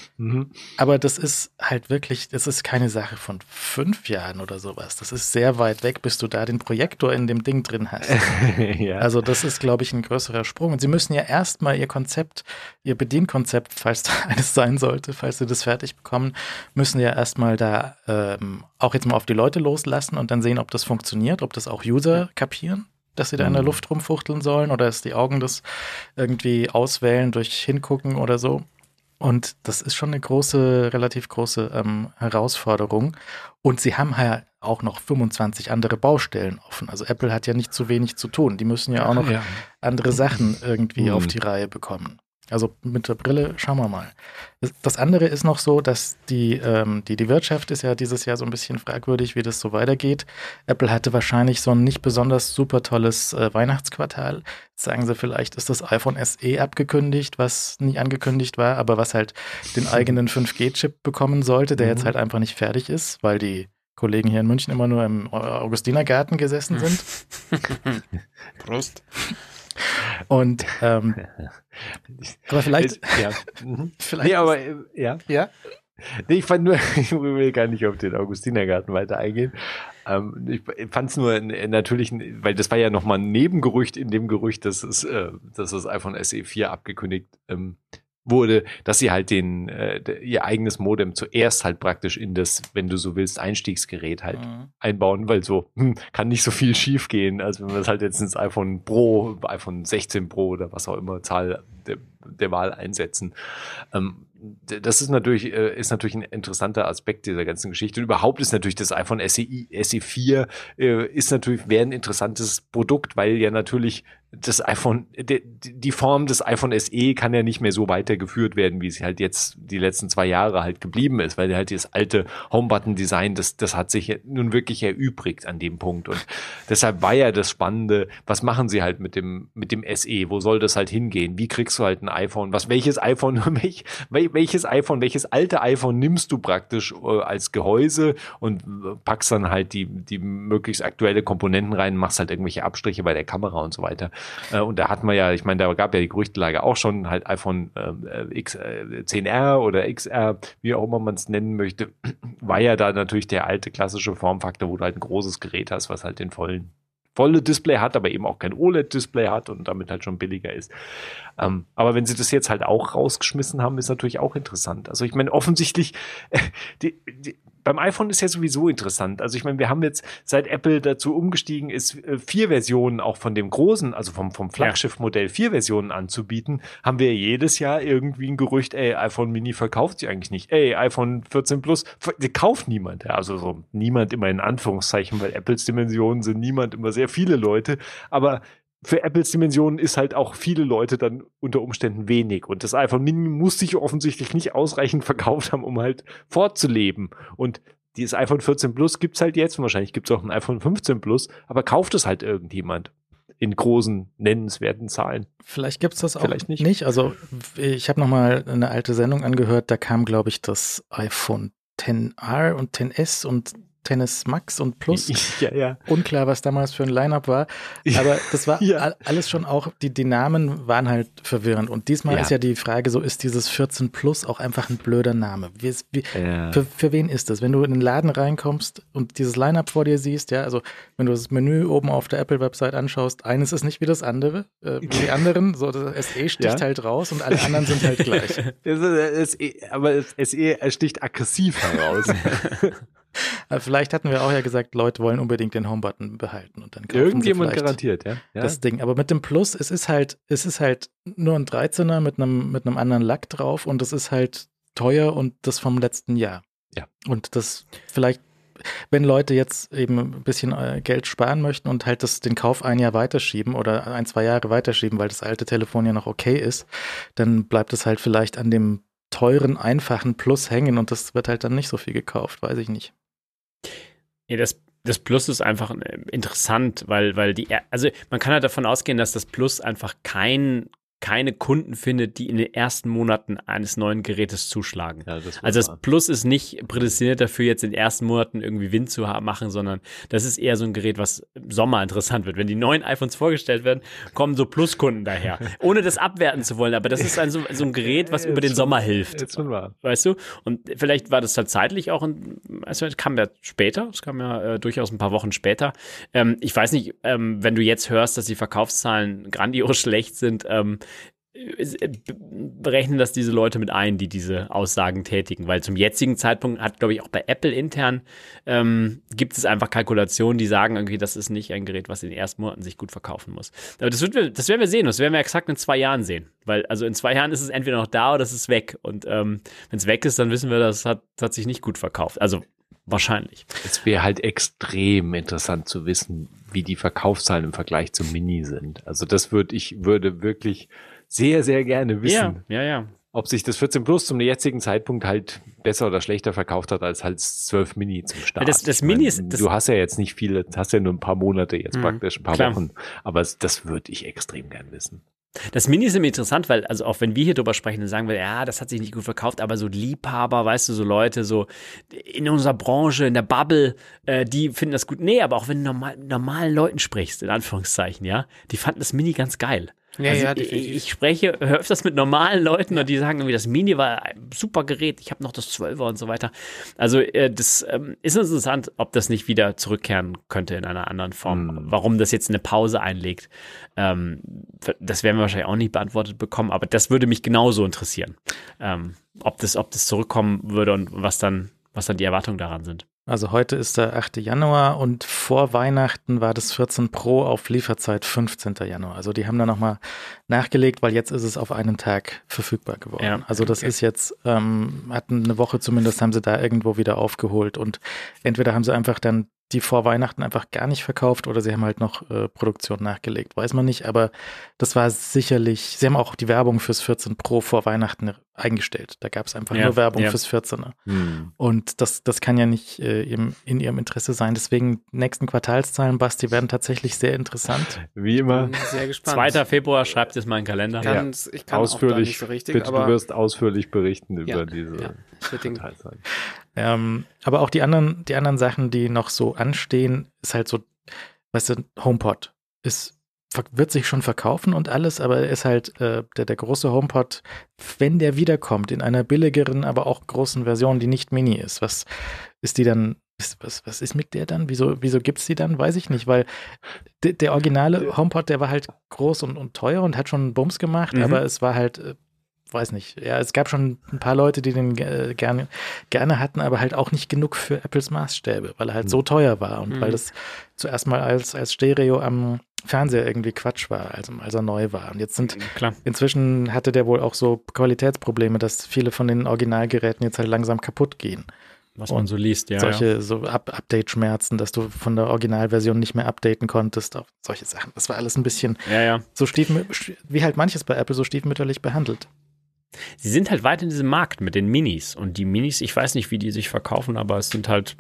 Aber das ist halt wirklich, das ist keine Sache von fünf Jahren oder sowas. Das ist sehr weit weg, bis du da den Projektor in dem Ding drin hast. ja. Also das ist, glaube ich, ein größerer Sprung. Und sie müssen ja erstmal ihr Konzept, ihr Bedienkonzept, falls da eines sein sollte, falls sie das fertig bekommen, müssen ja erstmal da ähm, auch jetzt mal auf die Leute loslassen und dann sehen, ob das funktioniert, ob das auch User kapieren, dass sie da in der Mhm. Luft rumfuchteln sollen oder dass die Augen das irgendwie auswählen durch Hingucken oder so. Und das ist schon eine große, relativ große ähm, Herausforderung. Und sie haben ja auch noch 25 andere Baustellen offen. Also Apple hat ja nicht zu wenig zu tun. Die müssen ja auch noch ja. andere Sachen irgendwie Hm. auf die Reihe bekommen. Also mit der Brille schauen wir mal. Das- andere ist noch so, dass die, ähm, die, die Wirtschaft ist ja dieses Jahr so ein bisschen fragwürdig, wie das so weitergeht. Apple hatte wahrscheinlich so ein nicht besonders super tolles äh, Weihnachtsquartal. Jetzt sagen sie, vielleicht ist das iPhone SE abgekündigt, was nie angekündigt war, aber was halt den eigenen 5G-Chip bekommen sollte, der jetzt Mhm. halt einfach nicht fertig ist, weil die Kollegen hier in München immer nur im Augustinergarten gesessen sind. Prost. Und ähm, aber vielleicht, ja. Mhm. vielleicht Nee, aber äh, ja. ja. Nee, ich fand nur, ich will gar nicht auf den Augustinergarten weiter eingehen. Ähm, ich fand es nur n- natürlich, weil das war ja nochmal ein Nebengerücht in dem Gerücht, dass es, äh, dass das iPhone SE 4 abgekündigt ähm, wurde, dass sie halt den äh, ihr eigenes Modem zuerst halt praktisch in das, wenn du so willst, Einstiegsgerät halt mhm. einbauen, weil so hm, kann nicht so viel schief gehen, als wenn man es halt jetzt ins iPhone Pro, iPhone 16 Pro oder was auch immer Zahl der, der Wahl einsetzen. Ähm, das ist natürlich, äh, ist natürlich ein interessanter Aspekt dieser ganzen Geschichte. Und überhaupt ist natürlich das iPhone SE, SE4 äh, ist natürlich, wäre ein interessantes Produkt, weil ja natürlich das iPhone, die, Form des iPhone SE kann ja nicht mehr so weitergeführt werden, wie sie halt jetzt die letzten zwei Jahre halt geblieben ist, weil halt das alte Home-Button-Design, das, das hat sich nun wirklich erübrigt an dem Punkt. Und deshalb war ja das Spannende, was machen sie halt mit dem, mit dem SE? Wo soll das halt hingehen? Wie kriegst du halt ein iPhone? Was, welches iPhone, welch, welches iPhone, welches alte iPhone nimmst du praktisch äh, als Gehäuse und packst dann halt die, die möglichst aktuelle Komponenten rein, machst halt irgendwelche Abstriche bei der Kamera und so weiter. Äh, und da hat man ja, ich meine, da gab ja die Gerüchtelage auch schon, halt iPhone äh, X, äh, 10R oder XR, wie auch immer man es nennen möchte, war ja da natürlich der alte klassische Formfaktor, wo du halt ein großes Gerät hast, was halt den vollen volle Display hat, aber eben auch kein OLED-Display hat und damit halt schon billiger ist. Ähm, aber wenn sie das jetzt halt auch rausgeschmissen haben, ist natürlich auch interessant. Also ich meine, offensichtlich, äh, die, die, beim iPhone ist ja sowieso interessant. Also ich meine, wir haben jetzt, seit Apple dazu umgestiegen ist, äh, vier Versionen auch von dem großen, also vom, vom Flaggschiff-Modell vier Versionen anzubieten, haben wir jedes Jahr irgendwie ein Gerücht, ey, iPhone Mini verkauft sich eigentlich nicht. Ey, iPhone 14 Plus, kauft niemand. Ja, also so niemand immer in Anführungszeichen, weil Apples Dimensionen sind niemand immer sehr viele Leute. Aber für Apples Dimensionen ist halt auch viele Leute dann unter Umständen wenig. Und das iPhone Mini muss sich offensichtlich nicht ausreichend verkauft haben, um halt fortzuleben. Und dieses iPhone 14 Plus gibt's halt jetzt und wahrscheinlich gibt's auch ein iPhone 15 Plus, aber kauft es halt irgendjemand in großen, nennenswerten Zahlen. Vielleicht gibt's das auch Vielleicht nicht. nicht. Also ich habe nochmal eine alte Sendung angehört, da kam, glaube ich, das iPhone 10R und 10S und Tennis Max und Plus. Ja, ja. Unklar, was damals für ein Line-Up war. Aber das war ja. alles schon auch, die, die Namen waren halt verwirrend. Und diesmal ist ja die Frage, so ist dieses 14 Plus auch einfach ein blöder Name. Wie, wie, für, für wen ist das? Wenn du in den Laden reinkommst und dieses Line-Up vor dir siehst, ja, also wenn du das Menü oben auf der Apple-Website anschaust, eines ist nicht wie das andere, äh, wie die anderen, so das SE sticht halt raus und alle anderen sind halt gleich. aber das SE sticht aggressiv heraus. Äh, vielleicht hatten wir auch ja gesagt, Leute wollen unbedingt den Home-Button behalten und dann kaufen Irgendjemand garantiert, ja? ja? Das Ding. Aber mit dem Plus, es ist halt, es ist halt nur ein 13er mit einem, mit einem anderen Lack drauf und es ist halt teuer und das vom letzten Jahr. Ja. Und das vielleicht wenn Leute jetzt eben ein bisschen äh, Geld sparen möchten und halt das, den Kauf ein Jahr weiterschieben oder ein, zwei Jahre weiterschieben, weil das alte Telefon ja noch okay ist, dann bleibt es halt vielleicht an dem teuren, einfachen Plus hängen und das wird halt dann nicht so viel gekauft, weiß ich nicht. Ja, das, das Plus ist einfach äh, interessant, weil, weil die, also man kann halt davon ausgehen, dass das Plus einfach kein keine Kunden findet, die in den ersten Monaten eines neuen Gerätes zuschlagen. Ja, das also das Plus ist nicht prädestiniert dafür, jetzt in den ersten Monaten irgendwie Wind zu machen, sondern das ist eher so ein Gerät, was im Sommer interessant wird. Wenn die neuen iPhones vorgestellt werden, kommen so Plus-Kunden daher. Ohne das abwerten zu wollen, aber das ist ein, so, so ein Gerät, was über den Sommer hilft. Jetzt schon wahr. Weißt du? Und vielleicht war das halt zeitlich auch, ein, also es kam ja später, es kam ja äh, durchaus ein paar Wochen später. Ähm, ich weiß nicht, ähm, wenn du jetzt hörst, dass die Verkaufszahlen grandios schlecht sind, ähm, berechnen das diese Leute mit ein, die diese Aussagen tätigen, weil zum jetzigen Zeitpunkt hat, glaube ich, auch bei Apple intern ähm, gibt es einfach Kalkulationen, die sagen irgendwie, das ist nicht ein Gerät, was in den ersten Monaten sich gut verkaufen muss. Aber das, wird, das werden wir sehen, das werden wir exakt in zwei Jahren sehen, weil also in zwei Jahren ist es entweder noch da oder es ist weg und ähm, wenn es weg ist, dann wissen wir, das hat, hat sich nicht gut verkauft. Also wahrscheinlich. Es wäre halt extrem interessant zu wissen, wie die Verkaufszahlen im Vergleich zum Mini sind. Also das würde ich würde wirklich sehr, sehr gerne wissen. Ja, ja, ja. Ob sich das 14 Plus zum jetzigen Zeitpunkt halt besser oder schlechter verkauft hat als halt 12 Mini zum Start. Das, das Mini ist, das du hast ja jetzt nicht viele, hast ja nur ein paar Monate jetzt mh, praktisch, ein paar klar. Wochen. Aber das würde ich extrem gern wissen. Das Mini ist immer interessant, weil, also auch wenn wir hier drüber sprechen, dann sagen wir, ja, das hat sich nicht gut verkauft, aber so Liebhaber, weißt du, so Leute, so in unserer Branche, in der Bubble, äh, die finden das gut. Nee, aber auch wenn du normal, normalen Leuten sprichst, in Anführungszeichen, ja, die fanden das Mini ganz geil. Ja, also ja, ich, ich spreche öfters mit normalen Leuten und die sagen irgendwie, das Mini war ein super Gerät, ich habe noch das 12er und so weiter. Also äh, das ähm, ist interessant, ob das nicht wieder zurückkehren könnte in einer anderen Form. Hm. Warum das jetzt eine Pause einlegt, ähm, das werden wir wahrscheinlich auch nicht beantwortet bekommen, aber das würde mich genauso interessieren, ähm, ob, das, ob das zurückkommen würde und was dann, was dann die Erwartungen daran sind. Also heute ist der 8. Januar und vor Weihnachten war das 14 Pro auf Lieferzeit 15. Januar. Also die haben da nochmal nachgelegt, weil jetzt ist es auf einen Tag verfügbar geworden. Ja, also das ist jetzt, ähm, hatten eine Woche zumindest, haben sie da irgendwo wieder aufgeholt und entweder haben sie einfach dann die vor Weihnachten einfach gar nicht verkauft oder sie haben halt noch äh, Produktion nachgelegt, weiß man nicht, aber das war sicherlich, sie haben auch die Werbung fürs 14 Pro vor Weihnachten eingestellt. Da gab es einfach Ja, nur Werbung ja. fürs 14er. Hm. Und das, das kann ja nicht äh, im, in ihrem Interesse sein. Deswegen nächsten Quartalszahlen, Basti, werden tatsächlich sehr interessant. Wie immer, Bin sehr gespannt. 2. Februar, schreibt es mal in den Kalender. Ich kann's- ich kann auch ausführlich, nicht so richtig, bitte, aber du wirst ausführlich berichten Ja, über diese Quartalszahlen. Ähm, aber auch die anderen, die anderen Sachen, die noch so anstehen, ist halt so, weißt du, HomePod ist wird sich schon verkaufen und alles, aber er ist halt äh, der, der große HomePod, wenn der wiederkommt in einer billigeren, aber auch großen Version, die nicht Mini ist, was ist die dann, ist, was, was ist mit der dann? Wieso, wieso gibt es die dann? Weiß ich nicht, weil de, der originale HomePod, der war halt groß und, und teuer und hat schon Bums gemacht, Mhm. aber es war halt, äh, weiß nicht, ja, es gab schon ein paar Leute, die den äh, gerne, gerne hatten, aber halt auch nicht genug für Apples Maßstäbe, weil er halt so teuer war und Mhm. weil das zuerst mal als, als Stereo am Fernseher irgendwie Quatsch war, also als er neu war. Und jetzt sind Klar. Inzwischen hatte der wohl auch so Qualitätsprobleme, dass viele von den Originalgeräten jetzt halt langsam kaputt gehen. Was man so liest, ja. solche ja. so Up Update-Schmerzen, dass du von der Originalversion nicht mehr updaten konntest, auch solche Sachen. Das war alles ein bisschen Ja, ja. so stiefmü wie halt manches bei Apple so stiefmütterlich behandelt. Sie sind halt weit in diesem Markt mit den Minis. Und die Minis, ich weiß nicht, wie die sich verkaufen, aber es sind halt,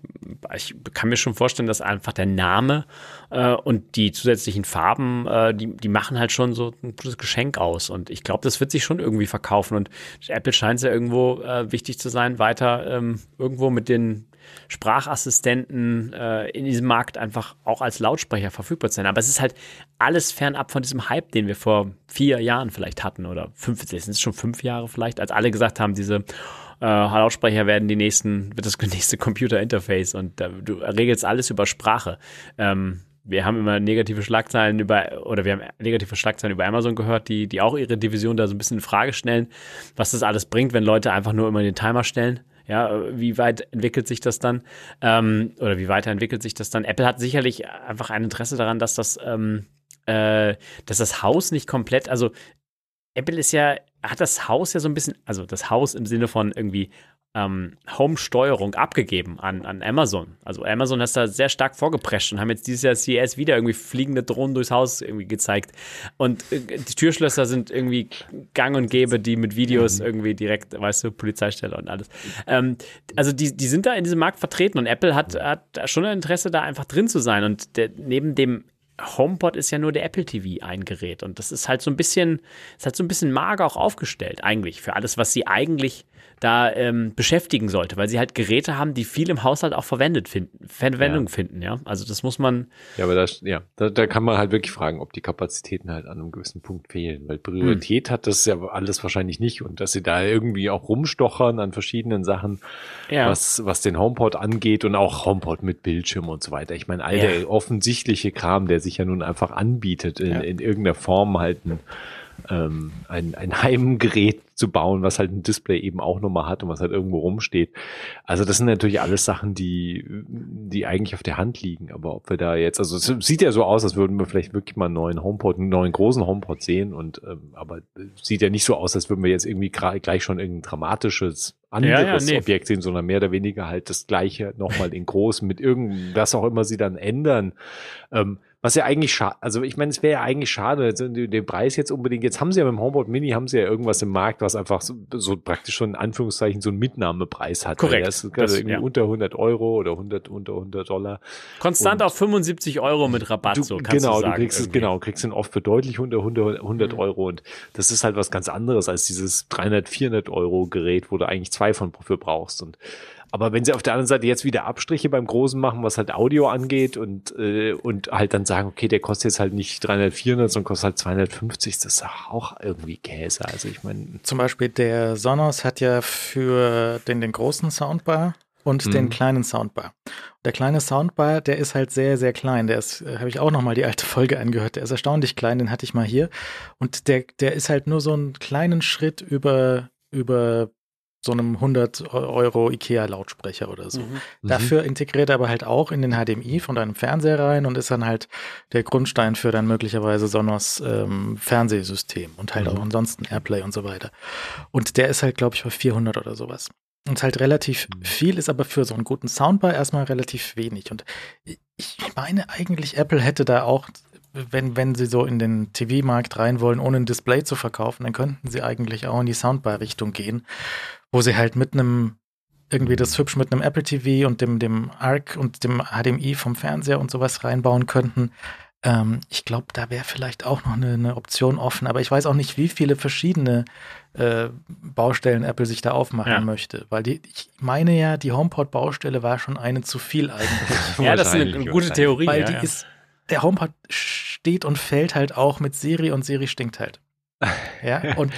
ich kann mir schon vorstellen, dass einfach der Name äh, und die zusätzlichen Farben, äh, die, die machen halt schon so ein gutes Geschenk aus. Und ich glaube, das wird sich schon irgendwie verkaufen. Und Apple scheint es ja irgendwo äh, wichtig zu sein, weiter ähm, irgendwo mit den Sprachassistenten äh, in diesem Markt einfach auch als Lautsprecher verfügbar zu sein. Aber es ist halt alles fernab von diesem Hype, den wir vor vier Jahren vielleicht hatten oder fünf, sind es schon fünf Jahre vielleicht, als alle gesagt haben, diese äh, Lautsprecher werden die nächsten, wird das nächste Computer-Interface und äh, du regelst alles über Sprache. Ähm, wir haben immer negative Schlagzeilen über, oder wir haben negative Schlagzeilen über Amazon gehört, die, die auch ihre Division da so ein bisschen in Frage stellen, was das alles bringt, wenn Leute einfach nur immer den Timer stellen. Ja, wie weit entwickelt sich das dann? Ähm, oder wie weiterentwickelt sich das dann? Apple hat sicherlich einfach ein Interesse daran, dass das, ähm, äh, dass das Haus nicht komplett, also Apple ist ja, hat das Haus ja so ein bisschen, also das Haus im Sinne von irgendwie ähm, Home-Steuerung abgegeben an, an Amazon. Also Amazon hat da sehr stark vorgeprescht und haben jetzt dieses Jahr CES wieder irgendwie fliegende Drohnen durchs Haus irgendwie gezeigt. Und äh, die Türschlösser sind irgendwie gang und gäbe, die mit Videos irgendwie direkt, weißt du, Polizeistelle und alles. Ähm, also die, die sind da in diesem Markt vertreten und Apple hat, hat schon ein Interesse, da einfach drin zu sein. Und der, neben dem HomePod ist ja nur der Apple TV ein Gerät und das ist halt so ein bisschen, ist halt so ein bisschen mager auch aufgestellt eigentlich für alles, was sie eigentlich da ähm, beschäftigen sollte, weil sie halt Geräte haben, die viel im Haushalt auch verwendet finden, Verwendung Ja. finden, ja. Also das muss man, Ja, aber das, ja, da, da kann man halt wirklich fragen, ob die Kapazitäten halt an einem gewissen Punkt fehlen, weil Priorität hat das ja alles wahrscheinlich nicht und dass sie da irgendwie auch rumstochern an verschiedenen Sachen, ja. was, was den HomePod angeht und auch HomePod mit Bildschirm und so weiter. Ich meine, all Ja. der offensichtliche Kram, der sich ja nun einfach anbietet, in, in irgendeiner Form halt ein, ähm, ein, ein Heimgerät zu bauen, was halt ein Display eben auch nochmal hat und was halt irgendwo rumsteht. Also das sind natürlich alles Sachen, die, die eigentlich auf der Hand liegen. Aber ob wir da jetzt, also es sieht ja so aus, als würden wir vielleicht wirklich mal einen neuen HomePod, einen neuen großen HomePod sehen und ähm, aber sieht ja nicht so aus, als würden wir jetzt irgendwie gleich schon irgendein dramatisches anderes Ja, ja, nee. Objekt sehen, sondern mehr oder weniger halt das gleiche nochmal in groß mit irgendwas auch immer sie dann ändern. Ähm, was ja eigentlich schade, also ich meine, es wäre ja eigentlich schade, also den Preis jetzt unbedingt, jetzt haben sie ja mit dem HomePod Mini, haben sie ja irgendwas im Markt, was einfach so, so praktisch schon in Anführungszeichen so einen Mitnahmepreis hat. Korrekt. Das ist Das- also irgendwie ja. unter 100 Euro oder 100, unter 100 Dollar. konstant und- auf 75 Euro mit Rabatt, Du, so kannst genau, du sagen. du kriegst es, irgendwie. genau, kriegst ihn oft für deutlich unter 100, 100 Mhm. Euro und das ist halt was ganz anderes als dieses 300, 400 Euro Gerät, wo du eigentlich zwei von für brauchst und Aber wenn sie auf der anderen Seite jetzt wieder Abstriche beim Großen machen, was halt Audio angeht und, äh, und halt dann sagen, okay, der kostet jetzt halt nicht 300, 400, sondern kostet halt 250, das ist auch irgendwie Käse. Also ich meine. Zum Beispiel der Sonos hat ja für den, den großen Soundbar und mhm. den kleinen Soundbar. Der kleine Soundbar, der ist halt sehr, sehr klein. Der ist, äh, habe ich auch nochmal die alte Folge angehört. Der ist erstaunlich klein, den hatte ich mal hier. Und der, der ist halt nur so einen kleinen Schritt über, über so einem 100 Euro IKEA-Lautsprecher oder so. Mhm. Dafür integriert er aber halt auch in den HDMI von deinem Fernseher rein und ist dann halt der Grundstein für dann möglicherweise Sonos ähm, Fernsehsystem und halt mhm. auch ansonsten Airplay und so weiter. Und der ist halt, glaube ich, bei 400 oder sowas. Und ist halt relativ mhm. viel, ist aber für so einen guten Soundbar erstmal relativ wenig. Und ich meine eigentlich, Apple hätte da auch wenn, wenn sie so in den TV-Markt rein wollen, ohne ein Display zu verkaufen, dann könnten sie eigentlich auch in die Soundbar-Richtung gehen, wo sie halt mit einem, irgendwie das hübsch mit einem Apple TV und dem, dem ARC und dem HDMI vom Fernseher und sowas reinbauen könnten. Ähm, ich glaube, da wäre vielleicht auch noch eine, eine, Option offen, aber ich weiß auch nicht, wie viele verschiedene äh, Baustellen Apple sich da aufmachen ja. möchte. Weil die, ich meine ja, die HomePod-Baustelle war schon eine zu viel eigentlich. ja, das ist eine, eine gute Theorie. Weil ja, die ja. ist, der HomePod steht und fällt halt auch mit Siri und Siri stinkt halt. Ja, und,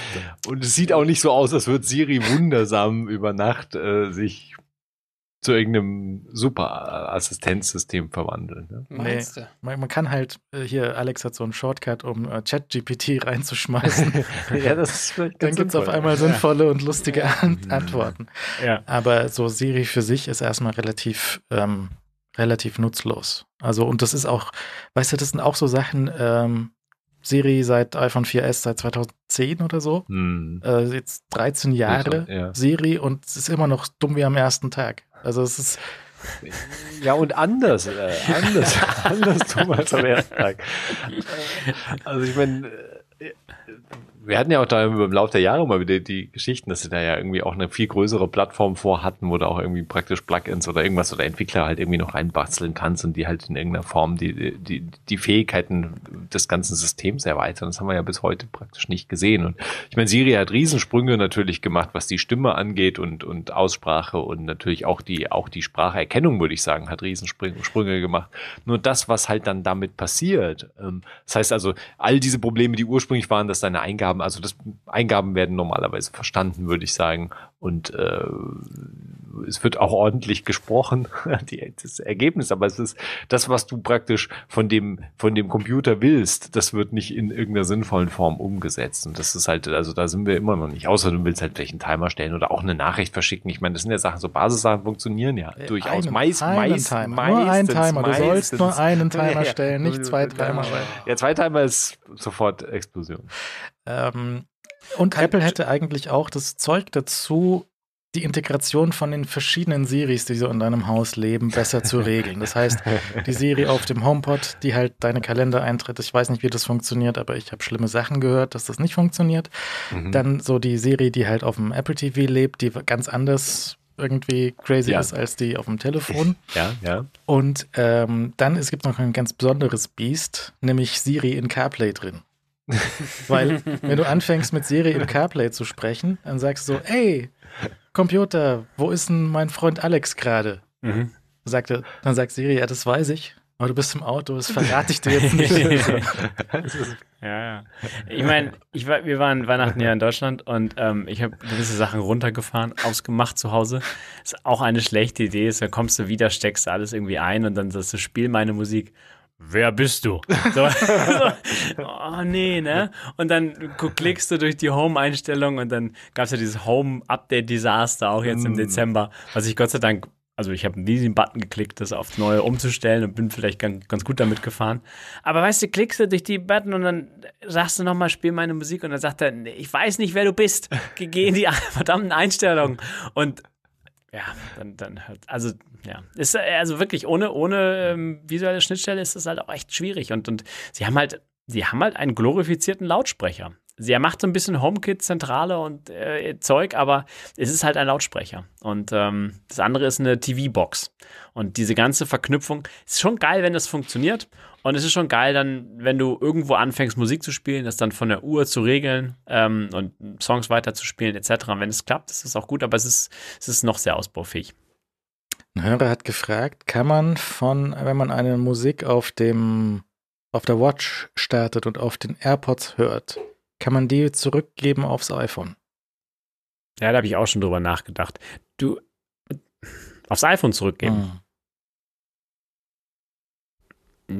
und es sieht auch nicht so aus, als würde Siri wundersam über Nacht äh, sich zu irgendeinem super Assistenzsystem verwandeln. Ne? Nee, man, man, kann halt, äh, hier, Alex hat so einen Shortcut, um äh, ChatGPT reinzuschmeißen. ja, das ist Dann gibt es auf einmal sinnvolle und lustige An mhm. Antworten. Ja. Aber so Siri für sich ist erstmal relativ, ähm, relativ nutzlos. Also, und das ist auch, weißt du, das sind auch so Sachen, ähm, Siri seit iPhone 4S seit 2010 oder so. Hm. Äh, jetzt 13 Jahre ja. Siri und es ist immer noch dumm wie am ersten Tag. Also es ist ja, und anders, äh, anders, anders dumm als am ersten Tag. Also ich meine, äh, wir hatten ja auch da im Laufe der Jahre mal wieder die Geschichten, dass sie da ja irgendwie auch eine viel größere Plattform vorhatten, wo du auch irgendwie praktisch Plugins oder irgendwas oder Entwickler halt irgendwie noch reinbasteln kannst und die halt in irgendeiner Form die, die, die Fähigkeiten des ganzen Systems erweitern. Das haben wir ja bis heute praktisch nicht gesehen. Und ich meine, Siri hat Riesensprünge natürlich gemacht, was die Stimme angeht und, und Aussprache und natürlich auch die, auch die Spracherkennung, würde ich sagen, hat Riesensprünge gemacht. Nur das, was halt dann damit passiert, ähm, das heißt also, all diese Probleme, die ursprünglich waren, dass deine Eingaben Eingaben, also das Eingaben werden normalerweise verstanden, würde ich sagen. Und äh, es wird auch ordentlich gesprochen, die, das Ergebnis, aber es ist das, was du praktisch von dem, von dem Computer willst, das wird nicht in irgendeiner sinnvollen Form umgesetzt. Und das ist halt, also da sind wir immer noch nicht, außer du willst halt vielleicht einen Timer stellen oder auch eine Nachricht verschicken. Ich meine, das sind ja Sachen, so Basissachen funktionieren ja äh, durchaus. Einen, meist, einen meist, Timer. Meistens, nur ein Timer. Du sollst nur einen Timer stellen, nicht zwei Timer. Ja, zwei Timer ist sofort Explosion. Ähm, und Apple hätte eigentlich auch das Zeug dazu, die Integration von den verschiedenen Series, die so in deinem Haus leben, besser zu regeln. Das heißt, die Serie auf dem HomePod, die halt deine Kalender eintritt. Ich weiß nicht, wie das funktioniert, aber ich habe schlimme Sachen gehört, dass das nicht funktioniert. Mhm. Dann so die Serie, die halt auf dem Apple TV lebt, die ganz anders irgendwie crazy ja. ist als die auf dem Telefon. Ja, ja. Und ähm, dann es gibt noch ein ganz besonderes Beast, nämlich Siri in CarPlay drin. Weil, wenn du anfängst mit Siri im CarPlay zu sprechen, dann sagst du so, ey, Computer, wo ist denn mein Freund Alex gerade? Mhm. Sagte, dann sagt Siri, ja, das weiß ich. Aber du bist im Auto, das verrate ich dir jetzt nicht. ja, ja. Ich meine, ich war, wir waren Weihnachten ja in Deutschland und ähm, ich habe gewisse Sachen runtergefahren, ausgemacht zu Hause. Ist auch eine schlechte Idee. Ist, dann kommst du wieder, steckst alles irgendwie ein und dann sagst du, spiel meine Musik wer bist du? So, oh nee, ne? Und dann klickst du durch die Home-Einstellung und dann gab es ja dieses Home-Update-Desaster auch jetzt im mm. Dezember, was ich Gott sei Dank, also ich habe diesen Button geklickt, das aufs Neue umzustellen und bin vielleicht ganz, ganz gut damit gefahren. Aber weißt du, klickst du durch die Button und dann sagst du nochmal, spiel meine Musik und dann sagt er, ich weiß nicht, wer du bist. Geh in die verdammten Einstellungen. Und ja, dann, dann halt, also ja, ist äh, also wirklich ohne, ohne ähm, visuelle Schnittstelle ist es halt auch echt schwierig und, und sie haben halt, sie haben halt einen glorifizierten Lautsprecher. Sie macht so ein bisschen HomeKit-Zentrale und äh, Zeug, aber es ist halt ein Lautsprecher. Und ähm, das andere ist eine TV-Box. Und diese ganze Verknüpfung ist schon geil, wenn das funktioniert. Und es ist schon geil, dann, wenn du irgendwo anfängst, Musik zu spielen, das dann von der Uhr zu regeln ähm, und Songs weiterzuspielen, etc. Und wenn es klappt, ist es auch gut, aber es ist, es ist noch sehr ausbaufähig. Ein Hörer hat gefragt, kann man von, wenn man eine Musik auf dem, auf der Watch startet und auf den AirPods hört, kann man die zurückgeben aufs iPhone? Ja, da habe ich auch schon drüber nachgedacht. Du aufs iPhone zurückgeben.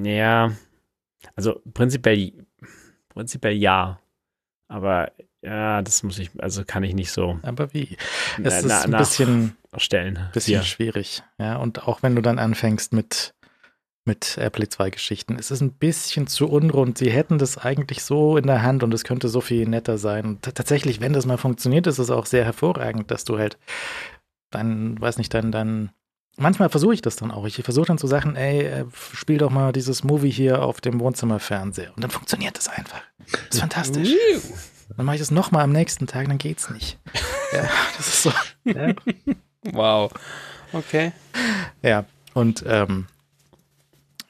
Ja, also prinzipiell, prinzipiell ja. Aber ja, das muss ich, also kann ich nicht so Aber wie? na- Es ist na- ein bisschen, nachstellen. bisschen Hier. schwierig. Ja, und auch wenn du dann anfängst mit, mit AirPlay 2 Geschichten, es ist ein bisschen zu unrund. Sie hätten das eigentlich so in der Hand und es könnte so viel netter sein. Und tatsächlich, wenn das mal funktioniert, ist es auch sehr hervorragend, dass du halt dann, weiß nicht, dann, dann, manchmal versuche ich das dann auch. Ich versuche dann zu sagen, ey, äh, spiel doch mal dieses Movie hier auf dem Wohnzimmerfernseher. Und dann funktioniert das einfach. Das ist fantastisch. Dann mache ich das nochmal am nächsten Tag, dann geht's nicht. Ja, das ist so. Ja. Wow. Okay. Ja, und ähm,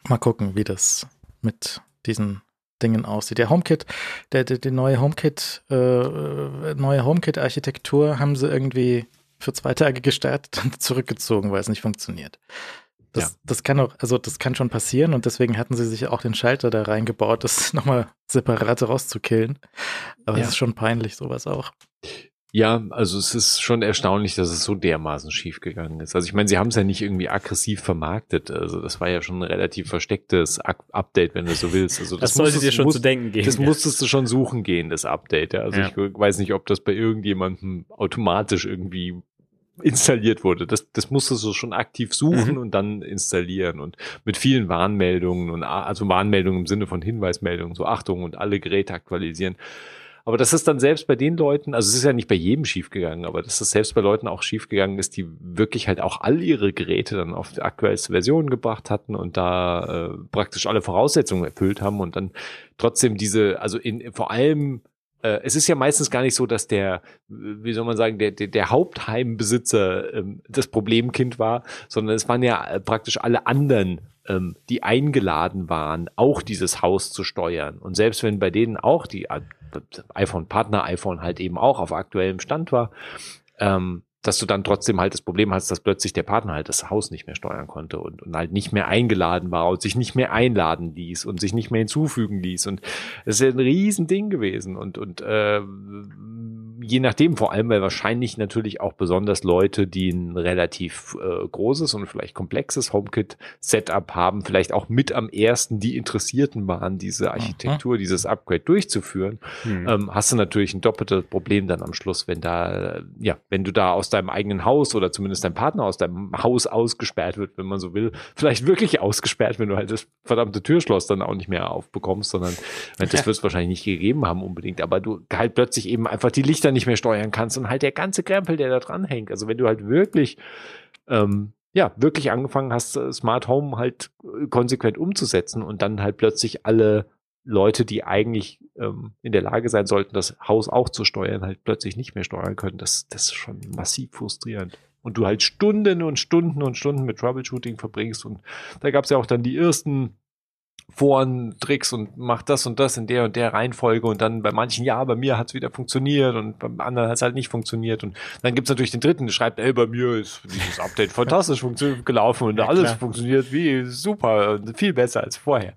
mal gucken, wie das mit diesen Dingen aussieht. Der HomeKit, der, der, die neue HomeKit, äh, äh, neue HomeKit-Architektur haben sie irgendwie für zwei Tage gestartet und zurückgezogen, weil es nicht funktioniert. Das, Ja. das kann auch, also das kann schon passieren und deswegen hatten sie sich auch den Schalter da reingebaut, das nochmal separat rauszukillen. Aber es Ja. ist schon peinlich, sowas auch. Ja, also es ist schon erstaunlich, dass es so dermaßen schief gegangen ist. Also ich meine, sie haben es ja nicht irgendwie aggressiv vermarktet. Also das war ja schon ein relativ verstecktes Up- Update, wenn du so willst. Also Das, sollte musstest- dir schon musst- zu denken geben. Das ja. musstest du schon suchen gehen, das Update. Also Ja. ich weiß nicht, ob das bei irgendjemandem automatisch irgendwie installiert wurde. Das, das musstest du schon aktiv suchen Mhm. und dann installieren und mit vielen Warnmeldungen und a- also Warnmeldungen im Sinne von Hinweismeldungen, so Achtung und alle Geräte aktualisieren. Aber das ist dann selbst bei den Leuten, also es ist ja nicht bei jedem schiefgegangen, aber dass es selbst bei Leuten auch schiefgegangen ist, die wirklich halt auch all ihre Geräte dann auf die aktuellste Version gebracht hatten und da äh, praktisch alle Voraussetzungen erfüllt haben und dann trotzdem diese, also in vor allem äh, es ist ja meistens gar nicht so, dass der, wie soll man sagen, der, der, der Hauptheimbesitzer ähm, das Problemkind war, sondern es waren ja äh, praktisch alle anderen, ähm, die eingeladen waren, auch dieses Haus zu steuern. Und selbst wenn bei denen auch die äh, iPhone-Partner, iPhone halt eben auch auf aktuellem Stand war, ähm, dass du dann trotzdem halt das Problem hast, dass plötzlich der Partner halt das Haus nicht mehr steuern konnte und, und halt nicht mehr eingeladen war und sich nicht mehr einladen ließ und sich nicht mehr hinzufügen ließ. Und es ist ja ein Riesending gewesen. Und, und äh, je nachdem, vor allem, weil wahrscheinlich natürlich auch besonders Leute, die ein relativ äh, großes und vielleicht komplexes HomeKit-Setup haben, vielleicht auch mit am ersten die Interessierten waren, diese Architektur, dieses Upgrade durchzuführen, Hm. ähm, hast du natürlich ein doppeltes Problem dann am Schluss, wenn da, ja, wenn du da aus deinem eigenen Haus oder zumindest dein Partner aus deinem Haus ausgesperrt wird, wenn man so will, vielleicht wirklich ausgesperrt, wenn du halt das verdammte Türschloss dann auch nicht mehr aufbekommst, sondern das wird es wahrscheinlich nicht gegeben haben unbedingt, aber du halt plötzlich eben einfach die Lichter nicht mehr steuern kannst und halt der ganze Krempel, der da dran hängt. Also wenn du halt wirklich ähm, ja, wirklich angefangen hast, äh, Smart Home halt äh, konsequent umzusetzen und dann halt plötzlich alle Leute, die eigentlich ähm, in der Lage sein sollten, das Haus auch zu steuern, halt plötzlich nicht mehr steuern können. Das, das ist schon massiv frustrierend. Und du halt Stunden und Stunden und Stunden mit Troubleshooting verbringst. Und da gab es ja auch dann die ersten Foren, Tricks und mach das und das in der und der Reihenfolge und dann bei manchen, ja, bei mir hat's wieder funktioniert und beim anderen hat's halt nicht funktioniert und dann gibt's natürlich den dritten, der schreibt, ey, bei mir ist dieses Update fantastisch funktioniert, gelaufen und Ja, alles klar. funktioniert wie super, und viel besser als vorher.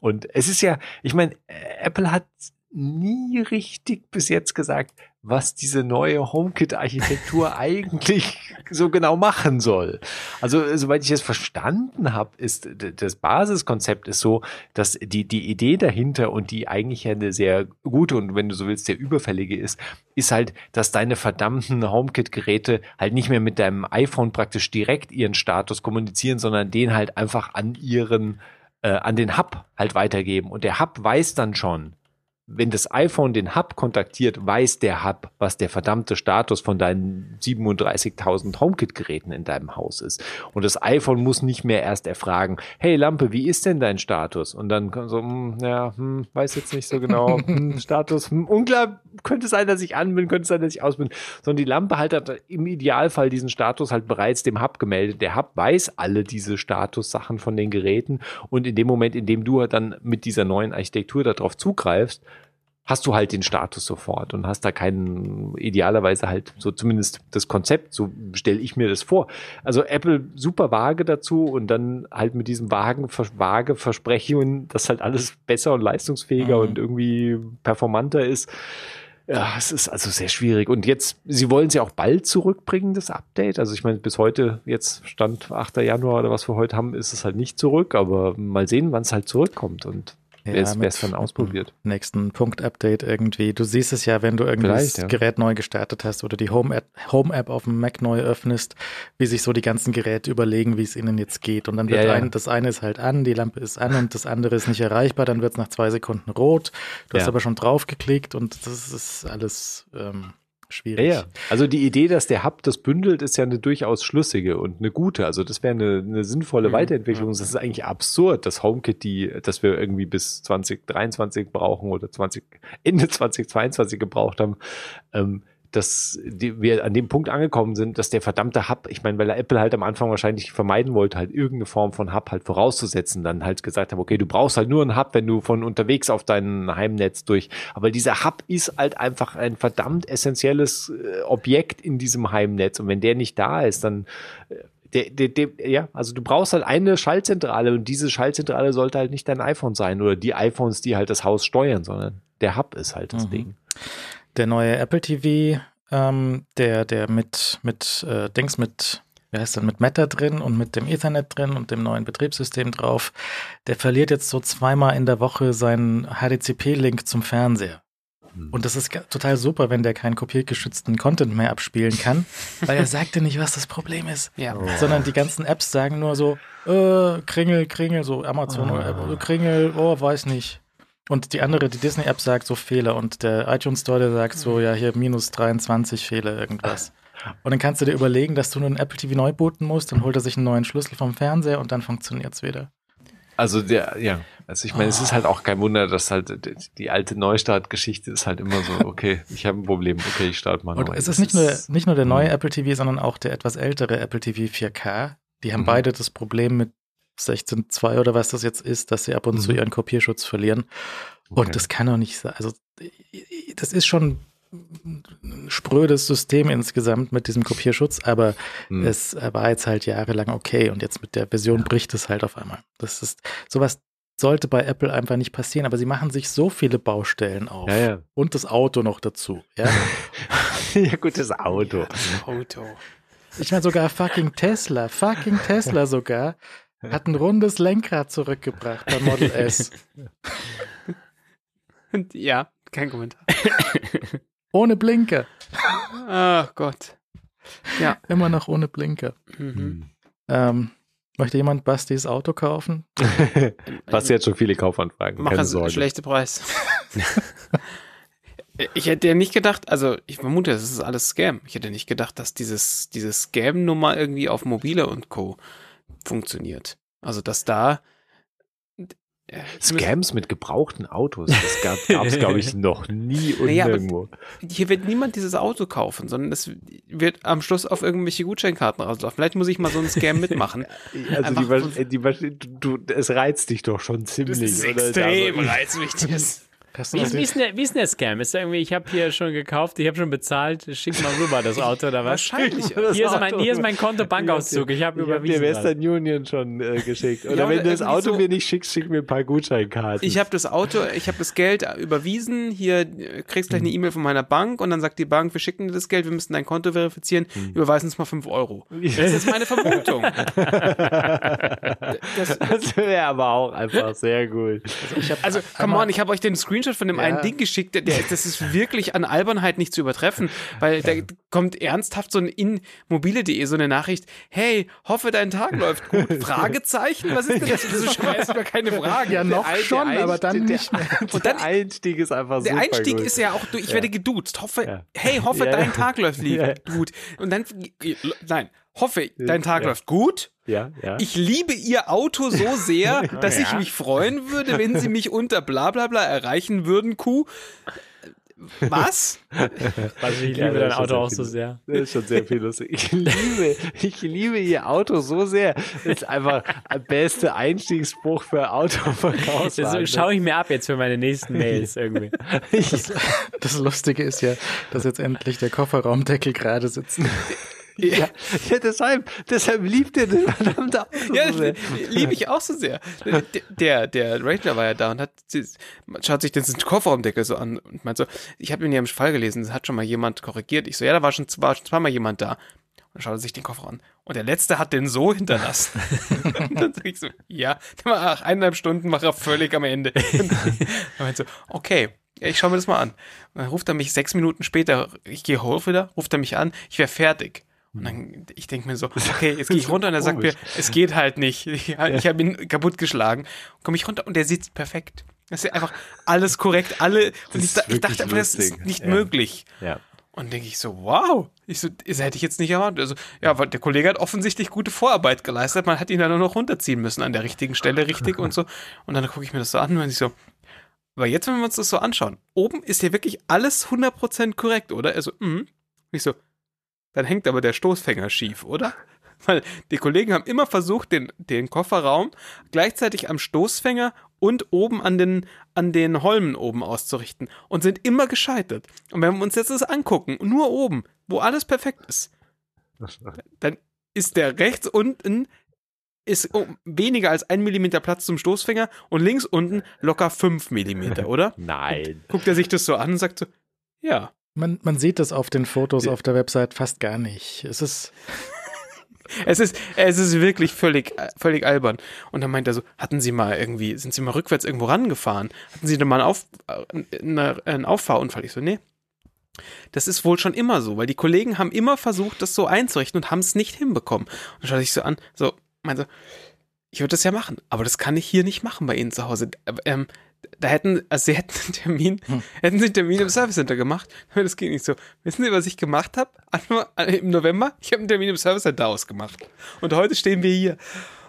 Und es ist ja, ich meine, Apple hat nie richtig bis jetzt gesagt, was diese neue HomeKit-Architektur eigentlich so genau machen soll. Also, soweit ich es verstanden habe, ist das Basiskonzept ist so, dass die, die Idee dahinter und die eigentlich ja eine sehr gute und wenn du so willst, sehr überfällige ist, ist halt, dass deine verdammten HomeKit-Geräte halt nicht mehr mit deinem iPhone praktisch direkt ihren Status kommunizieren, sondern den halt einfach an ihren, äh, an den Hub halt weitergeben. Und der Hub weiß dann schon, wenn das iPhone den Hub kontaktiert, weiß der Hub, was der verdammte Status von deinen 37.000 HomeKit-Geräten in deinem Haus ist. Und das iPhone muss nicht mehr erst erfragen, hey Lampe, wie ist denn dein Status? Und dann so, hm, ja, hm, weiß jetzt nicht so genau, hm, Status, hm, unklar, könnte sein, dass ich an bin, könnte sein, dass ich aus bin. Sondern die Lampe halt hat im Idealfall diesen Status halt bereits dem Hub gemeldet. Der Hub weiß alle diese Statussachen von den Geräten und in dem Moment, in dem du dann mit dieser neuen Architektur darauf zugreifst, hast du halt den Status sofort und hast da keinen, idealerweise halt so zumindest das Konzept, so stelle ich mir das vor. Also Apple super vage dazu und dann halt mit diesem vagen, vage Versprechungen, dass halt alles besser und leistungsfähiger Mhm. und irgendwie performanter ist. Ja, es ist also sehr schwierig. Und jetzt, sie wollen es ja auch bald zurückbringen, das Update. Also ich meine, bis heute, jetzt Stand 8. Januar oder was wir heute haben, ist es halt nicht zurück, aber mal sehen, wann es halt zurückkommt und Ja, wer es dann ausprobiert. Nächsten Punkt-Update irgendwie. Du siehst es ja, wenn du irgendwie Vielleicht, das ja. Gerät neu gestartet hast oder die Home-App Home -App auf dem Mac neu öffnest, wie sich so die ganzen Geräte überlegen, wie es ihnen jetzt geht. Und dann wird Ja, ein, das eine ist halt an, die Lampe ist an und das andere ist nicht erreichbar, dann wird es nach zwei Sekunden rot. Du hast aber schon drauf geklickt und das ist alles ähm, schwierig. ja. Also die Idee, dass der Hub das bündelt, ist ja eine durchaus schlüssige und eine gute. Also das wäre eine, eine sinnvolle Mhm. Weiterentwicklung. Das ist eigentlich absurd, dass HomeKit die, dass wir irgendwie bis 2023 brauchen oder 20, Ende 2022 gebraucht haben. Ähm, dass die, wir an dem Punkt angekommen sind, dass der verdammte Hub, ich meine, weil Apple halt am Anfang wahrscheinlich vermeiden wollte, halt irgendeine Form von Hub halt vorauszusetzen, dann halt gesagt haben, okay, du brauchst halt nur einen Hub, wenn du von unterwegs auf dein Heimnetz durch. Aber dieser Hub ist halt einfach ein verdammt essentielles äh, Objekt in diesem Heimnetz. Und wenn der nicht da ist, dann äh, der, der, der, ja, also du brauchst halt eine Schaltzentrale und diese Schaltzentrale sollte halt nicht dein iPhone sein oder die iPhones, die halt das Haus steuern, sondern der Hub ist halt das Mhm. Ding. Der neue Apple TV, ähm, der, der mit, mit äh, Dings mit, wie heißt denn, mit Meta drin und mit dem Ethernet drin und dem neuen Betriebssystem drauf, der verliert jetzt so zweimal in der Woche seinen HDCP-Link zum Fernseher. Hm. Und das ist total super, wenn der keinen kopiergeschützten Content mehr abspielen kann, weil er sagte nicht, was das Problem ist. Ja. Sondern die ganzen Apps sagen nur so, äh, Kringel, Kringel, so Amazon, Ah. äh, Kringel, oh, weiß nicht. Und die andere, die Disney-App sagt so Fehler und der iTunes Store, der sagt so, ja, hier minus 23 Fehler, irgendwas. Und dann kannst du dir überlegen, dass du nur ein Apple TV neu booten musst, dann holt er sich einen neuen Schlüssel vom Fernseher und dann funktioniert's wieder. Also der, ja, also ich meine, es ist halt auch kein Wunder, dass halt die- alte Neustart-Geschichte ist halt immer so, okay, ich habe ein Problem, okay, ich starte mal Und neu. es Das ist nicht nur, nicht nur der neue Mhm. Apple TV, sondern auch der etwas ältere Apple TV 4K. Die haben Mhm. beide das Problem mit 16.2 oder was das jetzt ist, dass sie ab und zu Mhm. ihren Kopierschutz verlieren. Okay. Und das kann doch nicht sein. Also, das ist schon ein sprödes System insgesamt mit diesem Kopierschutz, aber Hm. es war jetzt halt jahrelang okay und jetzt mit der Version bricht es halt auf einmal. Das ist, sowas sollte bei Apple einfach nicht passieren, aber sie machen sich so viele Baustellen auf. Ja, ja. Und das Auto noch dazu. Ja? ja, gut, das Auto. Auto. Ich meine sogar fucking Tesla, fucking Tesla sogar, hat ein rundes Lenkrad zurückgebracht beim Model S. Ja, kein Kommentar. Ohne Blinker. Ach Gott. Ja. Immer noch ohne Blinker. Mhm. Hm. Ähm, möchte jemand Bastis Auto kaufen? Was jetzt schon viele Kaufanfragen, Mach keine es Sorge. schlechte Preis. ich hätte ja nicht gedacht, also ich vermute, das ist alles Scam. Ich hätte nicht gedacht, dass dieses, diese Scam-Nummer irgendwie auf Mobile und Co. funktioniert. Also, dass da. äh, Scams mit gebrauchten Autos, das gab es, glaube ich, noch nie und Naja, nirgendwo. Hier wird niemand dieses Auto kaufen, sondern es wird am Schluss auf irgendwelche Gutscheinkarten rauslaufen. Vielleicht muss ich mal so einen Scam mitmachen. Also die, äh, die, Wasch- du, es reizt dich doch schon ziemlich. oder? Also, reizwichtig. Hast du Wie ist, die- wie, ist denn der, wie ist denn der Scam? Ist der irgendwie, ich habe hier schon gekauft, ich habe schon bezahlt, schick mal rüber das Auto oder was? Wahrscheinlich. Hier ist, mein, hier ist mein Konto Bankauszug, ich habe Ich habe dir überwiesen. Western Union schon äh, geschickt. Oder Ja, wenn du das Auto so- mir nicht schickst, schick mir ein paar Gutscheinkarten. Ich habe das Auto, ich habe das Geld überwiesen, hier äh, kriegst Mhm. gleich eine E-Mail von meiner Bank und dann sagt die Bank, wir schicken dir das Geld, wir müssen dein Konto verifizieren, Mhm. überweisen uns mal 5 Euro. Das ist meine Vermutung. Das, das wäre aber auch einfach sehr gut. ich hab also, come on, ich habe euch den Screenshot von dem Ja. einen Ding geschickt, der, der, das ist wirklich an Albernheit nicht zu übertreffen, weil da kommt ernsthaft so ein in mobile.de so eine Nachricht, hey, hoffe dein Tag läuft gut, Fragezeichen, was ist denn das? Wieso schmeißt du keine Fragen? Ja, noch Der schon, der aber dann nicht mehr. Der, und der Einstieg ist einfach Der super Einstieg gut. ist ja auch, ich werde geduzt. Hoffe, hey, hoffe, dein Tag läuft gut. Und dann, nein, hoffe, dein Tag Ja. läuft gut. Ja, ja. Ich liebe ihr Auto so sehr, dass ich Ja. mich freuen würde, wenn sie mich unter bla bla bla erreichen würden, Q. Was? Also ich Ja, liebe das dein Auto auch sehr so viel. sehr. Das ist schon sehr viel lustig. Ich liebe, ich liebe ihr Auto so sehr. Das ist einfach der beste Einstiegsspruch für Autoverkaufswagen. Das schaue ich mir ab jetzt für meine nächsten Mails irgendwie. Das, das Lustige ist ja, dass jetzt endlich der Kofferraumdeckel gerade sitzt. Ja, ja, deshalb, deshalb liebt er das verdammte Auto Ja, so sehr. liebe ich auch so sehr. Der, der Ranger war ja da und hat, schaut sich den Kofferraumdeckel so an und meint so, ich habe ihn ja im Fall gelesen, das hat schon mal jemand korrigiert. Ich so, ja, da war schon, war schon zweimal jemand da. Und dann schaut er sich den Koffer an. Und der letzte hat den so hinterlassen. und dann sag ich so, ja, nach eineinhalb Stunden war er völlig am Ende. Und er meint so, okay, ja, ich schaue mir das mal an. Und dann ruft er mich sechs Minuten später, ich gehe hoch wieder, ruft er mich an, ich wäre fertig. Und dann, ich denke mir so, okay, jetzt gehe ich runter und er sagt mir, es geht halt nicht. Ich, ich habe ihn kaputtgeschlagen. Komme ich runter und der sitzt perfekt. Das ist einfach alles korrekt, alle. Und ich, ich dachte einfach, das ist nicht Ja. möglich. Ja. Und denke ich so, wow. Ich so, das hätte ich jetzt nicht erwartet. Also, ja, weil der Kollege hat offensichtlich gute Vorarbeit geleistet. Man hat ihn dann nur noch runterziehen müssen an der richtigen Stelle, richtig und so. Und dann gucke ich mir das so an und ich so, aber jetzt, wenn wir uns das so anschauen, oben ist hier wirklich alles 100% korrekt, oder? Also, mhm. Ich so, dann hängt aber der Stoßfänger schief, oder? Weil die Kollegen haben immer versucht, den, den Kofferraum gleichzeitig am Stoßfänger und oben an den, an den Holmen oben auszurichten und sind immer gescheitert. Und wenn wir uns jetzt das angucken, nur oben, wo alles perfekt ist, dann ist der rechts unten ist um weniger als ein Millimeter Platz zum Stoßfänger und links unten locker fünf Millimeter, oder? Nein. Guckt er sich das so an und sagt so, ja. Man, man sieht das auf den Fotos auf der Website fast gar nicht. Es ist, Es ist, es ist wirklich völlig, völlig albern. Und dann meint er so, hatten Sie mal irgendwie, sind Sie mal rückwärts irgendwo rangefahren? Hatten Sie da mal einen, Auf, eine, einen Auffahrunfall? Ich so, nee. Das ist wohl schon immer so, weil die Kollegen haben immer versucht, das so einzurichten und haben es nicht hinbekommen. Und schaut sich so an, so, meinte, ich würde das ja machen, aber das kann ich hier nicht machen bei Ihnen zu Hause. Ähm, da hätten, also sie hätten einen Termin, hätten sie einen Termin im Service Center gemacht, aber das ging nicht so. Wissen Sie, was ich gemacht habe? Im November? Ich habe einen Termin im Service Center ausgemacht. Und heute stehen wir hier.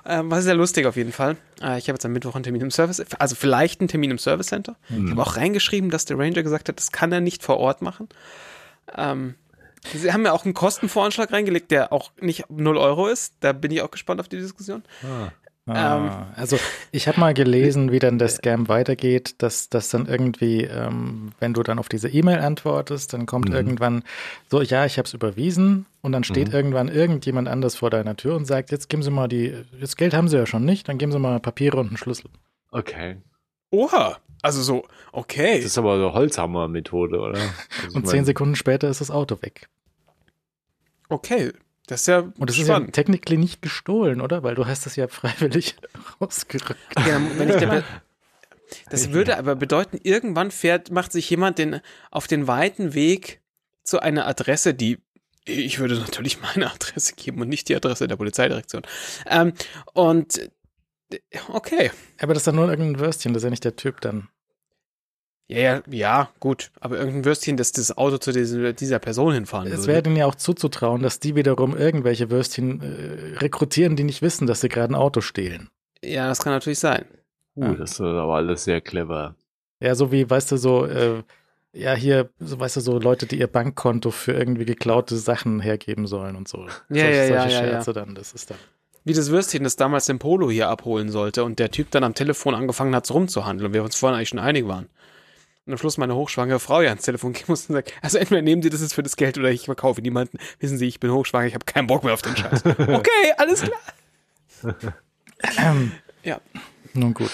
Ähm, war sehr lustig auf jeden Fall. Äh, ich habe jetzt am Mittwoch einen Termin im Service, also vielleicht einen Termin im Service Center. Ich habe auch reingeschrieben, dass der Ranger gesagt hat, das kann er nicht vor Ort machen. Ähm, Sie haben ja auch einen Kostenvoranschlag reingelegt, der auch nicht 0 Euro ist. Da bin ich auch gespannt auf die Diskussion. ah, also ich habe mal gelesen, wie dann der Scam weitergeht, dass das dann irgendwie, ähm, wenn du dann auf diese E-Mail antwortest, dann kommt irgendwann so, ja, ich habe es überwiesen und dann steht irgendwann irgendjemand anders vor deiner Tür und sagt, jetzt geben Sie mal die, das Geld haben Sie ja schon nicht, dann geben Sie mal Papiere und einen Schlüssel. Okay. Oha, also so, okay. Das ist aber so Holzhammer-Methode, oder? Also Und zehn Sekunden später ist das Auto weg. Okay, das ist ja Und das ist ja spannend. technically nicht gestohlen, oder? Weil du hast es ja freiwillig rausgerückt. Ja, wenn ich der, das würde aber bedeuten, irgendwann fährt, macht sich jemand den, auf den weiten Weg zu einer Adresse, die ich würde natürlich meine Adresse geben und nicht die Adresse der Polizeidirektion. Ähm, und okay. Aber das ist dann nur irgendein Würstchen, das ist ja nicht der Typ dann. Ja, ja, ja, gut. Aber irgendein Würstchen, das das Auto zu dieser, dieser Person hinfahren Es würde. wäre denen ja auch zuzutrauen, dass die wiederum irgendwelche Würstchen äh, rekrutieren, die nicht wissen, dass sie gerade ein Auto stehlen. Ja, das kann natürlich sein. Uh, das ist aber alles sehr clever. Ja, so wie, weißt du, so, äh, ja, hier, so, weißt du, so Leute, die ihr Bankkonto für irgendwie geklaute Sachen hergeben sollen und so. Ja, solche, ja, ja, solche ja, ja. Scherze dann, das ist dann. Wie das Würstchen, das damals den Polo hier abholen sollte und der Typ dann am Telefon angefangen hat, so rumzuhandeln und wir uns vorhin eigentlich schon einig waren. Und am Schluss meine hochschwangere Frau ja ans Telefon gehen musste und sagt, also entweder nehmen Sie das jetzt für das Geld oder ich verkaufe niemanden. Wissen Sie, ich bin hochschwanger, ich habe keinen Bock mehr auf den Scheiß. Okay, alles klar. Ja. Nun gut.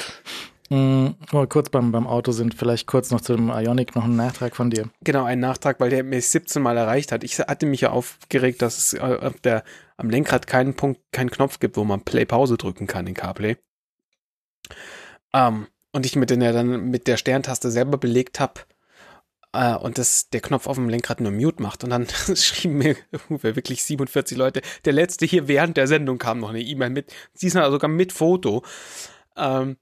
Wo wir kurz beim, beim Auto sind, vielleicht kurz noch zu dem Ionic noch ein Nachtrag von dir. Genau, ein Nachtrag, weil der mich 17 Mal erreicht hat. Ich hatte mich ja aufgeregt, dass es äh, auf der, am Lenkrad keinen Punkt, keinen Knopf gibt, wo man Play-Pause drücken kann in CarPlay. Ähm, und ich mit, den, ja dann mit der Sterntaste selber belegt habe äh, und das, der Knopf auf dem Lenkrad nur Mute macht. Und dann schrieben mir wirklich 47 Leute. Der letzte hier während der Sendung kam noch eine E-Mail mit, diesmal sogar mit Foto. Ähm,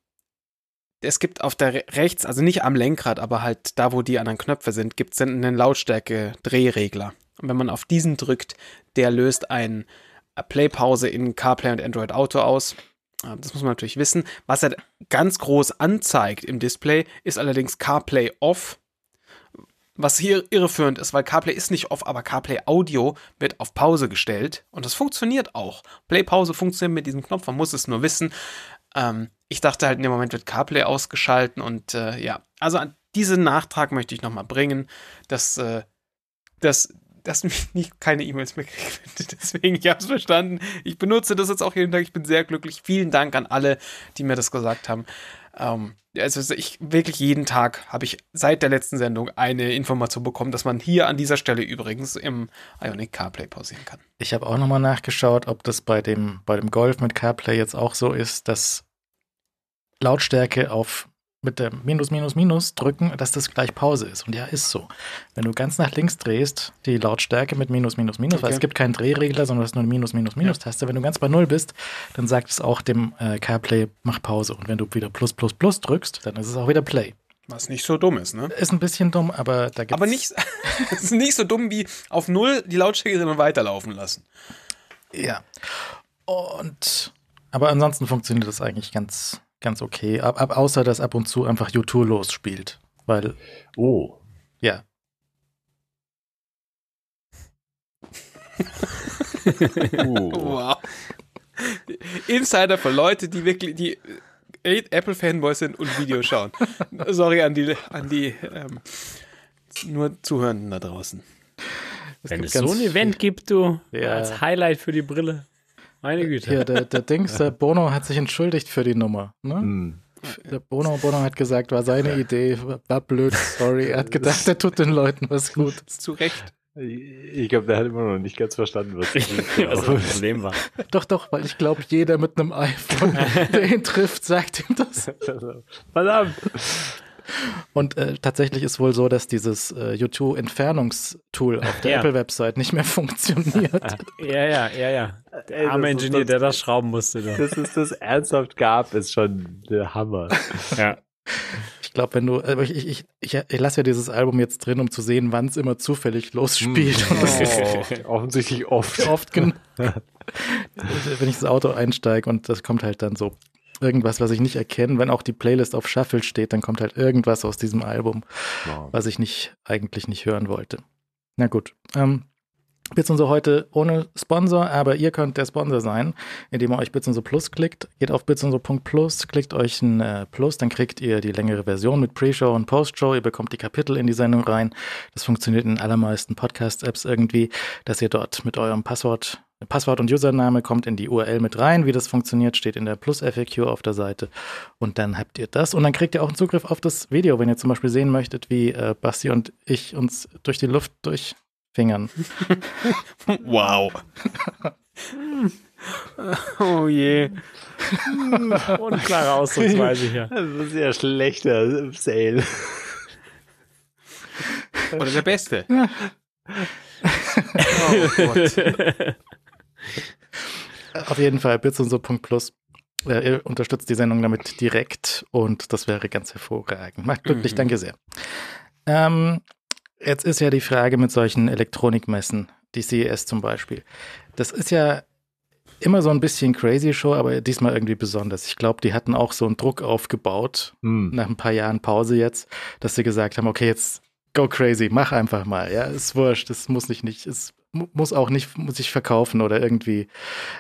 es gibt auf der re- rechts, also nicht am Lenkrad, aber halt da, wo die anderen Knöpfe sind, gibt es einen Lautstärke-Drehregler. Und wenn man auf diesen drückt, der löst ein äh, Play-Pause in CarPlay und Android Auto aus. Äh, Das muss man natürlich wissen. Was er ganz groß anzeigt im Display, ist allerdings CarPlay Off. Was hier irreführend ist, weil CarPlay ist nicht off, aber CarPlay Audio wird auf Pause gestellt und das funktioniert auch. Play-Pause funktioniert mit diesem Knopf, man muss es nur wissen. Ähm, ich dachte halt in dem Moment wird CarPlay ausgeschalten und äh, ja, also diesen Nachtrag möchte ich nochmal bringen, dass, äh, dass, dass nicht keine E-Mails mehr kriege. Deswegen, ich habe es verstanden. Ich benutze das jetzt auch jeden Tag. Ich bin sehr glücklich. Vielen Dank an alle, die mir das gesagt haben. Ähm, also ich wirklich jeden Tag habe ich seit der letzten Sendung eine Information bekommen, dass man hier an dieser Stelle übrigens im Ionic CarPlay pausieren kann. Ich habe auch nochmal nachgeschaut, ob das bei dem, bei dem Golf mit CarPlay jetzt auch so ist, dass Lautstärke auf mit dem Minus, Minus, Minus drücken, dass das gleich Pause ist. Und ja, ist so. Wenn du ganz nach links drehst, die Lautstärke mit Minus, Minus, Minus, okay. weil es gibt keinen Drehregler, sondern es ist nur eine Minus, Minus, Minus-Taste. Ja. Wenn du ganz bei Null bist, dann sagt es auch dem äh, CarPlay, mach Pause. Und wenn du wieder Plus, Plus, Plus drückst, dann ist es auch wieder Play. Was nicht so dumm ist, ne? Ist ein bisschen dumm, aber da gibt Aber nicht, ist nicht so dumm wie auf Null die Lautstärke dann weiterlaufen lassen. Ja. Und, aber ansonsten funktioniert das eigentlich ganz, ganz okay. Ab, ab, außer dass ab und zu einfach U2 losspielt. Weil. Oh. Ja. uh. Wow. Insider für Leute, die wirklich, die Apple-Fanboys sind und Videos schauen. Sorry an die, an die ähm, nur Zuhörenden da draußen. Wenn es so ein Event gibt, du, ja. als Highlight für die Brille. Meine Güte. Hier, der, der Dings, der Bono hat sich entschuldigt für die Nummer. Ne? Hm. Der Bono, Bono hat gesagt, war seine Idee, war blöd, sorry. Er hat gedacht, er tut den Leuten was Gutes. Zu Recht. Ich glaube, der hat immer noch nicht ganz verstanden, was das Problem war. Doch, doch, weil ich glaube, jeder mit einem iPhone, der ihn trifft, sagt ihm das. Verdammt. Und äh, tatsächlich ist wohl so, dass dieses äh, YouTube-Entfernungstool auf der ja. Apple-Website nicht mehr funktioniert. ja, ja, ja, ja. Der arme Ingenieur, das, der das schrauben musste. Doch. Dass es das ernsthaft gab, ist schon der Hammer. Ja. Ich glaube, wenn du, äh, ich, ich, ich, ich lasse ja dieses Album jetzt drin, um zu sehen, wann es immer zufällig losspielt. Oh, offensichtlich oft. Oft genug. wenn ich ins Auto einsteige und das kommt halt dann so irgendwas, was ich nicht erkenne. Wenn auch die Playlist auf Shuffle steht, dann kommt halt irgendwas aus diesem Album, wow. was ich nicht eigentlich nicht hören wollte. Na gut. Ähm, Bits und so heute ohne Sponsor, aber ihr könnt der Sponsor sein, indem ihr euch Bits und so Plus klickt. Geht auf bits und so Plus, klickt euch ein äh, Plus, dann kriegt ihr die längere Version mit Pre-Show und Post-Show. Ihr bekommt die Kapitel in die Sendung rein. Das funktioniert in allermeisten Podcast-Apps irgendwie, dass ihr dort mit eurem Passwort Passwort und Username kommt in die URL mit rein. Wie das funktioniert, steht in der Plus-FAQ auf der Seite. Und dann habt ihr das. Und dann kriegt ihr auch einen Zugriff auf das Video, wenn ihr zum Beispiel sehen möchtet, wie äh, Basti und ich uns durch die Luft durchfingern. wow. oh je. Unklare Ausdrucksweise hier. Das ist ein sehr schlechter Sale. Oder der beste. oh Gott. Auf jeden Fall, bits und so Plus. Äh, ihr unterstützt die Sendung damit direkt und das wäre ganz hervorragend. Macht glücklich, mhm. danke sehr. Ähm, jetzt ist ja die Frage mit solchen Elektronikmessen, die CES zum Beispiel. Das ist ja immer so ein bisschen crazy Show, aber diesmal irgendwie besonders. Ich glaube, die hatten auch so einen Druck aufgebaut, hm. nach ein paar Jahren Pause jetzt, dass sie gesagt haben, okay, jetzt go crazy, mach einfach mal. Ja, ist wurscht, das muss ich nicht, es muss auch nicht, muss ich verkaufen oder irgendwie,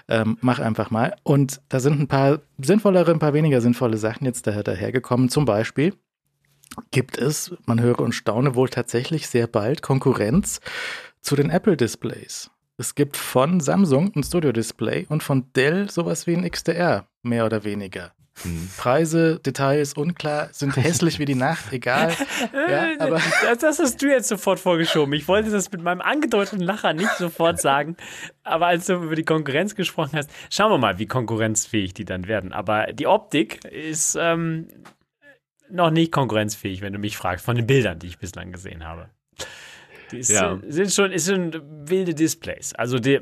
ähm, mach einfach mal. Und da sind ein paar sinnvollere, ein paar weniger sinnvolle Sachen jetzt daher, dahergekommen. Zum Beispiel gibt es, man höre und staune, wohl tatsächlich sehr bald Konkurrenz zu den Apple Displays. Es gibt von Samsung ein Studio Display und von Dell sowas wie ein XDR, mehr oder weniger. Hm. Preise, Details unklar, sind hässlich wie die Nacht, egal. Ja, aber das, das, hast du jetzt sofort vorgeschoben. Ich wollte das mit meinem angedeuteten Lacher nicht sofort sagen. Aber als du über die Konkurrenz gesprochen hast, schauen wir mal, wie konkurrenzfähig die dann werden. Aber die Optik ist ähm, noch nicht konkurrenzfähig, wenn du mich fragst, von den Bildern, die ich bislang gesehen habe. Ist, ja. sind schon, ist schon wilde Displays. Also die,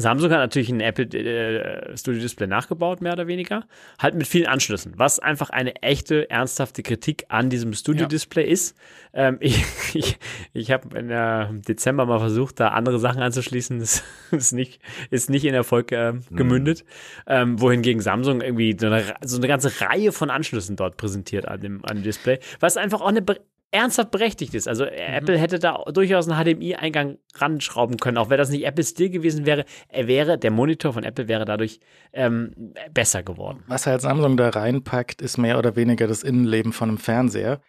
Samsung hat natürlich ein Apple äh, Studio Display nachgebaut, mehr oder weniger. Halt mit vielen Anschlüssen, was einfach eine echte, ernsthafte Kritik an diesem Studio Display ja. ist. Ähm, ich ich, ich habe im Dezember mal versucht, da andere Sachen anzuschließen. Das ist nicht, ist nicht in Erfolg äh, gemündet. Mhm. Ähm, wohingegen Samsung irgendwie so eine, so eine ganze Reihe von Anschlüssen dort präsentiert an dem, an dem Display, was einfach auch eine ernsthaft berechtigt ist. Also Mhm. Apple hätte da durchaus einen HDMI-Eingang ranschrauben können, auch wenn das nicht Apple Still gewesen wäre. Er wäre, der Monitor von Apple wäre dadurch ähm, besser geworden. Was halt Samsung da reinpackt, ist mehr oder weniger das Innenleben von einem Fernseher.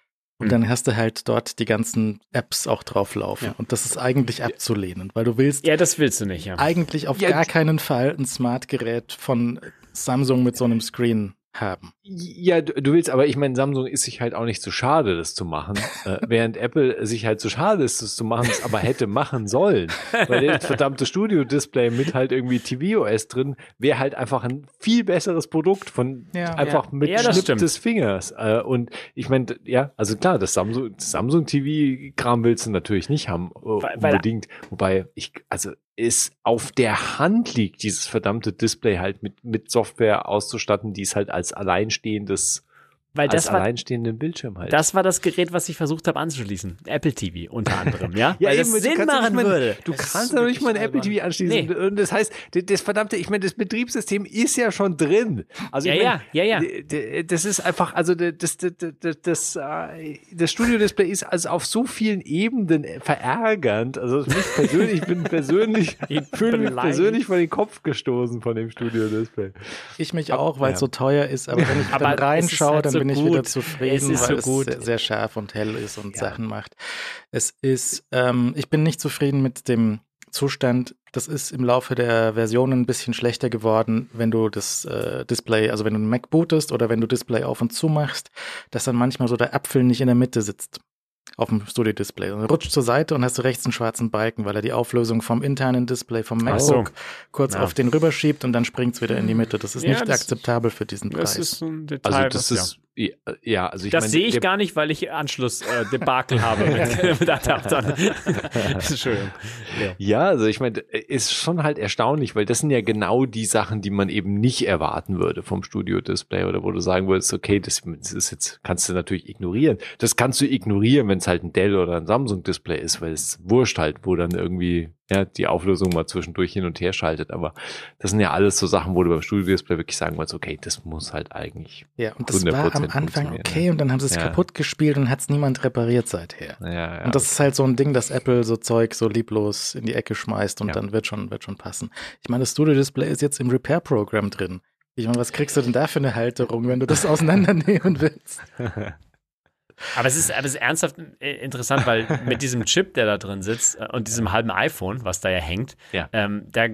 Und Mhm. dann hast du halt dort die ganzen Apps auch drauflaufen. Ja. Und das ist eigentlich abzulehnen, weil du willst Ja, das willst du nicht, ja. eigentlich auf Ja, gar keinen Fall ein Smartgerät von Samsung mit so einem Screen haben. Ja, du, du willst, aber ich meine, Samsung ist sich halt auch nicht so schade, das zu machen, äh, während Apple sich halt so schade ist, das zu machen, es aber hätte machen sollen. Weil das verdammte Studio-Display mit halt irgendwie tvOS drin wäre halt einfach ein viel besseres Produkt von Ja. einfach Ja. mit Ja, das Schnipp stimmt. des Fingers. Äh, und ich meine, ja, also klar, das Samsung, das Samsung TV-Kram willst du natürlich nicht haben, äh, Weil- weil- unbedingt. Wobei ich, also es auf der Hand liegt, dieses verdammte Display halt mit, mit Software auszustatten, die es halt als alleinstehendes, Weil als das war, alleinstehenden Bildschirm halt. das war das Gerät, was ich versucht habe anzuschließen. Apple TV unter anderem, ja? Ja, Weil das eben, du Sinn machen nicht mal- würde. Du Es kannst ja noch nicht mal ein Apple TV anschließen. Nee. Und das heißt, das, das verdammte, ich meine, das Betriebssystem ist ja schon drin. Also Ja, ich meine, ja, ja, ja. Das ist einfach, also das, das, das, das, äh, das Studio-Display ist also auf so vielen Ebenen verärgernd. Also mich persönlich, ich bin persönlich, Ich fühle mich persönlich vor den Kopf gestoßen von dem Studio-Display. Ich mich auch, weil es ja. so teuer ist, aber wenn ich Aber dann reinschaue, halt dann so bin ich gut. wieder zufrieden, Es ist weil so gut. es sehr, sehr scharf und hell ist und Ja. Sachen macht. Es ist, ähm, ich bin nicht zufrieden mit dem Zustand. Das ist im Laufe der Versionen ein bisschen schlechter geworden, wenn du das äh, Display, also wenn du einen Mac bootest oder wenn du Display auf und zu machst, dass dann manchmal so der Apfel nicht in der Mitte sitzt auf dem Studio-Display. Und rutscht zur Seite und hast du rechts einen schwarzen Balken, weil er die Auflösung vom internen Display vom Ach so. MacBook kurz Ja. auf den rüberschiebt und dann springt es wieder in die Mitte. Das ist Ja, nicht das- akzeptabel für diesen Preis. Das ist ein Detail. Also das ist, ja, ja also ich das sehe ich gar nicht, weil ich Anschluss-Debakel äh, Debakel habe mit, mit Adaptern. Entschuldigung. Ja. Ja, also ich meine, ist schon halt erstaunlich, weil das sind ja genau die Sachen, die man eben nicht erwarten würde vom Studio-Display oder wo du sagen würdest, okay, das, das ist jetzt, kannst du natürlich ignorieren. Das kannst du ignorieren, wenn es halt ein Dell oder ein Samsung-Display ist, weil es wurscht halt, wo dann irgendwie ja, die Auflösung mal zwischendurch hin und her schaltet. Aber das sind ja alles so Sachen, wo du beim Studio-Display wirklich sagen musst, okay, das muss halt eigentlich. Ja, und das war 100% am Anfang funktionieren, okay und dann haben sie es Ja. kaputt gespielt und hat es niemand repariert seither. Ja, ja. Und das ist halt so ein Ding, dass Apple so Zeug so lieblos in die Ecke schmeißt und dann wird schon, wird schon passen. Ich meine, das Studio-Display ist jetzt im Repair-Programm drin. Ich meine, was kriegst du denn da für eine Halterung, wenn du das auseinandernehmen willst? Aber es ist, aber es ist ernsthaft äh, interessant, weil mit diesem Chip, der da drin sitzt äh, und diesem halben iPhone, was da ja hängt, Ja. ähm, da,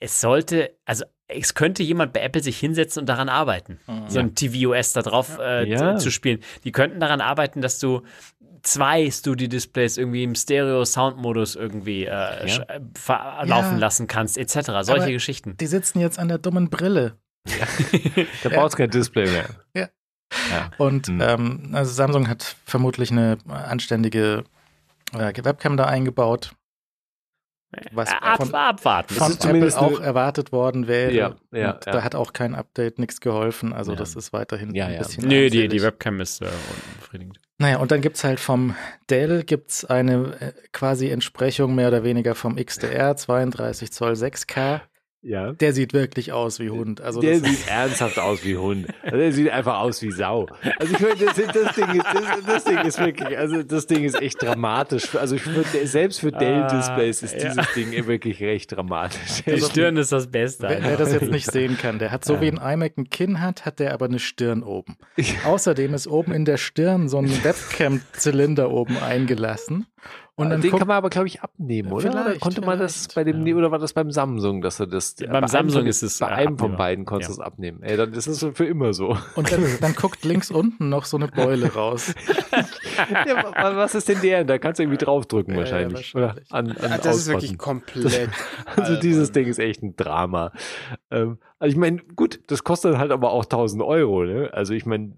es sollte, also es könnte jemand bei Apple sich hinsetzen und daran arbeiten, so ein tvOS da drauf äh, Ja. zu, zu spielen. Die könnten daran arbeiten, dass du zwei Studio-Displays irgendwie im Stereo-Sound-Modus irgendwie äh, sch- äh, laufen Ja. lassen kannst, etc. Solche Aber Geschichten. Die sitzen jetzt an der dummen Brille. da brauchst du kein Display mehr. Ja. Ja. Und Hm. ähm, also Samsung hat vermutlich eine anständige äh, Webcam da eingebaut. Was Äh, ab, von, abwarten. von ist Apple auch eine- erwartet worden wäre. Ja, ja, ja. Da hat auch kein Update nichts geholfen. Also Ja. das ist weiterhin Ja, ein bisschen Nö, die, die. Webcam ist äh, unbefriedigend. Naja, und dann gibt's halt vom Dell gibt's eine äh, quasi Entsprechung mehr oder weniger vom XDR 32 Zoll 6K. Ja. Der sieht wirklich aus wie Hund. Also der das, sieht ernsthaft aus wie Hund. Also der sieht einfach aus wie Sau. Also ich meine, das, das, Ding ist, das, das Ding ist wirklich, also das Ding ist echt dramatisch. Also ich würde, selbst für ist Ah, ja. dieses Ding wirklich recht dramatisch. Die Stirn ist das Beste. wer, wer das jetzt nicht sehen kann, der hat so wie ein iMac ein Kinn hat, hat der aber eine Stirn oben. Außerdem ist oben in der Stirn so ein Webcam-Zylinder oben eingelassen. Und dann den guckt, kann man aber, glaube ich, abnehmen, oder? oder Vielleicht, konnte man das bei dem, ja. oder war das beim Samsung, dass er das, Beim bei einem Samsung ist es, bei äh, einem von beiden konntest du Ja. es abnehmen. Ey, dann ist es für immer so. und dann, dann guckt links unten noch so eine Beule raus. ja, wa- was ist denn der? Da kannst du irgendwie draufdrücken Ja, ja, wahrscheinlich. wahrscheinlich. Oder an, an Ah, das ist wirklich komplett. Also dieses. Ding ist echt ein Drama. Ähm, also ich meine, gut, das kostet halt aber auch 1000 Euro. Ne? Also ich meine,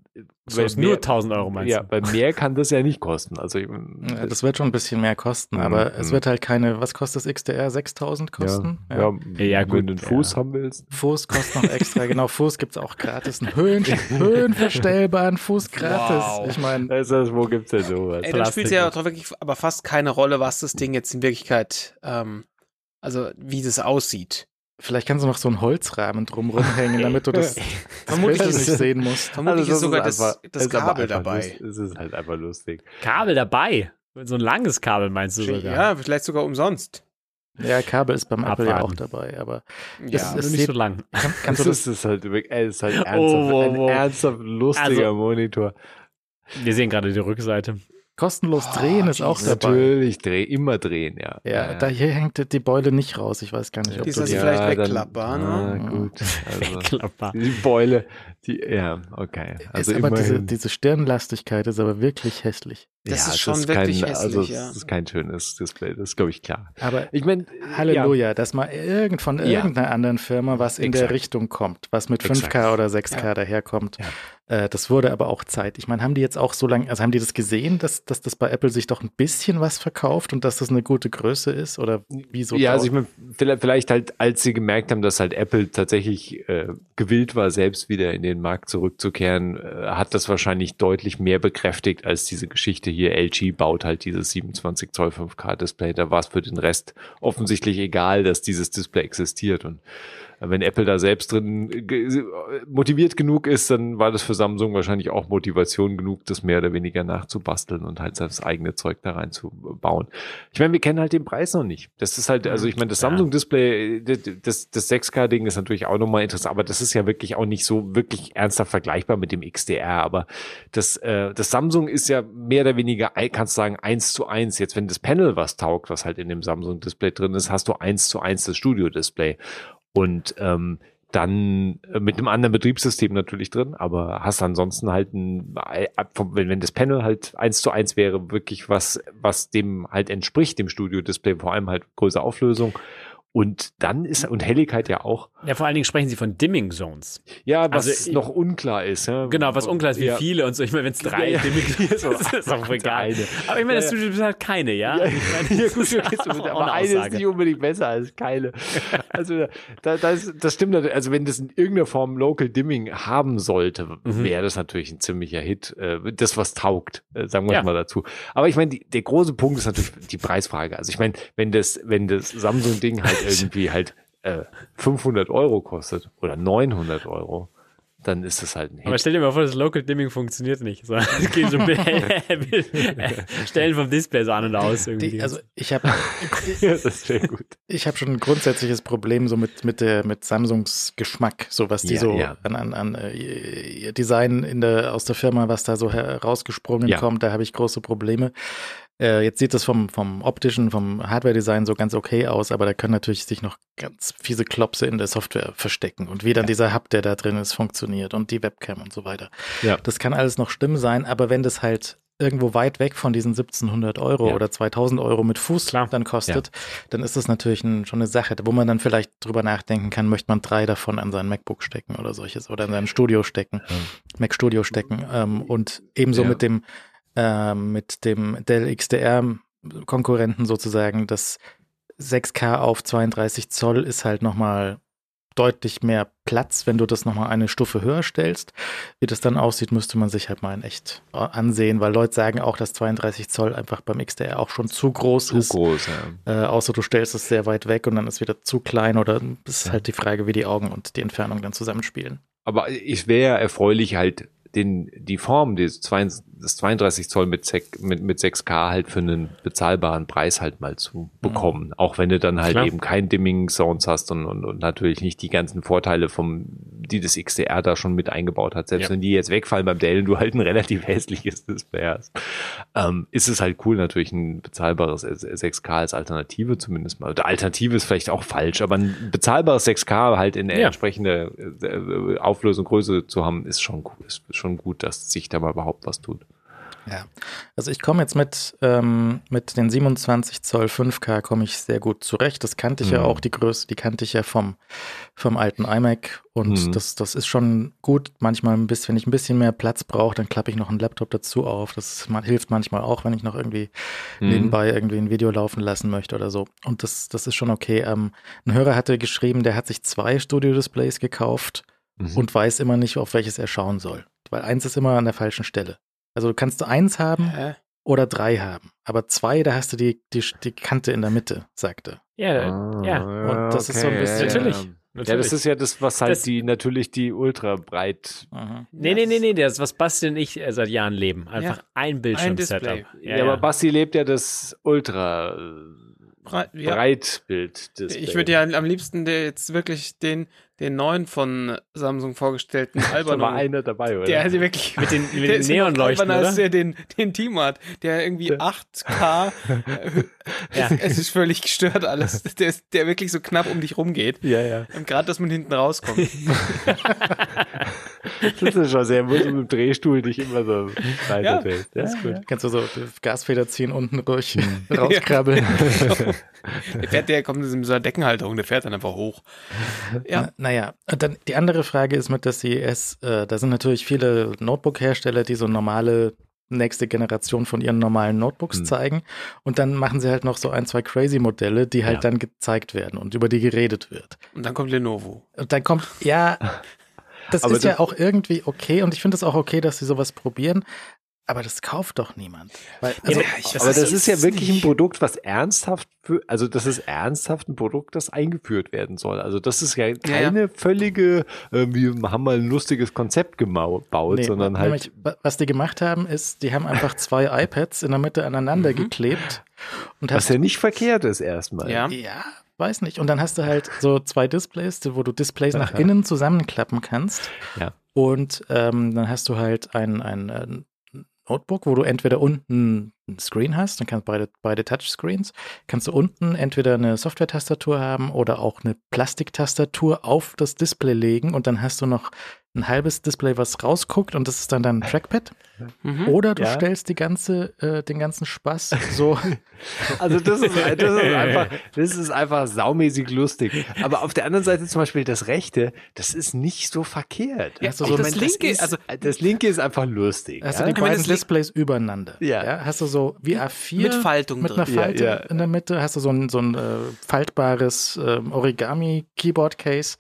So ist nur 1000 Euro, meinst ja, du? bei mehr kann das ja nicht kosten. Also ich, Ja, das wird schon ein bisschen mehr kosten, Mhm, aber es mhm. wird halt keine, was kostet das XDR? 6000 kosten? ja, ja, Ja, wenn gut, du einen Fuß ja. haben willst. Fuß kostet noch extra, genau, Fuß gibt's auch gratis. Einen Höhen, höhenverstellbaren Fuß gratis. Wow. Ich meine, Das ist, wo gibt's denn sowas? Ey, dann spielt es ja auch wirklich aber fast keine Rolle, was das Ding jetzt in Wirklichkeit, ähm, also wie das aussieht. Vielleicht kannst du noch so einen Holzrahmen drumrum hängen, damit du das, das Vermutlich ist nicht sehen musst. Vermutlich Also ist sogar ist das, einfach- das ist Kabel einfach dabei. Es ist halt einfach lustig. Kabel dabei. So ein langes Kabel meinst du sogar. Ja, vielleicht sogar umsonst. Ja, Kabel ist beim Apple ja auch dabei, aber Ja, Es- es nicht so lang. kann, kannst du das das, ist halt, ey, es ist halt ernsthaft, Oh, wow, ein wow. ernsthaft lustiger Also- Monitor. Wir sehen gerade die Rückseite. Kostenlos Oh, drehen ist auch dabei. Natürlich, dreh, immer drehen, ja. Ja, da hier hängt die Beule nicht raus. Ich weiß gar nicht, ob Die du ist die. also vielleicht dann- wegklappbar, ne? Ah, gut. Also, Klapper. die Beule, die, ja, okay. Also ist aber diese, diese Stirnlastigkeit ist aber wirklich hässlich. Das ist es schon wirklich kein, Also, hässlich, ja. es ist kein schönes Display, das ist, glaube ich, klar. Aber Ich meine, Halleluja, dass mal irgend von Ja. irgendeiner anderen Firma was in der Exakt. Richtung kommt, was mit Exakt. 5K oder 6K Ja. daherkommt. Ja. Äh, das wurde aber auch Zeit. Ich meine, haben die jetzt auch so lange, also haben die das gesehen, dass, dass das bei Apple sich doch ein bisschen was verkauft und dass das eine gute Größe ist? Oder wieso? ja, also ich meine, vielleicht, vielleicht halt, als sie gemerkt haben, dass halt Apple tatsächlich äh, gewillt war, selbst wieder in den Markt zurückzukehren, äh, hat das wahrscheinlich deutlich mehr bekräftigt als diese Geschichte hier. LG baut halt dieses 27 Zoll 5K Display. Da war es für den Rest offensichtlich egal, dass dieses Display existiert und wenn Apple da selbst drin motiviert genug ist, dann war das für Samsung wahrscheinlich auch Motivation genug, das mehr oder weniger nachzubasteln und halt das eigene Zeug da reinzubauen. Ich meine, wir kennen halt den Preis noch nicht. Das ist halt, also ich meine, das Ja. Samsung-Display, das, das 6K-Ding ist natürlich auch nochmal interessant, aber das ist ja wirklich auch nicht so wirklich ernsthaft vergleichbar mit dem XDR. Aber das, äh, das Samsung ist ja mehr oder weniger, kannst du sagen, eins zu eins. Jetzt, wenn das Panel was taugt, was halt in dem Samsung-Display drin ist, hast du eins zu eins das Studio-Display. Und ähm, dann äh, mit einem anderen Betriebssystem natürlich drin, aber hast ansonsten halt ein, äh, wenn das Panel halt eins zu eins wäre, wirklich was, was dem halt entspricht, dem Studio-Display, vor allem halt größere Auflösung. Und dann ist, und Helligkeit ja auch. Ja, vor allen Dingen sprechen sie von Dimming Zones. Ja, was Also, noch unklar ist. Ja. Genau, was unklar ist, wie Ja. viele und so. Ich meine, wenn es drei Ja. Dimming Zones So, ist, ist auch egal. eine. Aber ich meine, das ja. Halt keine, ja? Ja, meine, gut, okay, so, aber eine eine ist Aussage. nicht unbedingt besser als keine. Also da, das, das stimmt. natürlich. Also wenn das in irgendeiner Form Local Dimming haben sollte, Mhm. wäre das natürlich ein ziemlicher Hit. Äh, Das, was taugt, äh, sagen wir mal dazu. Aber ich meine, die- der große Punkt ist natürlich die Preisfrage. Also ich meine, wenn das, wenn das Samsung-Ding halt irgendwie halt äh, 500 Euro kostet oder 900 Euro, dann ist das halt ein Hit. Aber stell dir mal vor, das Local Dimming funktioniert nicht. So, es geht so Stellen vom Display so an und aus irgendwie. Die, also ich habe ja, das wäre gut. ich habe schon ein grundsätzliches Problem so mit mit der mit Samsungs Geschmack, so was die Ja, so ja. an an, an äh, ihr Design in der aus der Firma, was da so herausgesprungen Ja. kommt, da habe ich große Probleme. Äh, jetzt sieht das vom vom optischen, vom Hardware-Design so ganz okay aus, aber da können natürlich sich noch ganz fiese Klopse in der Software verstecken und wie dann dieser Hub, der da drin ist, funktioniert und die Webcam und so weiter. Ja. Das kann alles noch schlimm sein, aber wenn das halt irgendwo weit weg von diesen 1700 Euro Ja. oder 2000 Euro mit Fuß Klar. dann kostet, dann ist das natürlich ein, schon eine Sache, wo man dann vielleicht drüber nachdenken kann, möchte man drei davon an sein MacBook stecken oder solches oder an sein Studio stecken, Mac Studio stecken ähm, und ebenso Ja. mit dem ähm, mit dem Dell XDR Konkurrenten sozusagen, das 6K auf 32 Zoll ist halt nochmal deutlich mehr Platz, wenn du das nochmal eine Stufe höher stellst. Wie das dann aussieht, müsste man sich halt mal in echt äh, ansehen, weil Leute sagen auch, dass 32 Zoll einfach beim XDR auch schon zu groß Zu ist. groß, ja. Äh, außer du stellst es sehr weit weg und dann ist wieder zu klein oder es ist halt die Frage, wie die Augen und die Entfernung dann zusammenspielen. Aber es wäre erfreulich halt den, die Form des, 22 des 32 Zoll mit, Sek- mit, mit 6K halt für einen bezahlbaren Preis halt mal zu bekommen. Auch wenn du dann halt Klar. eben kein Dimming Sounds hast und, und, und natürlich nicht die ganzen Vorteile vom, die das XDR da schon mit eingebaut hat. Selbst Ja. wenn die jetzt wegfallen beim Dell und du halt ein relativ hässliches Display hast, ähm, ist es halt cool, natürlich ein bezahlbares 6K als Alternative zumindest mal. Oder Alternative ist vielleicht auch falsch, aber ein bezahlbares 6K halt in Ja. entsprechende äh, Auflösung, Größe zu haben, ist schon cool. Ist schon gut, dass sich da mal überhaupt was tut. Ja. Also ich komme jetzt mit, ähm, mit den 27 Zoll 5K komme ich sehr gut zurecht. Das kannte ich ja Mhm. auch, die Größe, die kannte ich ja vom, vom alten iMac und Mhm. das, das ist schon gut. Manchmal ein bisschen, wenn ich ein bisschen mehr Platz brauche, dann klappe ich noch einen Laptop dazu auf. Das man, hilft manchmal auch, wenn ich noch irgendwie Mhm. nebenbei irgendwie ein Video laufen lassen möchte oder so. Und das, das ist schon okay. Ähm, ein Hörer hatte geschrieben, der hat sich zwei Studio-Displays gekauft Mhm. und weiß immer nicht, auf welches er schauen soll. Weil eins ist immer an der falschen Stelle. Also du kannst eins haben Hä? oder drei haben. Aber zwei, da hast du die, die, die Kante in der Mitte, sagte. Ja, Ah, ja. Und das ist so ein bisschen- Natürlich. Ja. Natürlich. ja, das ist ja das, was halt Das- die natürlich die ultra breit. Mhm. Nee, nee, nee, nee, das ist, was Basti und ich äh, seit Jahren leben. Einfach Ja. ein Bildschirm-Setup. Display. Ja, aber Basti lebt ja das ultra Äh, ja. Breitbild. Ich würde ja am liebsten jetzt wirklich den, den neuen von Samsung vorgestellten da Alberno. war einer dabei, oder? Der also wirklich Mit den, mit den Neonleuchten, oder? der den, den Team hat, der irgendwie 8K, äh, Ja. es, es ist völlig gestört alles, der, ist, der wirklich so knapp um dich rumgeht. ja, ja. Und gerade, dass man hinten rauskommt. Das ist schon sehr, muss mit dem Drehstuhl dich immer so Ja. weiter ja, ist gut. Kannst du so Gasfeder ziehen, unten durch, rauskrabbeln. Der fährt, der kommt in so einer Deckenhalterung, der fährt dann einfach hoch. Ja, Na, naja, und dann die andere Frage ist mit der CES, äh, da sind natürlich viele Notebook-Hersteller, die so normale nächste Generation von ihren normalen Notebooks Hm. zeigen. Und dann machen sie halt noch so ein, zwei Crazy-Modelle, die halt Ja. dann gezeigt werden und über die geredet wird. und dann kommt Lenovo. Und dann kommt, ja, das Aber ist ja das- auch irgendwie okay und ich finde es auch okay, dass sie sowas probieren. Aber das kauft doch niemand. Weil, also, aber das ist ja wirklich ein Produkt, was ernsthaft, für, also das ist ernsthaft ein Produkt, das eingeführt werden soll. Also das ist ja keine völlige, äh, wir haben mal ein lustiges Konzept gebaut, Nee, sondern halt, nämlich, wa- was die gemacht haben, ist, die haben einfach zwei iPads in der Mitte aneinander geklebt und was ja nicht verkehrt ist erstmal. Ja. ja, weiß nicht. Und dann hast du halt so zwei Displays, wo du Displays nach innen zusammenklappen kannst. Ja. Und ähm, dann hast du halt ein, ein, äh, Notebook, wo du entweder unten ein Screen hast, dann kannst du beide, beide Touchscreens, kannst du unten entweder eine Software-Tastatur haben oder auch eine Plastiktastatur auf das Display legen und dann hast du noch ein halbes Display, was rausguckt und das ist dann dein Trackpad. Mhm. Oder du Ja. stellst die ganze, äh, den ganzen Spaß so. Also das ist, das ist einfach, das ist einfach saumäßig lustig. Aber auf der anderen Seite zum Beispiel das Rechte, das ist nicht so verkehrt. Ja, Ich so das linke, ist, also- das linke ist einfach lustig. Hast ja? du die beiden Displays übereinander. Ja. Hast du so wie A4 Mit Faltung mit drin. einer Falte Ja, ja. in der Mitte, hast du so ein, so ein äh, faltbares ähm, Origami-Keyboard-Case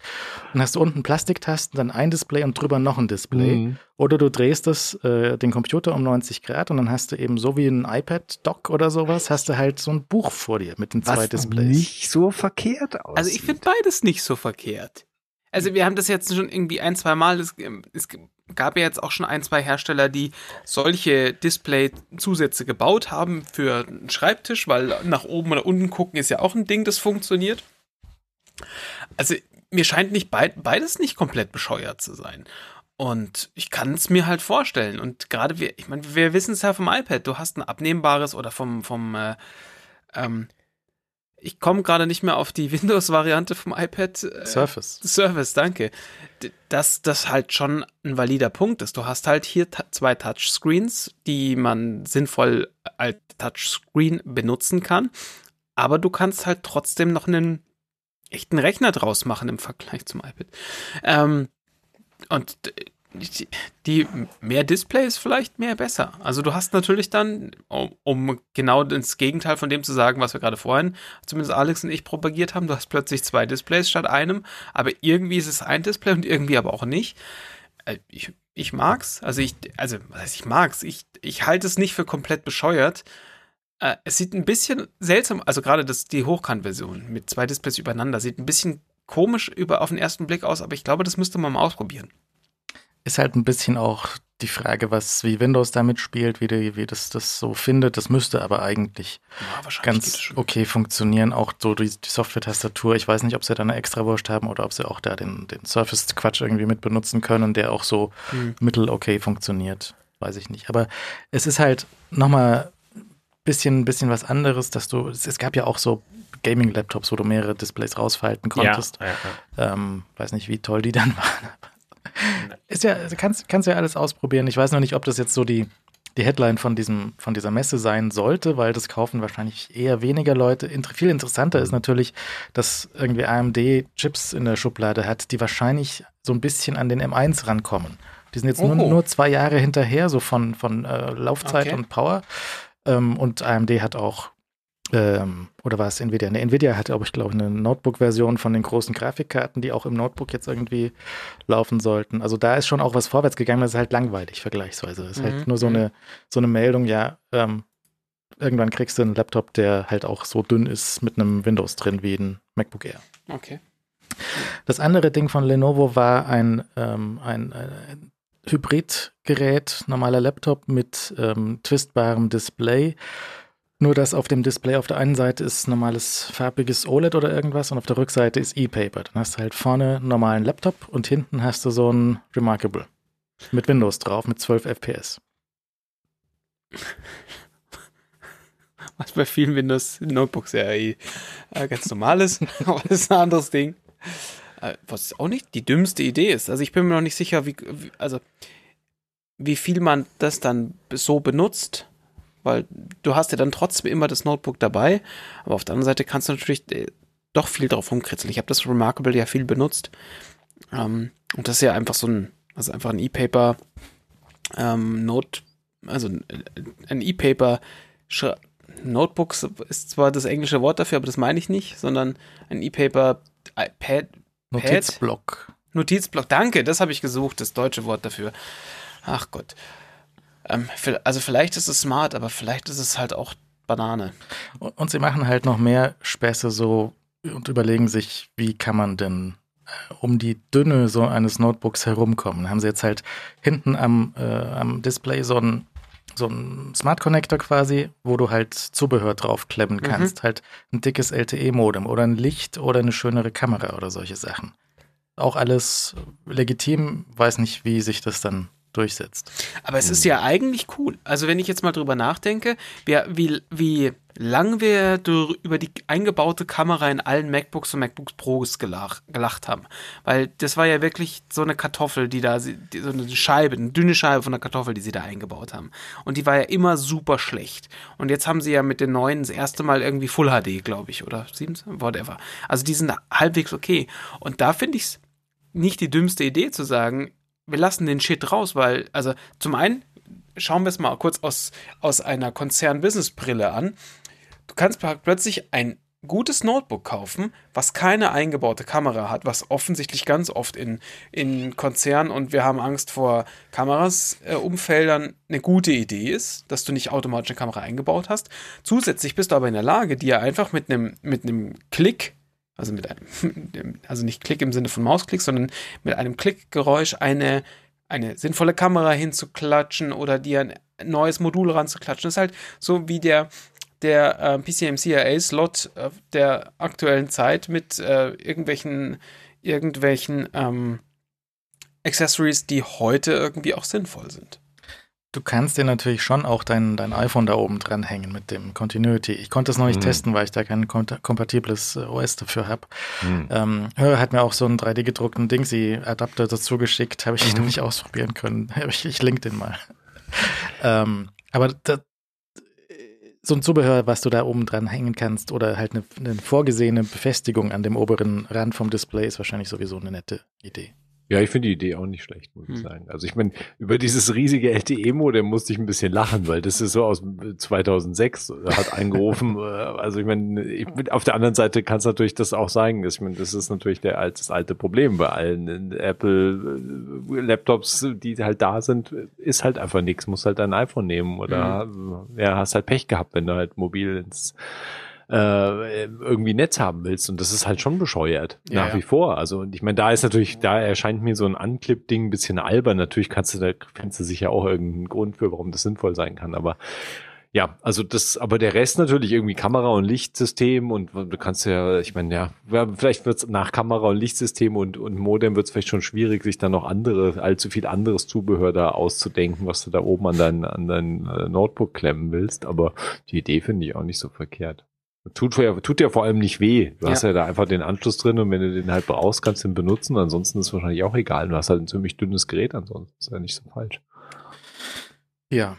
und hast du unten Plastiktasten, dann ein Display und drüber noch ein Display. Mhm. Oder du drehst das, äh, den Computer um 90 Grad und dann hast du eben so wie ein iPad-Dock oder sowas, hast du halt so ein Buch vor dir mit den zwei Was Displays. nicht so verkehrt aussieht. Also ich finde beides nicht so verkehrt. Also wir haben das jetzt schon irgendwie ein, zwei Mal, es, es gab ja jetzt auch schon ein, zwei Hersteller, die solche Display-Zusätze gebaut haben für einen Schreibtisch, weil nach oben oder unten gucken ist ja auch ein Ding, das funktioniert. Also mir scheint nicht beid, beides nicht komplett bescheuert zu sein. Und ich kann es mir halt vorstellen. Und gerade wir, ich meine, wir wissen es ja vom iPad, du hast ein abnehmbares oder vom, vom äh, ähm, ich komme gerade nicht mehr auf die Windows-Variante vom iPad. Äh, Surface. Service, danke. Dass das halt schon ein valider Punkt ist. Du hast halt hier zwei Touchscreens, die man sinnvoll als Touchscreen benutzen kann. Aber du kannst halt trotzdem noch einen echten Rechner draus machen im Vergleich zum iPad. Ähm, und die, die mehr Displays vielleicht mehr besser. Also du hast natürlich dann, um, um genau das Gegenteil von dem zu sagen, was wir gerade vorhin, zumindest Alex und ich propagiert haben, du hast plötzlich zwei Displays statt einem, aber irgendwie ist es ein Display und irgendwie aber auch nicht. Äh, Ich, ich mag's, also ich, also was heißt ich mag's, ich, ich halte es nicht für komplett bescheuert. Äh, Es sieht ein bisschen seltsam, also gerade das, die Hochkant-Version mit zwei Displays übereinander, sieht ein bisschen komisch über auf den ersten Blick aus, aber ich glaube, das müsste man mal ausprobieren. Ist halt ein bisschen auch die Frage, was, wie Windows damit spielt, wie, die, wie das das so findet. Das müsste aber eigentlich Ja, ganz okay funktionieren. Auch so die, die Software-Tastatur. Ich weiß nicht, ob sie da eine Extrawurst haben oder ob sie auch da den, den Surface-Quatsch irgendwie mit benutzen können, der auch so Hm. mittel okay funktioniert. Weiß ich nicht. Aber es ist halt nochmal bisschen, bisschen was anderes, dass du, es, es gab ja auch so Gaming-Laptops, wo du mehrere Displays rausfalten konntest. Ja, ja, Ähm, weiß nicht, wie toll die dann waren. Ist ja, also kannst, kannst ja alles ausprobieren. Ich weiß noch nicht, ob das jetzt so die, die Headline von, diesem, von dieser Messe sein sollte, weil das kaufen wahrscheinlich eher weniger Leute. Inter viel interessanter ist natürlich, dass irgendwie AMD Chips in der Schublade hat, die wahrscheinlich so ein bisschen an den M1 rankommen. Die sind jetzt nur, nur zwei Jahre hinterher, so von, von äh, Laufzeit Okay. und Power. Ähm, und AMD hat auch ähm, oder war es Nvidia? Ne, Nvidia hat, glaube ich, glaube eine Notebook-Version von den großen Grafikkarten, die auch im Notebook jetzt irgendwie laufen sollten. Also da ist schon auch was vorwärts gegangen, das ist halt langweilig vergleichsweise. Das ist Mhm, halt nur so mhm. eine, so eine Meldung, ja, ähm, irgendwann kriegst du einen Laptop, der halt auch so dünn ist mit einem Windows drin wie ein MacBook Air. Okay. Das andere Ding von Lenovo war ein, ähm, ein, ein Hybridgerät, normaler Laptop mit ähm, twistbarem Display. Nur, dass auf dem Display auf der einen Seite ist normales farbiges OLED oder irgendwas und auf der Rückseite ist E-Paper. Dann hast du halt vorne einen normalen Laptop und hinten hast du so ein Remarkable mit Windows drauf mit 12 FPS. Was bei vielen Windows-Notebooks ja eh, äh, ganz normal ist, aber das ist ein anderes Ding. Äh, was auch nicht die dümmste Idee ist. Also ich bin mir noch nicht sicher, wie, wie, also wie viel man das dann so benutzt, weil du hast ja dann trotzdem immer das Notebook dabei, aber auf der anderen Seite kannst du natürlich äh, doch viel drauf rumkritzeln. Ich habe das Remarkable ja viel benutzt ähm, und das ist ja einfach so ein, also einfach ein E-Paper ähm, Note, also ein E-Paper Notebooks ist zwar das englische Wort dafür, aber das meine ich nicht, sondern ein E-Paper Pad. Notizblock. Notizblock, danke, das habe ich gesucht, das deutsche Wort dafür. Ach Gott. Ähm, also vielleicht ist es smart, aber vielleicht ist es halt auch Banane. Und, und sie machen halt noch mehr Späße so und überlegen sich, wie kann man denn äh, um die Dünne so eines Notebooks herumkommen. Haben sie jetzt halt hinten am, äh, am Display so ein so ein Smart Connector quasi, wo du halt Zubehör draufklemmen mhm. kannst. Mhm. Halt ein dickes LTE-Modem oder ein Licht oder eine schönere Kamera oder solche Sachen. Auch alles legitim, weiß nicht, wie sich das dann durchsetzt. Aber es ist ja eigentlich cool. Also wenn ich jetzt mal drüber nachdenke, wie, wie, lang wir über die eingebaute Kamera in allen MacBooks und MacBooks Pros gelach, gelacht haben. Weil das war ja wirklich so eine Kartoffel, die da, die, so eine Scheibe, eine dünne Scheibe von der Kartoffel, die sie da eingebaut haben. Und die war ja immer super schlecht. Und jetzt haben sie ja mit den neuen das erste Mal irgendwie Full HD, glaube ich, oder 7, whatever. Also die sind halbwegs okay. Und da finde ich es nicht die dümmste Idee zu sagen, wir lassen den Shit raus, weil, also zum einen, schauen wir es mal kurz aus, aus einer Konzern-Business-Brille an. Du kannst plötzlich ein gutes Notebook kaufen, was keine eingebaute Kamera hat, was offensichtlich ganz oft in, in Konzernen und wir haben Angst vor Kameras äh, Umfeldern eine gute Idee ist, dass du nicht automatisch eine Kamera eingebaut hast. Zusätzlich bist du aber in der Lage, dir einfach mit einem mit einem Klick also mit einem, also nicht Klick im Sinne von Mausklick, sondern mit einem Klickgeräusch eine, eine sinnvolle Kamera hinzuklatschen oder dir ein neues Modul ranzuklatschen. Das ist halt so wie der, der äh, PCM-CIA-Slot äh, der aktuellen Zeit mit äh, irgendwelchen, irgendwelchen ähm, Accessories, die heute irgendwie auch sinnvoll sind. Du kannst dir natürlich schon auch dein, dein iPhone da oben dran hängen mit dem Continuity. Ich konnte es noch nicht mhm. testen, weil ich da kein kompatibles äh, OS dafür habe. Mhm. Ähm, Hörer hat mir auch so einen 3D-gedruckten Dingsy-Adapter dazu geschickt, habe ich mhm. noch nicht ausprobieren können. Ich, ich link den mal. ähm, aber das, so ein Zubehör, was du da oben dran hängen kannst oder halt eine, eine vorgesehene Befestigung an dem oberen Rand vom Display ist wahrscheinlich sowieso eine nette Idee. Ja, ich finde die Idee auch nicht schlecht, muss hm. ich sagen. Also ich meine, über dieses riesige LTE-Modem musste ich ein bisschen lachen, weil das ist so aus 2006, hat eingerufen. Äh, also ich meine, auf der anderen Seite kann es natürlich das auch sein. Ich meine, das ist natürlich der, das alte Problem bei allen Apple-Laptops, die halt da sind, ist halt einfach nichts. Muss halt dein iPhone nehmen oder mhm. ja, hast halt Pech gehabt, wenn du halt mobil ins äh, irgendwie Netz haben willst. Und das ist halt schon bescheuert, ja, nach ja. wie vor. Also, und ich meine, da ist natürlich, da erscheint mir so ein Unclip-Ding ein bisschen albern. Natürlich kannst du, da findest du sicher auch irgendeinen Grund für, warum das sinnvoll sein kann. Aber ja, also das, aber der Rest natürlich irgendwie Kamera- und Lichtsystem und du kannst ja, ich meine, ja, vielleicht wird's nach Kamera- und Lichtsystem und, und Modem wird's vielleicht schon schwierig, sich dann noch andere, allzu viel anderes Zubehör da auszudenken, was du da oben an dein, an dein äh, Notebook klemmen willst. Aber die Idee finde ich auch nicht so verkehrt. Tut ja, tut ja vor allem nicht weh. Du ja. hast ja da einfach den Anschluss drin und wenn du den halt brauchst, kannst du ihn benutzen. Ansonsten ist es wahrscheinlich auch egal. Du hast halt ein ziemlich dünnes Gerät, ansonsten ist ja nicht so falsch. Ja,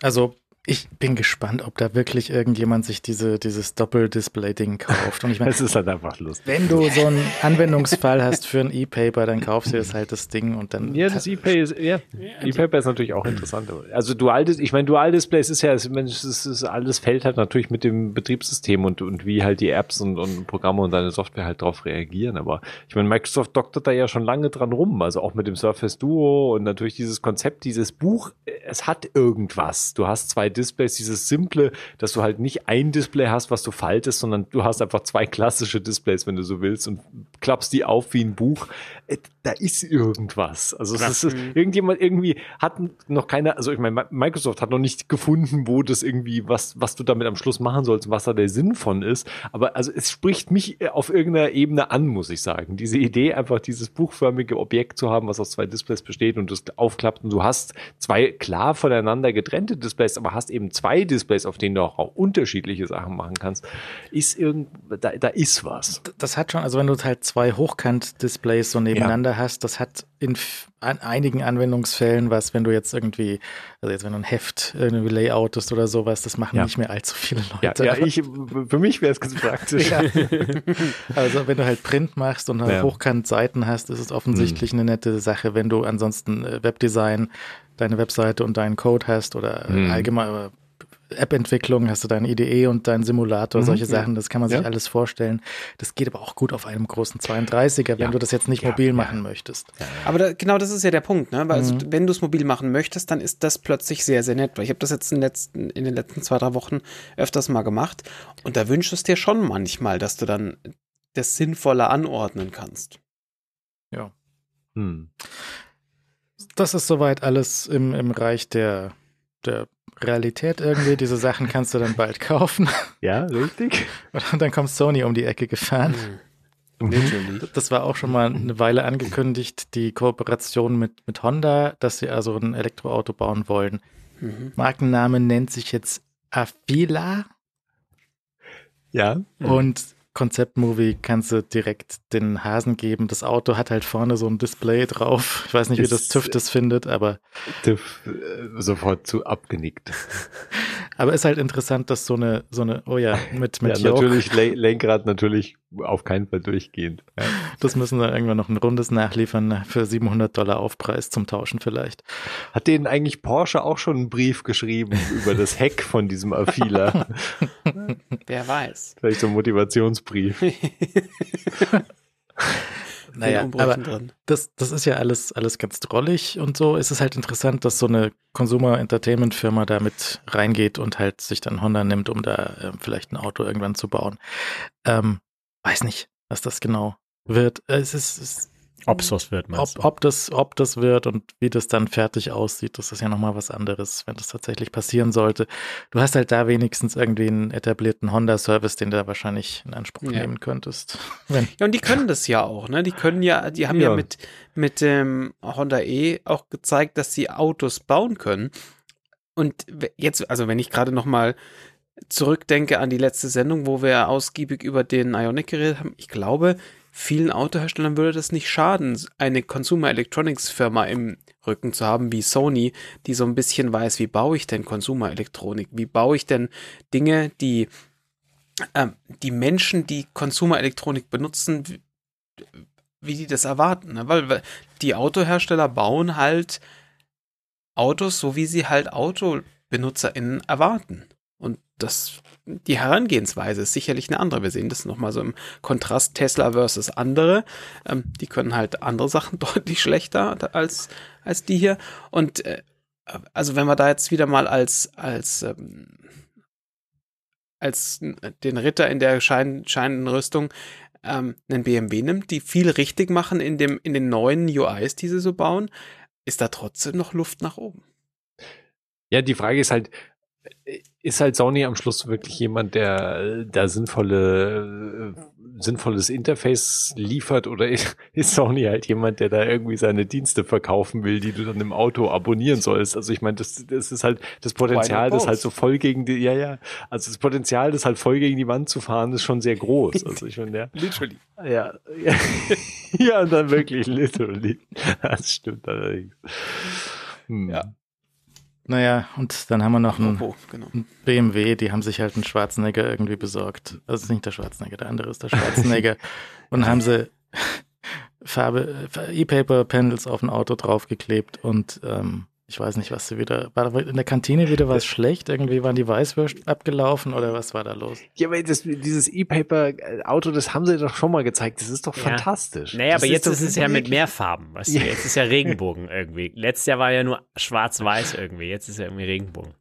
also ich bin gespannt, ob da wirklich irgendjemand sich diese, dieses Doppeldisplay-Ding kauft. Und ich meine, es ist halt einfach lustig. Wenn du so einen Anwendungsfall hast für ein E-Paper, dann kaufst du jetzt halt das Ding und dann. Ja, das E-Paper ist, ja, E-Paper ist natürlich auch interessant. Also Dual-Displays, ich meine, Dual-Displays ist ja, es ist, ist, alles fällt halt natürlich mit dem Betriebssystem und, und wie halt die Apps und, und Programme und deine Software halt darauf reagieren. Aber ich meine, Microsoft doktert da ja schon lange dran rum. Also auch mit dem Surface Duo und natürlich dieses Konzept, dieses Buch, es hat irgendwas. Du hast zwei Displays, dieses simple, dass du halt nicht ein Display hast, was du faltest, sondern du hast einfach zwei klassische Displays, wenn du so willst, und klappst die auf wie ein Buch. Äh, Da ist irgendwas. Also ist, irgendjemand irgendwie hat noch keine, also ich meine, Microsoft hat noch nicht gefunden, wo das irgendwie, was, was du damit am Schluss machen sollst und was da der Sinn von ist. Aber also es spricht mich auf irgendeiner Ebene an, muss ich sagen. Diese Idee, einfach dieses buchförmige Objekt zu haben, was aus zwei Displays besteht und das aufklappt und du hast zwei klar voneinander getrennte Displays, aber hast eben zwei Displays, auf denen du auch, auch unterschiedliche Sachen machen kannst, ist irgend, da, da ist was. Das hat schon, also wenn du halt zwei Hochkant-Displays so nebeneinander hast, das hat in an einigen Anwendungsfällen was, wenn du jetzt irgendwie, also jetzt wenn du ein Heft irgendwie layoutest oder sowas, das machen Ja. nicht mehr allzu viele Ja, Leute. ja Aber- ich, für mich wäre es ganz praktisch. Ja. Also wenn du halt Print machst und halt Ja. hochkant Seiten hast, ist es offensichtlich eine nette Sache. Wenn du ansonsten äh, Webdesign, deine Webseite und deinen Code hast oder Mhm. allgemein App-Entwicklung, hast du deine IDE und deinen Simulator, Mhm. solche Sachen, das kann man sich Ja. alles vorstellen. Das geht aber auch gut auf einem großen 32er, wenn Ja. du das jetzt nicht Ja, mobil ja. machen möchtest. Aber da, genau das ist ja der Punkt, ne? Weil Mhm. also, wenn du es mobil machen möchtest, dann ist das plötzlich sehr, sehr nett. Weil ich habe das jetzt in, den letzten, in den letzten zwei, drei Wochen öfters mal gemacht. Und da wünschst du es dir schon manchmal, dass du dann das sinnvoller anordnen kannst. Hm. Das ist soweit alles im, im Reich der, der Realität irgendwie. Diese Sachen kannst du dann bald kaufen. Ja, richtig. Und dann kommt Sony um die Ecke gefahren. Literally. Das war auch schon mal eine Weile angekündigt, die Kooperation mit, mit Honda, dass sie also ein Elektroauto bauen wollen. Mhm. Markenname nennt sich jetzt Afila Ja. und Konzeptmovie kannst du direkt den Hasen geben. Das Auto hat halt vorne so ein Display drauf. Ich weiß nicht, wie das TÜV das findet, aber, Tiff äh, sofort zu abgenickt. aber ist halt interessant, dass so eine, so eine, oh ja, mit, mit ja, natürlich Le Lenkrad natürlich auf keinen Fall durchgehend. Ja. das müssen wir irgendwann noch ein rundes nachliefern für 700 Dollar Aufpreis zum Tauschen vielleicht. Hat denen eigentlich Porsche auch schon einen Brief geschrieben über das Heck von diesem Afila? Wer weiß. Vielleicht so ein Motivationsbrief. Naja, Den aber drin. das, das ist ja alles, alles ganz drollig und so. Es ist halt interessant, dass so eine Consumer-Entertainment-Firma da mit reingeht und halt sich dann Honda nimmt, um da äh, vielleicht ein Auto irgendwann zu bauen. Ähm, weiß nicht, was das genau wird. Es ist, es, Ob es was wird, meinst ob, du? ob, das, ob das wird und wie das dann fertig aussieht, das ist ja nochmal was anderes, wenn das tatsächlich passieren sollte. Du hast halt da wenigstens irgendwie einen etablierten Honda-Service, den du da wahrscheinlich in Anspruch Ja. nehmen könntest. Wenn, Ja, und die können das ja auch, ne? Die können ja, die haben ja, Ja. mit, mit dem Honda E auch gezeigt, dass sie Autos bauen können. Und jetzt, also wenn ich gerade noch mal zurückdenke an die letzte Sendung, wo wir ausgiebig über den Ionic geredet haben, ich glaube, vielen Autoherstellern würde das nicht schaden, eine Consumer Electronics Firma im Rücken zu haben wie Sony, die so ein bisschen weiß, wie baue ich denn Consumer Elektronik? Wie baue ich denn Dinge, die ähm, die Menschen, die Consumer Elektronik benutzen, wie, wie die das erwarten. Ne? Weil, weil die Autohersteller bauen halt Autos, so wie sie halt AutobenutzerInnen erwarten. Und das, die Herangehensweise ist sicherlich eine andere. Wir sehen das nochmal so im Kontrast Tesla versus andere. Ähm, die können halt andere Sachen deutlich schlechter als, als die hier. Und äh, also wenn wir da jetzt wieder mal als, als, ähm, als den Ritter in der schein, scheinenden Rüstung ähm, einen BMW nimmt, die viel richtig machen in, dem, in den neuen UIs, die sie so bauen, ist da trotzdem noch Luft nach oben. Ja, die Frage ist halt, ist halt Sony am Schluss wirklich jemand, der äh, da sinnvolle, äh, sinnvolles Interface liefert oder ist Sony halt jemand, der da irgendwie seine Dienste verkaufen will, die du dann im Auto abonnieren sollst? Also ich meine, das, das ist halt das Potenzial, das halt so voll gegen die, ja, ja, also das Potenzial, das halt voll gegen die Wand zu fahren, ist schon sehr groß. Also ich meine, ja, Literally. ja, ja, ja, dann wirklich literally. Das stimmt allerdings. Hm. Ja. Naja, und dann haben wir noch einen genau. ein BMW, die haben sich halt einen Schwarzenegger irgendwie besorgt. Also es ist nicht der Schwarzenegger, der andere ist der Schwarzenegger. und haben sie Farbe, E-Paper-Panels auf ein Auto draufgeklebt und ähm, ich weiß nicht, was sie wieder, war da in der Kantine wieder was schlecht? Irgendwie waren die Weißwürste abgelaufen oder was war da los? Ja, aber das, dieses E-Paper-Auto, das haben sie doch schon mal gezeigt. Das ist doch Ja. fantastisch. Naja, das aber jetzt das ist es ja mit mehr Farben. Weißt du? Ja. Jetzt ist ja Regenbogen irgendwie. Letztes Jahr war ja nur schwarz-weiß irgendwie. Jetzt ist ja irgendwie Regenbogen.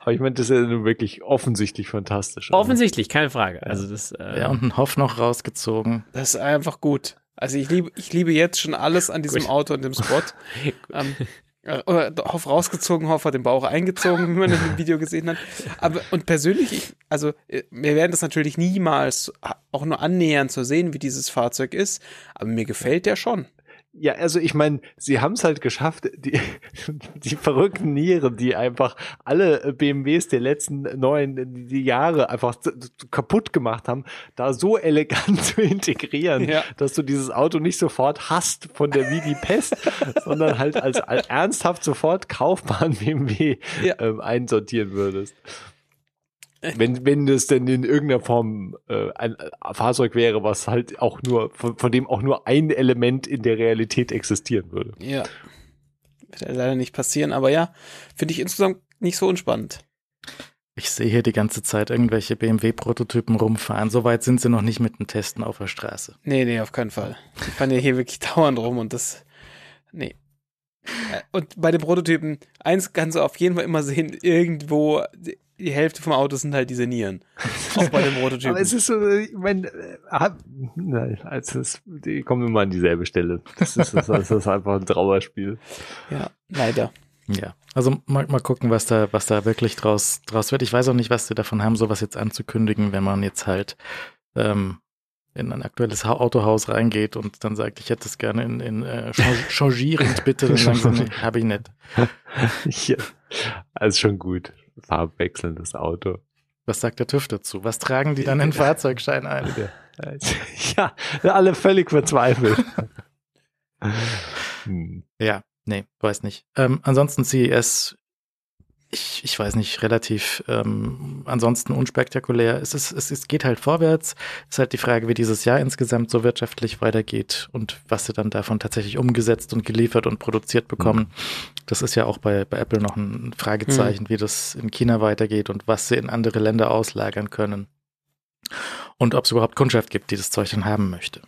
Aber ich meine, das ist ja nun wirklich offensichtlich fantastisch. Offensichtlich, keine Frage. Also das, äh, Ja, und ein Hoff noch rausgezogen. Das ist einfach gut. Also ich liebe, ich liebe jetzt schon alles an diesem. Auto und dem Spot. ähm, äh, oder Hoff rausgezogen, Hoff hat den Bauch eingezogen, wie man in dem Video gesehen hat. Aber und persönlich, ich, also äh, wir werden das natürlich niemals auch nur annähernd so sehen, wie dieses Fahrzeug ist. Aber mir gefällt der schon. Ja, also ich meine, sie haben es halt geschafft, die, die verrückten Nieren, die einfach alle BMWs der letzten neun die Jahre einfach kaputt gemacht haben, da so elegant zu integrieren, Ja. dass du dieses Auto nicht sofort hast von der wie die Pest, sondern halt als, als ernsthaft sofort kaufbaren BMW Ja. ähm, einsortieren würdest. Wenn, wenn das denn in irgendeiner Form äh, ein äh, Fahrzeug wäre, was halt auch nur, von, von dem auch nur ein Element in der Realität existieren würde. Ja. Wird ja leider nicht passieren, aber ja, finde ich insgesamt nicht so unspannend. Ich sehe hier die ganze Zeit irgendwelche BMW-Prototypen rumfahren. Soweit sind sie noch nicht mit dem Testen auf der Straße. Nee, nee, auf keinen Fall. Die fahren ja hier wirklich dauernd rum und das. Nee. Äh, Und bei den Prototypen, eins kannst du auf jeden Fall immer sehen, irgendwo die- Hälfte vom Auto sind halt diese Nieren. Auch bei den Prototypen. Aber es ist so, ich meine, äh, nein, also es, die kommen immer an dieselbe Stelle. Das ist, das, das ist einfach ein Trauerspiel. ja, leider. Ja, also mal, mal gucken, was da, was da wirklich draus, draus wird. Ich weiß auch nicht, was sie davon haben, sowas jetzt anzukündigen, wenn man jetzt halt ähm, in ein aktuelles Ha- Autohaus reingeht und dann sagt, ich hätte es gerne in, in äh, change- changierend bitte, dann sagen sie, nee, habe ich nicht. ja, also schon gut. Farbwechselndes Auto. Was sagt der TÜV dazu? Was tragen die dann in Fahrzeugschein ein? Ja, alle völlig verzweifelt. Hm. Ja, nee, weiß nicht. Ähm, ansonsten CES, ich, ich weiß nicht, relativ ähm, ansonsten unspektakulär. Es, ist, es, es geht halt vorwärts. Es ist halt die Frage, wie dieses Jahr insgesamt so wirtschaftlich weitergeht und was sie dann davon tatsächlich umgesetzt und geliefert und produziert bekommen. Das ist ja auch bei, bei Apple noch ein Fragezeichen, wie das in China weitergeht und was sie in andere Länder auslagern können. Und ob es überhaupt Kundschaft gibt, die das Zeug dann haben möchte.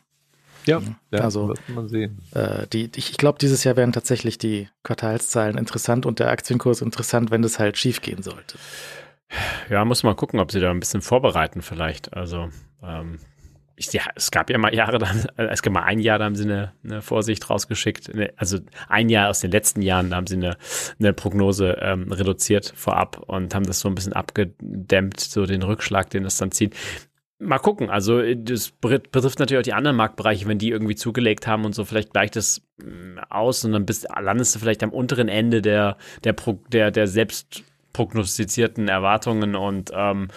Ja, ja, Also- wird man sehen. Äh, die, ich ich glaube, dieses Jahr wären tatsächlich die Quartalszahlen interessant und der Aktienkurs interessant, wenn das halt schief gehen sollte. ja, muss mal gucken, ob sie da ein bisschen vorbereiten vielleicht. Also, ähm, ich, ja, es gab ja mal Jahre, da, äh, es gab mal ein Jahr, da haben sie eine, eine Vorsicht rausgeschickt. Also ein Jahr aus den letzten Jahren, da haben sie eine, eine Prognose ähm, reduziert vorab und haben das so ein bisschen abgedämmt, so den Rückschlag, den es dann zieht. Mal gucken, also das bet- betrifft natürlich auch die anderen Marktbereiche, wenn die irgendwie zugelegt haben und so, vielleicht gleicht das mh, aus und dann bist, landest du vielleicht am unteren Ende der, der, der, der selbst prognostizierten Erwartungen und ähm,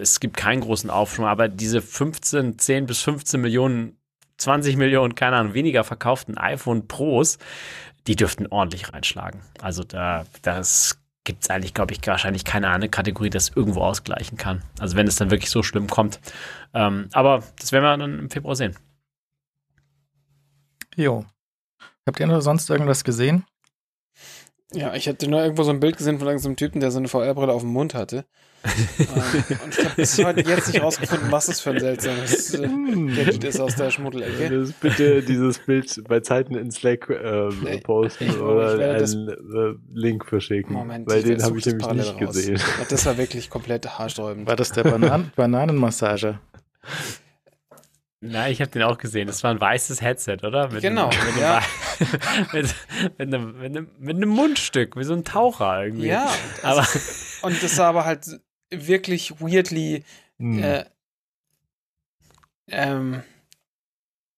es gibt keinen großen Aufschwung, aber diese 15, 10 bis 15 Millionen, 20 Millionen, keine Ahnung, weniger verkauften iPhone Pros, die dürften ordentlich reinschlagen. Also da, das gibt es eigentlich, glaube ich, wahrscheinlich keine andere Kategorie, das irgendwo ausgleichen kann. Also wenn es dann wirklich so schlimm kommt. Ähm, aber das werden wir dann im Februar sehen. Jo. Habt ihr noch sonst irgendwas gesehen? Ja, ich hatte nur irgendwo so ein Bild gesehen von irgendeinem Typen, der so eine VR-Brille auf dem Mund hatte. ähm, und ich habe bis heute jetzt nicht rausgefunden, was das für ein seltsames äh, Gadget ist aus der Schmuddelecke. Das bitte dieses Bild bei Zeiten in Slack äh, Nee, posten ich- oder einen äh, Link verschicken. Moment, weil den habe ich nämlich parallel nicht raus. gesehen. Das war wirklich komplett haarsträubend. War das der Banan Bananenmassager? Nein, ich habe den auch gesehen. Das war ein weißes Headset, oder? Mit Genau, Einem, mit, einem, ja. mit, mit, einem, mit, einem, mit einem Mundstück, wie so ein Taucher irgendwie. Ja, aber und das sah aber halt wirklich weirdly Hm. äh, ähm,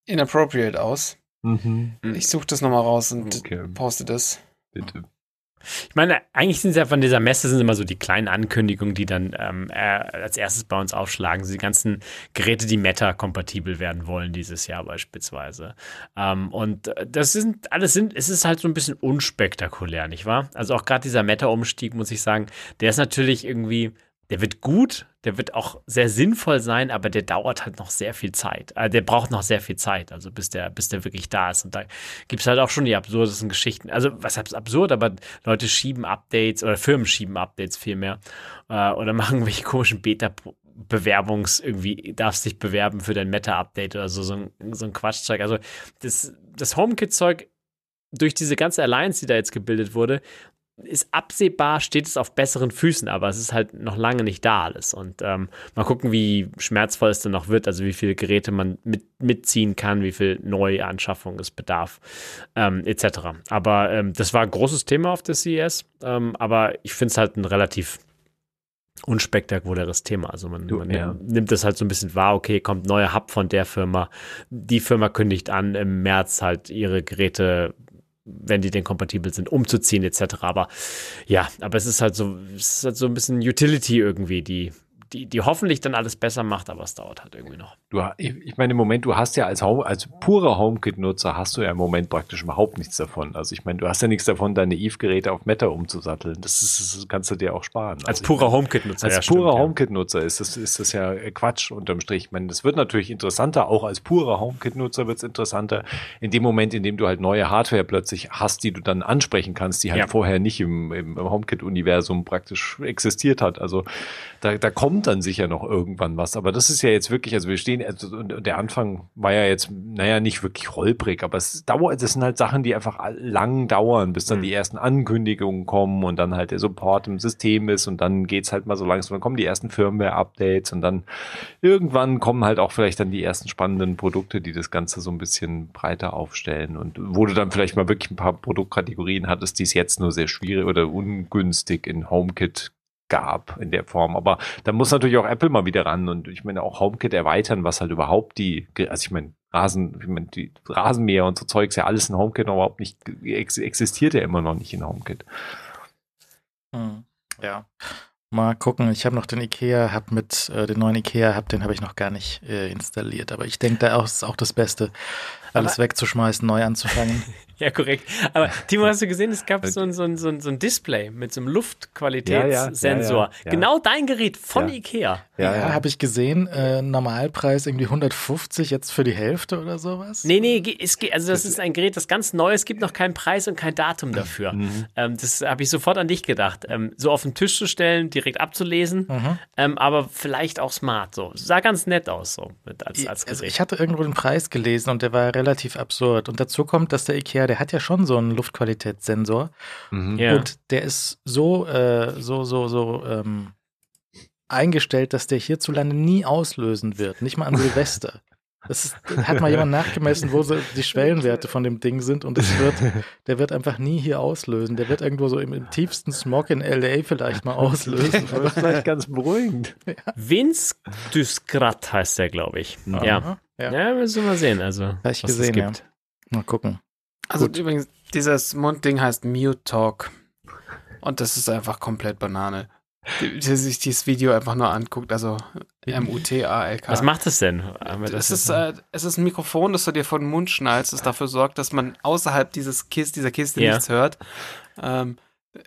inappropriate aus. Mhm. Ich suche das nochmal raus und Okay, poste das. bitte. Ich meine, eigentlich sind es ja von dieser Messe sind immer so die kleinen Ankündigungen, die dann ähm, äh, als erstes bei uns aufschlagen. Die ganzen Geräte, die Meta-kompatibel werden wollen dieses Jahr beispielsweise. Ähm, und äh, das sind alles sind, es ist halt so ein bisschen unspektakulär, nicht wahr? Also auch gerade dieser Meta-Umstieg, muss ich sagen, der ist natürlich irgendwie, der wird gut, der wird auch sehr sinnvoll sein, aber der dauert halt noch sehr viel Zeit. Äh, der braucht noch sehr viel Zeit, also bis der, bis der wirklich da ist. Und da gibt es halt auch schon die absurdesten Geschichten. Also, was heißt absurd, aber Leute schieben Updates oder Firmen schieben Updates vielmehr äh, oder machen irgendwelche komischen Beta-Bewerbungs, irgendwie darfst dich bewerben für dein Meta-Update oder so, so ein, so ein Quatschzeug. Also, das, das HomeKit-Zeug durch diese ganze Alliance, die da jetzt gebildet wurde, ist absehbar, steht es auf besseren Füßen, aber es ist halt noch lange nicht da alles. Und ähm, mal gucken, wie schmerzvoll es dann noch wird, also wie viele Geräte man mit, mitziehen kann, wie viel Neuanschaffung es bedarf, ähm, etc. Aber ähm, das war ein großes Thema auf der CES, ähm, aber ich finde es halt ein relativ unspektakuläres Thema. Also man, man ja. nimmt das halt so ein bisschen wahr, okay, kommt neuer Hub von der Firma. Die Firma kündigt an, im März halt ihre Geräte, wenn die denn kompatibel sind, umzuziehen, etc. Aber ja, aber es ist halt so, es ist halt so ein bisschen Utility irgendwie, die, die, die hoffentlich dann alles besser macht, aber es dauert halt irgendwie noch. Du, ich meine, im Moment, du hast ja als, Home, als purer HomeKit-Nutzer hast du ja im Moment praktisch überhaupt nichts davon. Also ich meine, du hast ja nichts davon, deine Eve-Geräte auf Meta umzusatteln. Das, ist, das kannst du dir auch sparen. Als Also purer HomeKit-Nutzer. Als ja, purer ja. HomeKit-Nutzer ist das, ist das ja Quatsch unterm Strich. Ich meine, das wird natürlich interessanter, auch als purer HomeKit-Nutzer wird es interessanter, in dem Moment, in dem du halt neue Hardware plötzlich hast, die du dann ansprechen kannst, die halt Ja. vorher nicht im, im HomeKit-Universum praktisch existiert hat. Also da, da kommt dann sicher noch irgendwann was. Aber das ist ja jetzt wirklich, also wir stehen, also, und der Anfang war ja jetzt, naja, nicht wirklich holprig, aber es dauert, das sind halt Sachen, die einfach lang dauern, bis dann Mhm. die ersten Ankündigungen kommen und dann halt der Support im System ist und dann geht's halt mal so langsam, dann kommen die ersten Firmware-Updates und dann irgendwann kommen halt auch vielleicht dann die ersten spannenden Produkte, die das Ganze so ein bisschen breiter aufstellen und wo du dann vielleicht mal wirklich ein paar Produktkategorien hattest, die es jetzt nur sehr schwierig oder ungünstig in HomeKit gab in der Form. Aber da muss natürlich auch Apple mal wieder ran und ich meine auch HomeKit erweitern, was halt überhaupt die, also ich meine, Rasen, ich meine, die Rasenmäher und so Zeugs ja alles in HomeKit noch überhaupt nicht ex existiert ja immer noch nicht in HomeKit. Hm. Ja. Mal gucken. Ich habe noch den IKEA Hub mit, äh, den neuen IKEA Hub, den habe ich noch gar nicht äh, installiert. Aber ich denke, da ist auch das Beste, alles wegzuschmeißen, neu anzufangen. Ja, korrekt. Aber Timo, hast du gesehen, es gab so ein, so ein, so ein, so ein Display mit so einem Luftqualitätssensor. Ja, ja, ja, ja. Genau dein Gerät von Ja. Ikea. Ja, habe ich gesehen. Äh, Normalpreis irgendwie 150, jetzt für die Hälfte oder sowas. Nee, nee, es geht, also das ist ein Gerät, das ganz neu ist, es gibt noch keinen Preis und kein Datum dafür. Mhm. Ähm, das habe ich sofort an dich gedacht. Ähm, so auf den Tisch zu stellen, direkt abzulesen, Mhm. ähm, aber vielleicht auch smart. So. Sah ganz nett aus, so als, als Also Gerät. ich hatte irgendwo den Preis gelesen und der war relativ absurd. Und dazu kommt, dass der IKEA, der hat ja schon so einen Luftqualitätssensor Mhm. ja. und der ist so, äh, so, so, so ähm, eingestellt, dass der hierzulande nie auslösen wird, nicht mal an Silvester. Das ist, hat mal jemand nachgemessen, wo so die Schwellenwerte von dem Ding sind und es wird, der wird einfach nie hier auslösen. Der wird irgendwo so im, im tiefsten Smog in LA vielleicht mal auslösen. Das ist vielleicht ganz beruhigend. Vince Duskrat heißt der, glaube ich. Ja. Aha, ja. ja. müssen wir mal sehen. Also, Hab ich was es gesehen, ja. Mal gucken. Also Gut. übrigens, dieses Mundding heißt Mute Talk. Und das ist einfach komplett Banane. Wer sich dieses Video einfach nur anguckt, also M-U-T-A-L-K. Was macht es denn? Das ist, jetzt- äh, es ist ein Mikrofon, das du dir vor den Mund schnallst, das dafür sorgt, dass man außerhalb dieses Kist, dieser Kiste Ja. nichts hört. Ähm,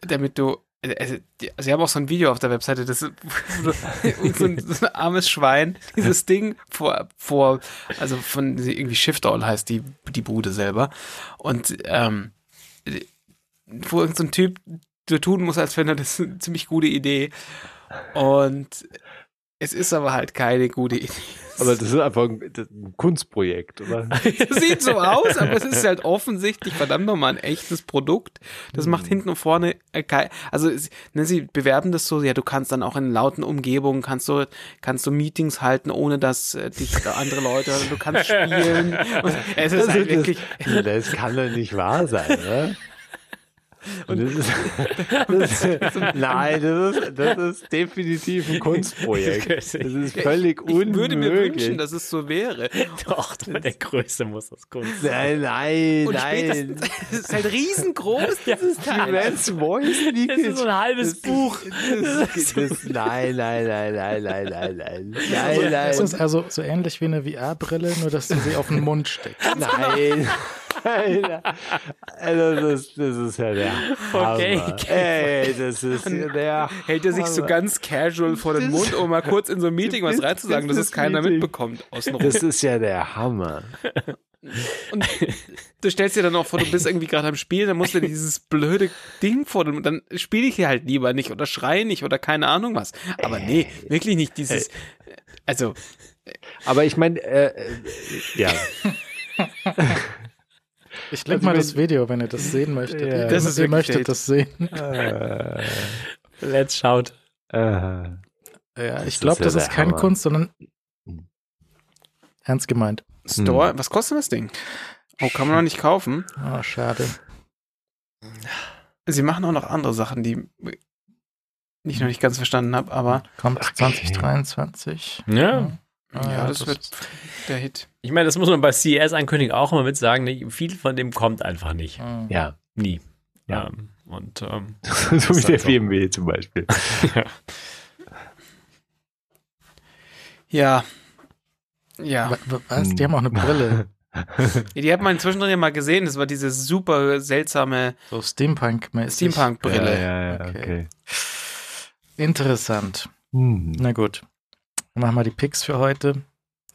damit du. Äh, die- Sie haben auch so ein Video auf der Webseite, das ist so, ein, so ein armes Schwein, dieses Ding vor, vor also von irgendwie Shift All heißt die, die Bude selber. Und ähm, wo irgendein so Typ so tun muss, als wenn er das eine ziemlich gute Idee. Und es ist aber halt keine gute Idee. Aber das ist einfach ein, das Kunstprojekt, oder? Sieht so aus, aber es ist halt offensichtlich verdammt nochmal ein echtes Produkt. Das macht hinten und vorne äh, kein, also ne, sie bewerben das so, ja, du kannst dann auch in lauten Umgebungen kannst du kannst du Meetings halten, ohne dass äh, dich andere Leute hören. Du kannst spielen. Und es ist halt wirklich das kann doch nicht wahr sein, oder? Und das ist, das ist, nein, das ist, das ist definitiv ein Kunstprojekt. Das ist völlig ich unmöglich. würde mir wünschen, dass es so wäre. Doch, der Größte muss das Kunst. nein, nein, Und nein. es ist halt riesengroß, dieses Teil. Immense Voice Das ist so ein halbes Buch. Das, das, nein, nein, nein, nein, nein, nein, nein. Nein, nein. ist also so ähnlich wie eine VR-Brille, nur dass du sie auf den Mund steckst. Nein. Nein. Also das, das ist ja der Okay. Ey, das ist der Hält er sich so ganz casual vor den Mund, um mal kurz in so ein Meeting was reinzusagen, das dass es ist keiner Meeting. mitbekommt außenrum. Das ist ja der Hammer. Und du stellst dir dann auch vor, du bist irgendwie gerade am Spielen, dann musst du dir dieses blöde Ding vor dem, dann spiele ich hier halt lieber nicht oder schreie nicht oder keine Ahnung was. Aber nee, wirklich nicht dieses, also, Aber ich meine, äh, äh, ja. Ich link Also mal das Video, wenn ihr das sehen möchtet. Ja. Ihr- Das ist ihr möchtet wild. das sehen. Let's schaut. äh. Ja, Das ich glaube, ist ja das ist keine Hammer. Kunst, sondern Hm. ernst gemeint. Store, was kostet das Ding? Oh, kann man noch nicht kaufen. Oh, schade. Sie machen auch noch andere Sachen, die ich noch nicht ganz verstanden habe, aber Kommt Okay. 2023. Ja. Ah, ja, das, wird der Hit. Ich meine, das muss man bei CES-Ankündigungen auch immer mit sagen. Ne? Viel von dem kommt einfach nicht. Hm. Ja, Nie. Ja. Ähm, und ähm, so wie halt der so. BMW zum Beispiel. Ja. Ja. Wa- wa- Was? Die haben auch eine Brille. Die hat man zwischendrin ja mal gesehen. Das war diese super seltsame So. Steampunk-Brille. Ja, ja, ja, Okay. okay. Interessant. Hm. Na gut. Dann machen wir die Picks für heute.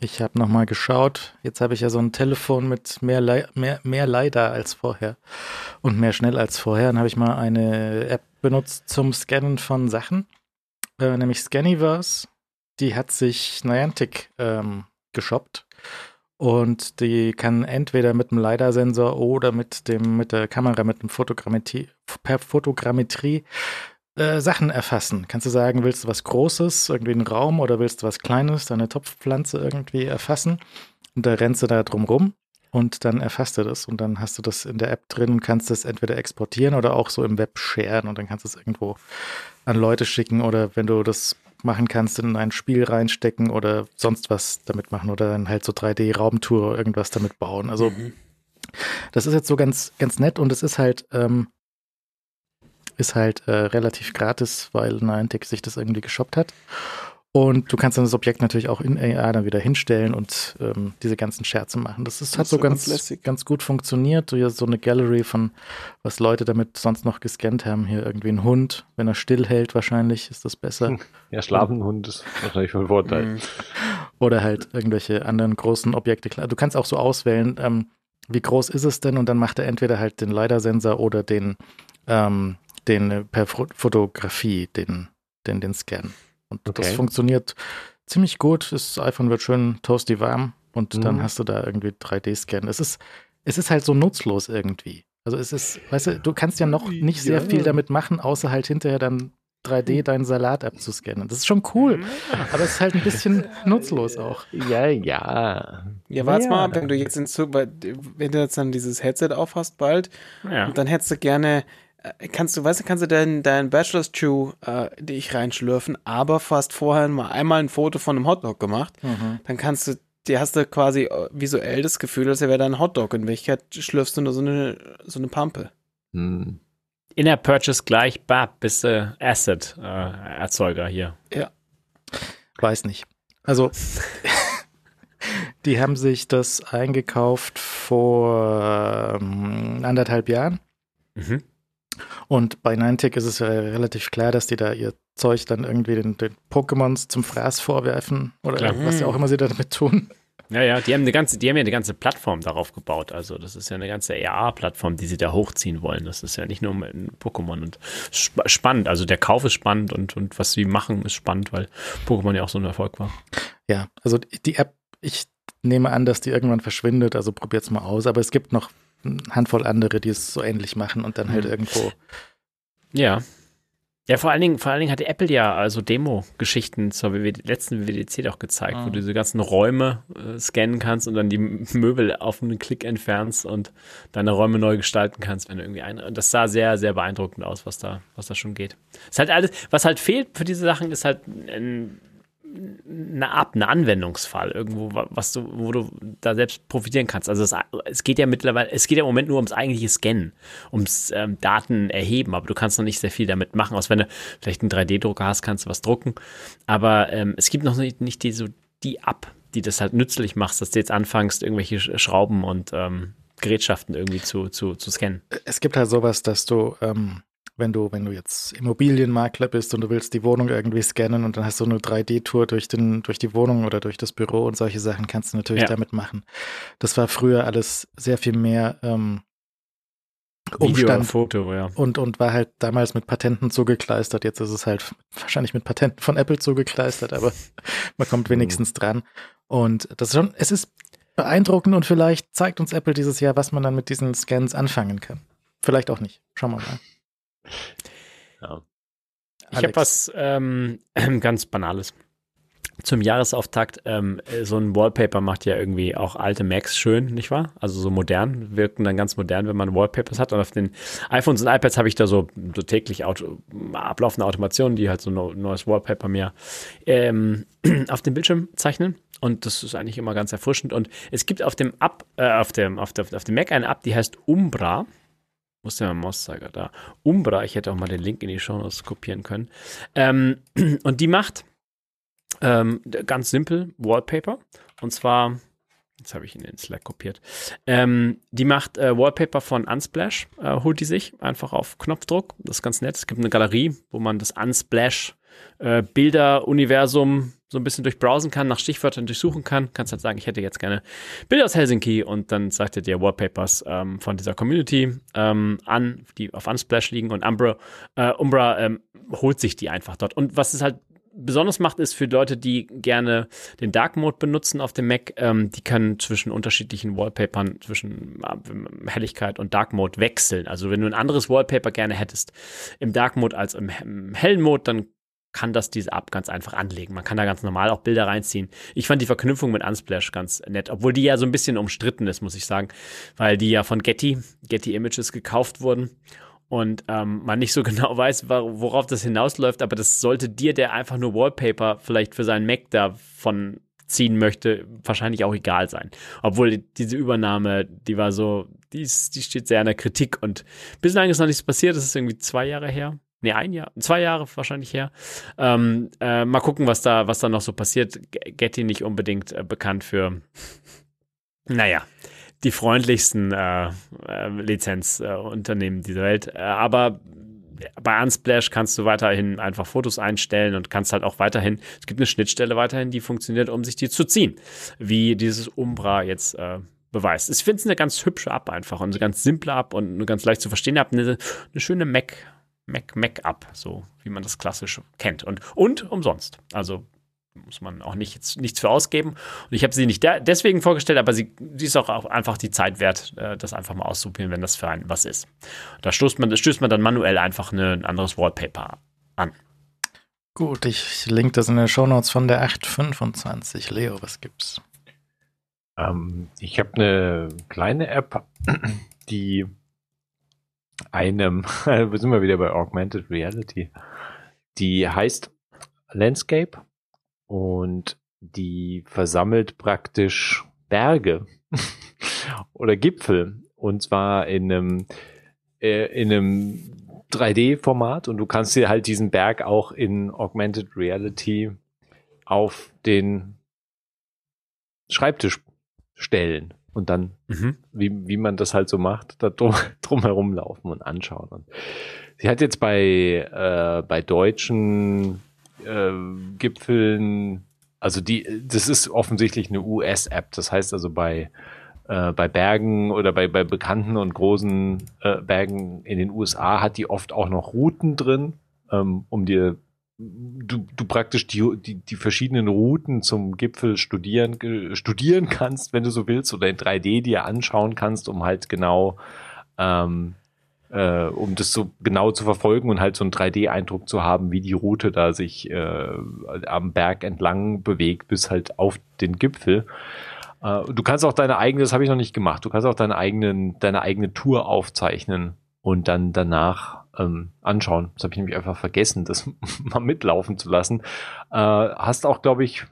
Ich habe nochmal geschaut. Jetzt habe ich ja so ein Telefon mit mehr, Lei- mehr, mehr LiDAR als vorher und mehr schnell als vorher. Dann habe ich mal eine App benutzt zum Scannen von Sachen, äh, nämlich Scaniverse. Die hat sich Niantic ähm, geshoppt und die kann entweder mit dem LiDAR-Sensor oder mit dem mit der Kamera mit dem Fotogrammetrie per Fotogrammetrie äh, Sachen erfassen. Kannst du sagen, willst du was Großes, irgendwie einen Raum oder willst du was Kleines, deine Topfpflanze irgendwie erfassen? Und da rennst du da drum rum und dann erfasst du das und dann hast du das in der App drin und kannst es entweder exportieren oder auch so im Web sharen und dann kannst du es irgendwo an Leute schicken oder wenn du das machen kannst, in ein Spiel reinstecken oder sonst was damit machen oder dann halt so 3D-Raumtour oder irgendwas damit bauen. Also Mhm. das ist jetzt so ganz, ganz nett und es ist halt, ähm, ist halt äh, relativ gratis, weil Niantic sich das irgendwie geshoppt hat. Und du kannst dann das Objekt natürlich auch in AR dann wieder hinstellen und ähm, diese ganzen Scherze machen. Das ist, Das hat so ganz ganz, lässig. ganz gut funktioniert. Du hast so eine Gallery von, was Leute damit sonst noch gescannt haben. Hier irgendwie ein Hund, wenn er still hält, wahrscheinlich ist das besser. Hm. Ja, Schlafenhund ist wahrscheinlich von Vorteil. Mhm. Oder halt irgendwelche anderen großen Objekte. Du kannst auch so auswählen, ähm, wie groß ist es denn? Und dann macht er entweder halt den LiDAR-Sensor oder den, ähm, den äh, per Fo- Fotografie, den, den, den Scan. Und das Okay. funktioniert ziemlich gut. Das iPhone wird schön toasty warm und dann Mhm. hast du da irgendwie 3D-Scan. Es ist, es ist halt so nutzlos irgendwie. Also es ist, weißt du, du kannst ja noch nicht sehr Ja. viel damit machen, außer halt hinterher dann 3D deinen Salat abzuscannen. Das ist schon cool, aber es ist halt ein bisschen nutzlos auch. Ja, ja. Ja, warte Ja. mal, ab, wenn du jetzt in Zug, weil, wenn du jetzt dann dieses Headset aufhast bald, ja. und dann hättest du gerne, kannst du, weißt du, kannst du deinen dein Bachelor's Chew äh, dich reinschlürfen, aber fast vorher mal einmal ein Foto von einem Hotdog gemacht, dann kannst du, dir hast du quasi äh, visuell das Gefühl, als wäre da ein Hotdog. In Wirklichkeit schlürfst du nur so eine, so eine Pampe. Hm. Inner Purchase gleich, bab, bist du Asset-Erzeuger hier. Weiß nicht. Also, die haben sich das eingekauft vor ähm, anderthalb Jahren. Mhm. Und bei Niantic ist es ja relativ klar, dass die da ihr Zeug dann irgendwie den, den Pokémons zum Fraß vorwerfen oder Klar. was ja auch immer sie damit tun. Ja, ja, die haben eine ganze, die haben ja eine ganze Plattform darauf gebaut. Also das ist ja eine ganze AR-Plattform, die sie da hochziehen wollen. Das ist ja nicht nur ein Pokémon und sp spannend. Also der Kauf ist spannend und, und was sie machen ist spannend, weil Pokémon ja auch so ein Erfolg war. Ja, also die die App, ich nehme an, dass die irgendwann verschwindet, also probiert's mal aus. Aber es gibt noch eine Handvoll andere, die es so ähnlich machen und dann halt Mhm. irgendwo. Ja. Ja, vor allen Dingen, vor allen Dingen hatte Apple ja also Demo-Geschichten zur WWD, letzten WWDC doch gezeigt, wo Ah. du diese ganzen Räume äh, scannen kannst und dann die Möbel auf einen Klick entfernst und deine Räume neu gestalten kannst, wenn du irgendwie ein. Und das sah sehr, sehr beeindruckend aus, was da, was da schon geht. Ist halt alles, was halt fehlt für diese Sachen, ist halt ein, eine Art, ein Anwendungsfall irgendwo, wa- was du, wo du da selbst profitieren kannst. Also es, es geht ja mittlerweile, es geht ja im Moment nur ums eigentliche Scannen, ums ähm, Daten erheben, aber du kannst noch nicht sehr viel damit machen. Aus wenn du vielleicht einen 3D-Drucker hast, kannst du was drucken. Aber ähm, es gibt noch nicht, nicht die, so die App, die das halt nützlich macht, dass du jetzt anfängst, irgendwelche Sch- Schrauben und ähm, Gerätschaften irgendwie zu, zu, zu scannen. Es gibt halt sowas, dass du, ähm, wenn du, wenn du jetzt Immobilienmakler bist und du willst die Wohnung irgendwie scannen und dann hast du eine 3D-Tour durch den, durch die Wohnung oder durch das Büro und solche Sachen kannst du natürlich Ja. damit machen. Das war früher alles sehr viel mehr ähm, Umstand Foto, ja. und, und war halt damals mit Patenten zugekleistert. Jetzt ist es halt wahrscheinlich mit Patenten von Apple zugekleistert, aber man kommt wenigstens dran. Und das ist schon, es ist beeindruckend und vielleicht zeigt uns Apple dieses Jahr, was man dann mit diesen Scans anfangen kann. Vielleicht auch nicht. Schauen wir mal. Ja. Ich habe was ähm, ganz Banales zum Jahresauftakt, ähm, so ein Wallpaper macht ja irgendwie auch alte Macs schön, nicht wahr? Also so modern, wirken dann ganz modern, wenn man Wallpapers hat. Und auf den iPhones und iPads habe ich da so, so täglich Auto, ablaufende Automationen, die halt so ein neues Wallpaper mir ähm, auf dem Bildschirm zeichnen. Und das ist eigentlich immer ganz erfrischend. Und es gibt auf dem App, äh, auf dem, auf, der, auf dem Mac eine App, die heißt Umbra. Wo ist der Mauszeiger da? Umbra, ich hätte auch mal den Link in die Show Notes kopieren können. Ähm, und die macht ähm, ganz simpel, Wallpaper. Und zwar, jetzt habe ich ihn in den Slack kopiert. Ähm, die macht äh, Wallpaper von Unsplash, äh, holt die sich einfach auf Knopfdruck. Das ist ganz nett. Es gibt eine Galerie, wo man das Unsplash äh, so ein bisschen durchbrowsen kann, nach Stichwörtern durchsuchen kann. Kannst halt sagen, ich hätte jetzt gerne Bilder aus Helsinki und dann sagt er dir Wallpapers ähm, von dieser Community ähm, an, die auf Unsplash liegen und Umbra, äh, Umbra ähm, holt sich die einfach dort. Und was es halt besonders macht, ist für Leute, die gerne den Dark Mode benutzen auf dem Mac, ähm, die können zwischen unterschiedlichen Wallpapern, zwischen äh, Helligkeit und Dark Mode wechseln. Also wenn du ein anderes Wallpaper gerne hättest im Dark Mode als im, im hellen Mode, dann kann das diese App ganz einfach anlegen. Man kann da ganz normal auch Bilder reinziehen. Ich fand die Verknüpfung mit Unsplash ganz nett, obwohl die ja so ein bisschen umstritten ist, muss ich sagen, weil die ja von Getty, Getty Images gekauft wurden und ähm, man nicht so genau weiß, worauf das hinausläuft, aber das sollte dir, der einfach nur Wallpaper vielleicht für seinen Mac davon ziehen möchte, wahrscheinlich auch egal sein. Obwohl diese Übernahme, die war so, die, ist, die steht sehr in der Kritik und bislang ist noch nichts passiert, das ist irgendwie zwei Jahre her. Nee, ein Jahr, zwei Jahre wahrscheinlich her. Ähm, äh, mal gucken, was da, was da noch so passiert. Getty nicht unbedingt äh, bekannt für, naja, die freundlichsten äh, äh, Lizenzunternehmen dieser Welt. Äh, aber bei Unsplash kannst du weiterhin einfach Fotos einstellen und kannst halt auch weiterhin, es gibt eine Schnittstelle weiterhin, die funktioniert, um sich die zu ziehen. Wie dieses Umbra jetzt äh, beweist. Ich finde es eine ganz hübsche App einfach und eine ganz simple App und eine ganz leicht zu verstehen App, eine, eine schöne Mac, Mac, Mac-App, so wie man das klassisch kennt. Und, und umsonst. Also muss man auch nicht, jetzt, nichts für ausgeben. Und ich habe sie nicht deswegen vorgestellt, aber sie, sie ist auch einfach die Zeit wert, äh, das einfach mal auszuprobieren, wenn das für einen was ist. Da stößt man, stößt man dann manuell einfach eine, ein anderes Wallpaper an. Gut, ich link das in den Shownotes von der 825. Leo, was gibt's? Ähm, ich habe eine kleine App, die einem, wir sind wir wieder bei Augmented Reality, die heißt Landscape und die versammelt praktisch Berge oder Gipfel. Und zwar in einem äh, in einem 3D-Format und du kannst dir halt diesen Berg auch in Augmented Reality auf den Schreibtisch stellen und dann, mhm. wie, wie man das halt so macht, da drum, drum laufen und anschauen. Und sie hat jetzt bei, äh, bei deutschen äh, Gipfeln, also die, das ist offensichtlich eine US-App. Das heißt also bei äh, bei Bergen oder bei, bei bekannten und großen äh, Bergen in den USA hat die oft auch noch Routen drin, ähm, um dir du, du praktisch die, die, die verschiedenen Routen zum Gipfel studieren, studieren kannst, wenn du so willst, oder in 3D dir anschauen kannst, um halt genau ähm, äh, um das so genau zu verfolgen und halt so einen 3D-Eindruck zu haben, wie die Route da sich äh, am Berg entlang bewegt bis halt auf den Gipfel. Äh, du kannst auch deine eigene, das habe ich noch nicht gemacht, du kannst auch deine eigenen, deine eigene Tour aufzeichnen und dann danach ähm, anschauen. Das habe ich nämlich einfach vergessen, das mal mitlaufen zu lassen. Äh, hast auch, glaube ich,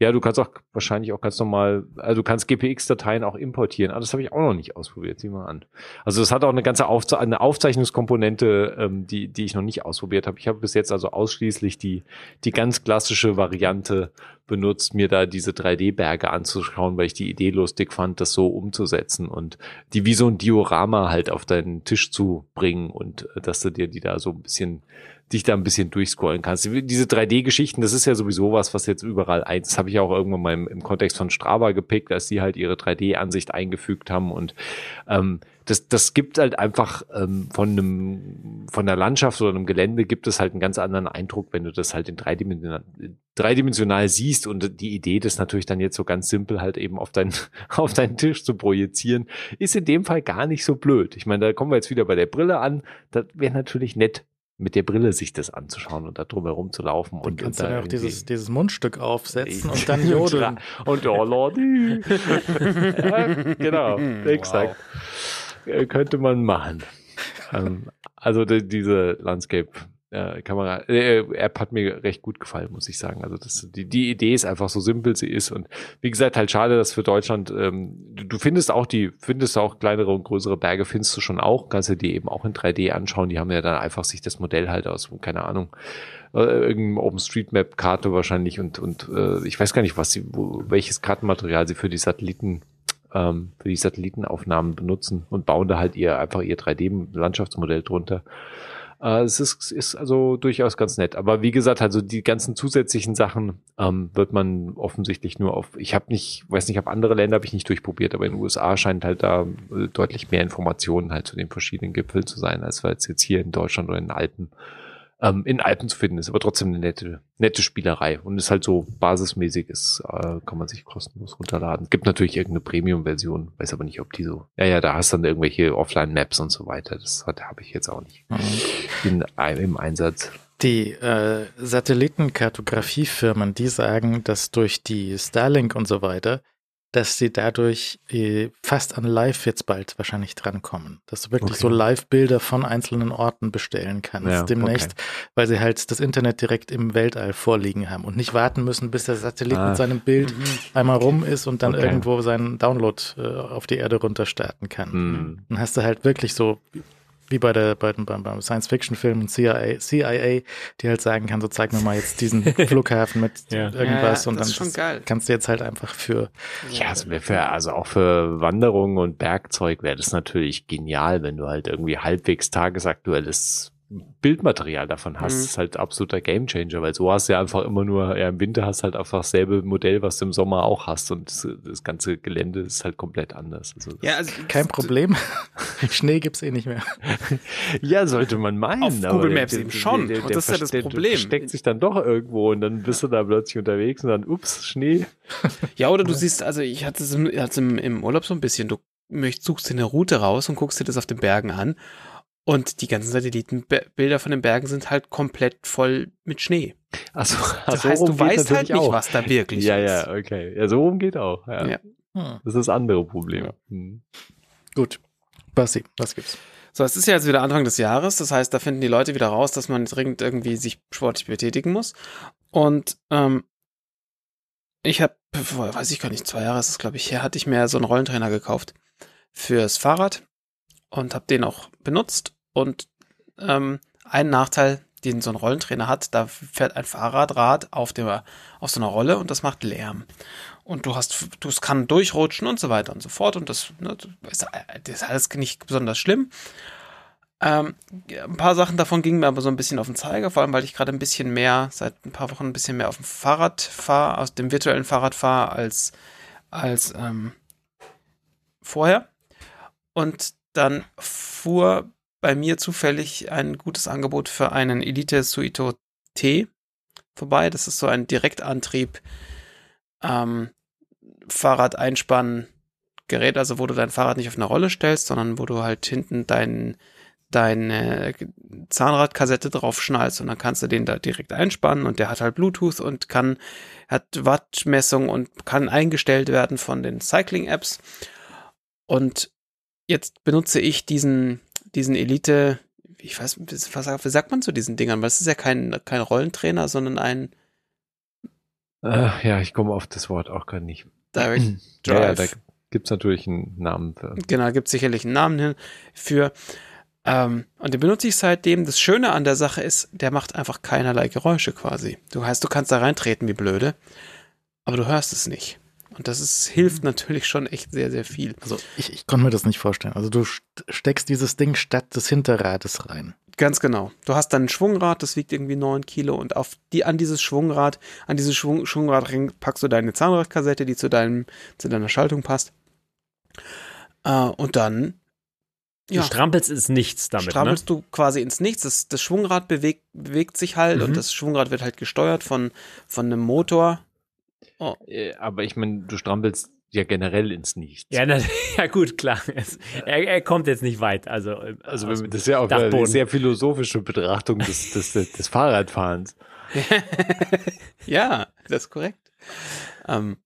ja, du kannst auch wahrscheinlich auch ganz normal, also du kannst GPX-Dateien auch importieren. Aber das habe ich auch noch nicht ausprobiert. Sieh mal an. Also es hat auch eine ganze Aufze eine Aufzeichnungskomponente, ähm, die, die ich noch nicht ausprobiert habe. Ich habe bis jetzt also ausschließlich die, die ganz klassische Variante benutzt, mir da diese 3D-Berge anzuschauen, weil ich die Idee lustig fand, das so umzusetzen und die wie so ein Diorama halt auf deinen Tisch zu bringen und äh, dass du dir die da so ein bisschen dich da ein bisschen durchscrollen kannst. Diese 3D-Geschichten, das ist ja sowieso was, was jetzt überall eins, das habe ich auch irgendwann mal im, im Kontext von Strava gepickt, als die halt ihre 3D-Ansicht eingefügt haben und ähm, das, das gibt halt einfach ähm, von einem, von der Landschaft oder einem Gelände gibt es halt einen ganz anderen Eindruck, wenn du das halt in dreidimensional, dreidimensional siehst und die Idee, das natürlich dann jetzt so ganz simpel halt eben auf deinen, auf deinen Tisch zu projizieren, ist in dem Fall gar nicht so blöd. Ich meine, da kommen wir jetzt wieder bei der Brille an. Das wäre natürlich nett, mit der Brille sich das anzuschauen und da drumherum zu laufen. Dann und, kannst und du da ja auch dieses, dieses Mundstück aufsetzen und dann jodeln. und oh Lordi. ja, genau, exakt. Äh, Könnte man machen. ähm, also die, diese Landscape äh, Kamera äh, App hat mir recht gut gefallen, muss ich sagen. Also das, die, die Idee ist einfach so simpel sie ist und wie gesagt halt schade, dass für Deutschland ähm, du, du findest auch die findest auch kleinere und größere Berge findest du schon auch, kannst du die eben auch in 3D anschauen. Die haben ja dann einfach sich das Modell halt aus keine Ahnung äh, irgendeinem OpenStreetMap-Karte wahrscheinlich und und äh, ich weiß gar nicht, was sie, wo, welches Kartenmaterial sie für die Satelliten ähm, für die Satellitenaufnahmen benutzen und bauen da halt ihr einfach ihr 3D-Landschaftsmodell drunter. Äh, es ist, ist also durchaus ganz nett. Aber wie gesagt, also die ganzen zusätzlichen Sachen ähm, wird man offensichtlich nur auf. Ich habe nicht, weiß nicht, ob andere Länder habe ich nicht durchprobiert, aber in den USA scheint halt da äh, deutlich mehr Informationen halt zu den verschiedenen Gipfeln zu sein, als wir jetzt hier in Deutschland oder in den Alpen ähm, in Alpen zu finden ist, aber trotzdem eine nette, nette Spielerei und ist halt so basismäßig ist, äh, kann man sich kostenlos runterladen. Es gibt natürlich irgendeine Premium-Version, weiß aber nicht, ob die so. Ja, ja, da hast du dann irgendwelche Offline-Maps und so weiter. Das habe ich jetzt auch nicht in, im Einsatz. Die äh, Satellitenkartografiefirmen, die sagen, dass durch die Starlink und so weiter, dass sie dadurch äh, fast an Live jetzt bald wahrscheinlich drankommen. Dass du wirklich Okay. so Live-Bilder von einzelnen Orten bestellen kannst Ja, demnächst, weil sie halt das Internet direkt im Weltall vorliegen haben und nicht warten müssen, bis der Satellit Ah. mit seinem Bild einmal rum ist und dann Okay. irgendwo seinen Download äh, auf die Erde runterstarten kann. Hm. Dann hast du halt wirklich so, wie bei der, bei, dem- beim, beim Science-Fiction-Film CIA, CIA, die halt sagen kann, so zeig mir mal jetzt diesen Flughafen mit Ja. irgendwas Ja, und das dann ist schon geil. kannst du jetzt halt einfach für, Ja, wär für, also auch für Wanderungen und Bergzeug wäre das natürlich genial, wenn du halt irgendwie halbwegs tagesaktuelles Bildmaterial davon hast. Mhm. Ist halt absoluter Gamechanger, weil so hast du ja einfach immer nur, ja, im Winter hast du halt einfach dasselbe Modell, was du im Sommer auch hast und das, das ganze Gelände ist halt komplett anders. Also Ja, also kein Problem. Schnee gibt's eh nicht mehr. ja, sollte man meinen. Auf Google der- Maps der- eben schon. der- der Und das ist ja das Problem. Steckt sich dann doch irgendwo und dann bist du da plötzlich unterwegs und dann, ups, Schnee. Ja, oder du siehst, also ich hatte es im, im, im Urlaub so ein bisschen, du suchst dir eine Route raus und guckst dir das auf den Bergen an und die ganzen Satellitenbilder von den Bergen sind halt komplett voll mit Schnee. Also, Das heißt, du weißt halt nicht, was da wirklich Ja, ist. ja, okay. Ja, so rum geht auch. Ja. Ja. Hm. Das ist das andere Problem. Hm. Gut. Basti, was gibt's? So, es ist ja jetzt wieder Anfang des Jahres, das heißt, da finden die Leute wieder raus, dass man dringend irgendwie sich sportlich betätigen muss. Und ähm, ich habe, weiß ich gar nicht, zwei Jahre ist es, glaube ich, her, hatte ich mir so einen Rollentrainer gekauft fürs Fahrrad und habe den auch benutzt. Und ähm, ein Nachteil, den so ein Rollentrainer hat, da fährt ein Fahrradrad auf, der, auf so einer Rolle und das macht Lärm. Und du hast, du kann durchrutschen und so weiter und so fort. Und das, ne, ist, das ist alles nicht besonders schlimm. Ähm, ein paar Sachen davon gingen mir aber so ein bisschen auf den Zeiger, vor allem weil ich gerade ein bisschen mehr, seit ein paar Wochen ein bisschen mehr auf dem Fahrrad fahre, aus dem virtuellen Fahrrad fahre als, als ähm, vorher. Und dann fuhr bei mir zufällig ein gutes Angebot für einen Elite Suito T vorbei. Das ist so ein Direktantrieb ähm, Fahrradeinspann-Gerät, also wo du dein Fahrrad nicht auf eine Rolle stellst, sondern wo du halt hinten dein, deine Zahnradkassette drauf schnallst und dann kannst du den da direkt einspannen und der hat halt Bluetooth und kann, hat Wattmessung und kann eingestellt werden von den Cycling-Apps. Und jetzt benutze ich diesen, diesen Elite, ich weiß, was, wie sagt man zu diesen Dingern? Weil es ist ja kein, kein Rollentrainer, sondern ein Äh, ja, ich komme auf das Wort auch gar nicht. Direct Ja, ja, Drive. da gibt's natürlich einen Namen für. Genau, gibt sicherlich einen Namen hin für. Ähm, und den benutze ich seitdem. Das Schöne an der Sache ist, der macht einfach keinerlei Geräusche quasi. Du heißt, du kannst da reintreten wie blöde, aber du hörst es nicht. Und das ist, hilft natürlich schon echt sehr, sehr viel. Also ich, ich konnte mir das nicht vorstellen. Also du steckst dieses Ding statt des Hinterrades rein. Ganz genau. Du hast dann ein Schwungrad, das wiegt irgendwie 9 Kilo und auf die, an dieses Schwungrad, an dieses Schwung, Schwungradring packst du deine Zahnradkassette, die zu deinem, zu deiner Schaltung passt. Äh, und dann Du strampelst ins Nichts damit. ne? strampelst du quasi ins Nichts. Das, das Schwungrad bewegt, bewegt sich halt Mhm. und das Schwungrad wird halt gesteuert von, von einem Motor. Oh, Äh, Aber ich meine, du strampelst ja generell ins Nichts. Ja, na, ja gut, klar. Es, er, er kommt jetzt nicht weit. Also, äh, Also das ist ja auch Dachboden. eine sehr philosophische Betrachtung des, des, des, des Fahrradfahrens. ja, das ist korrekt. Ähm,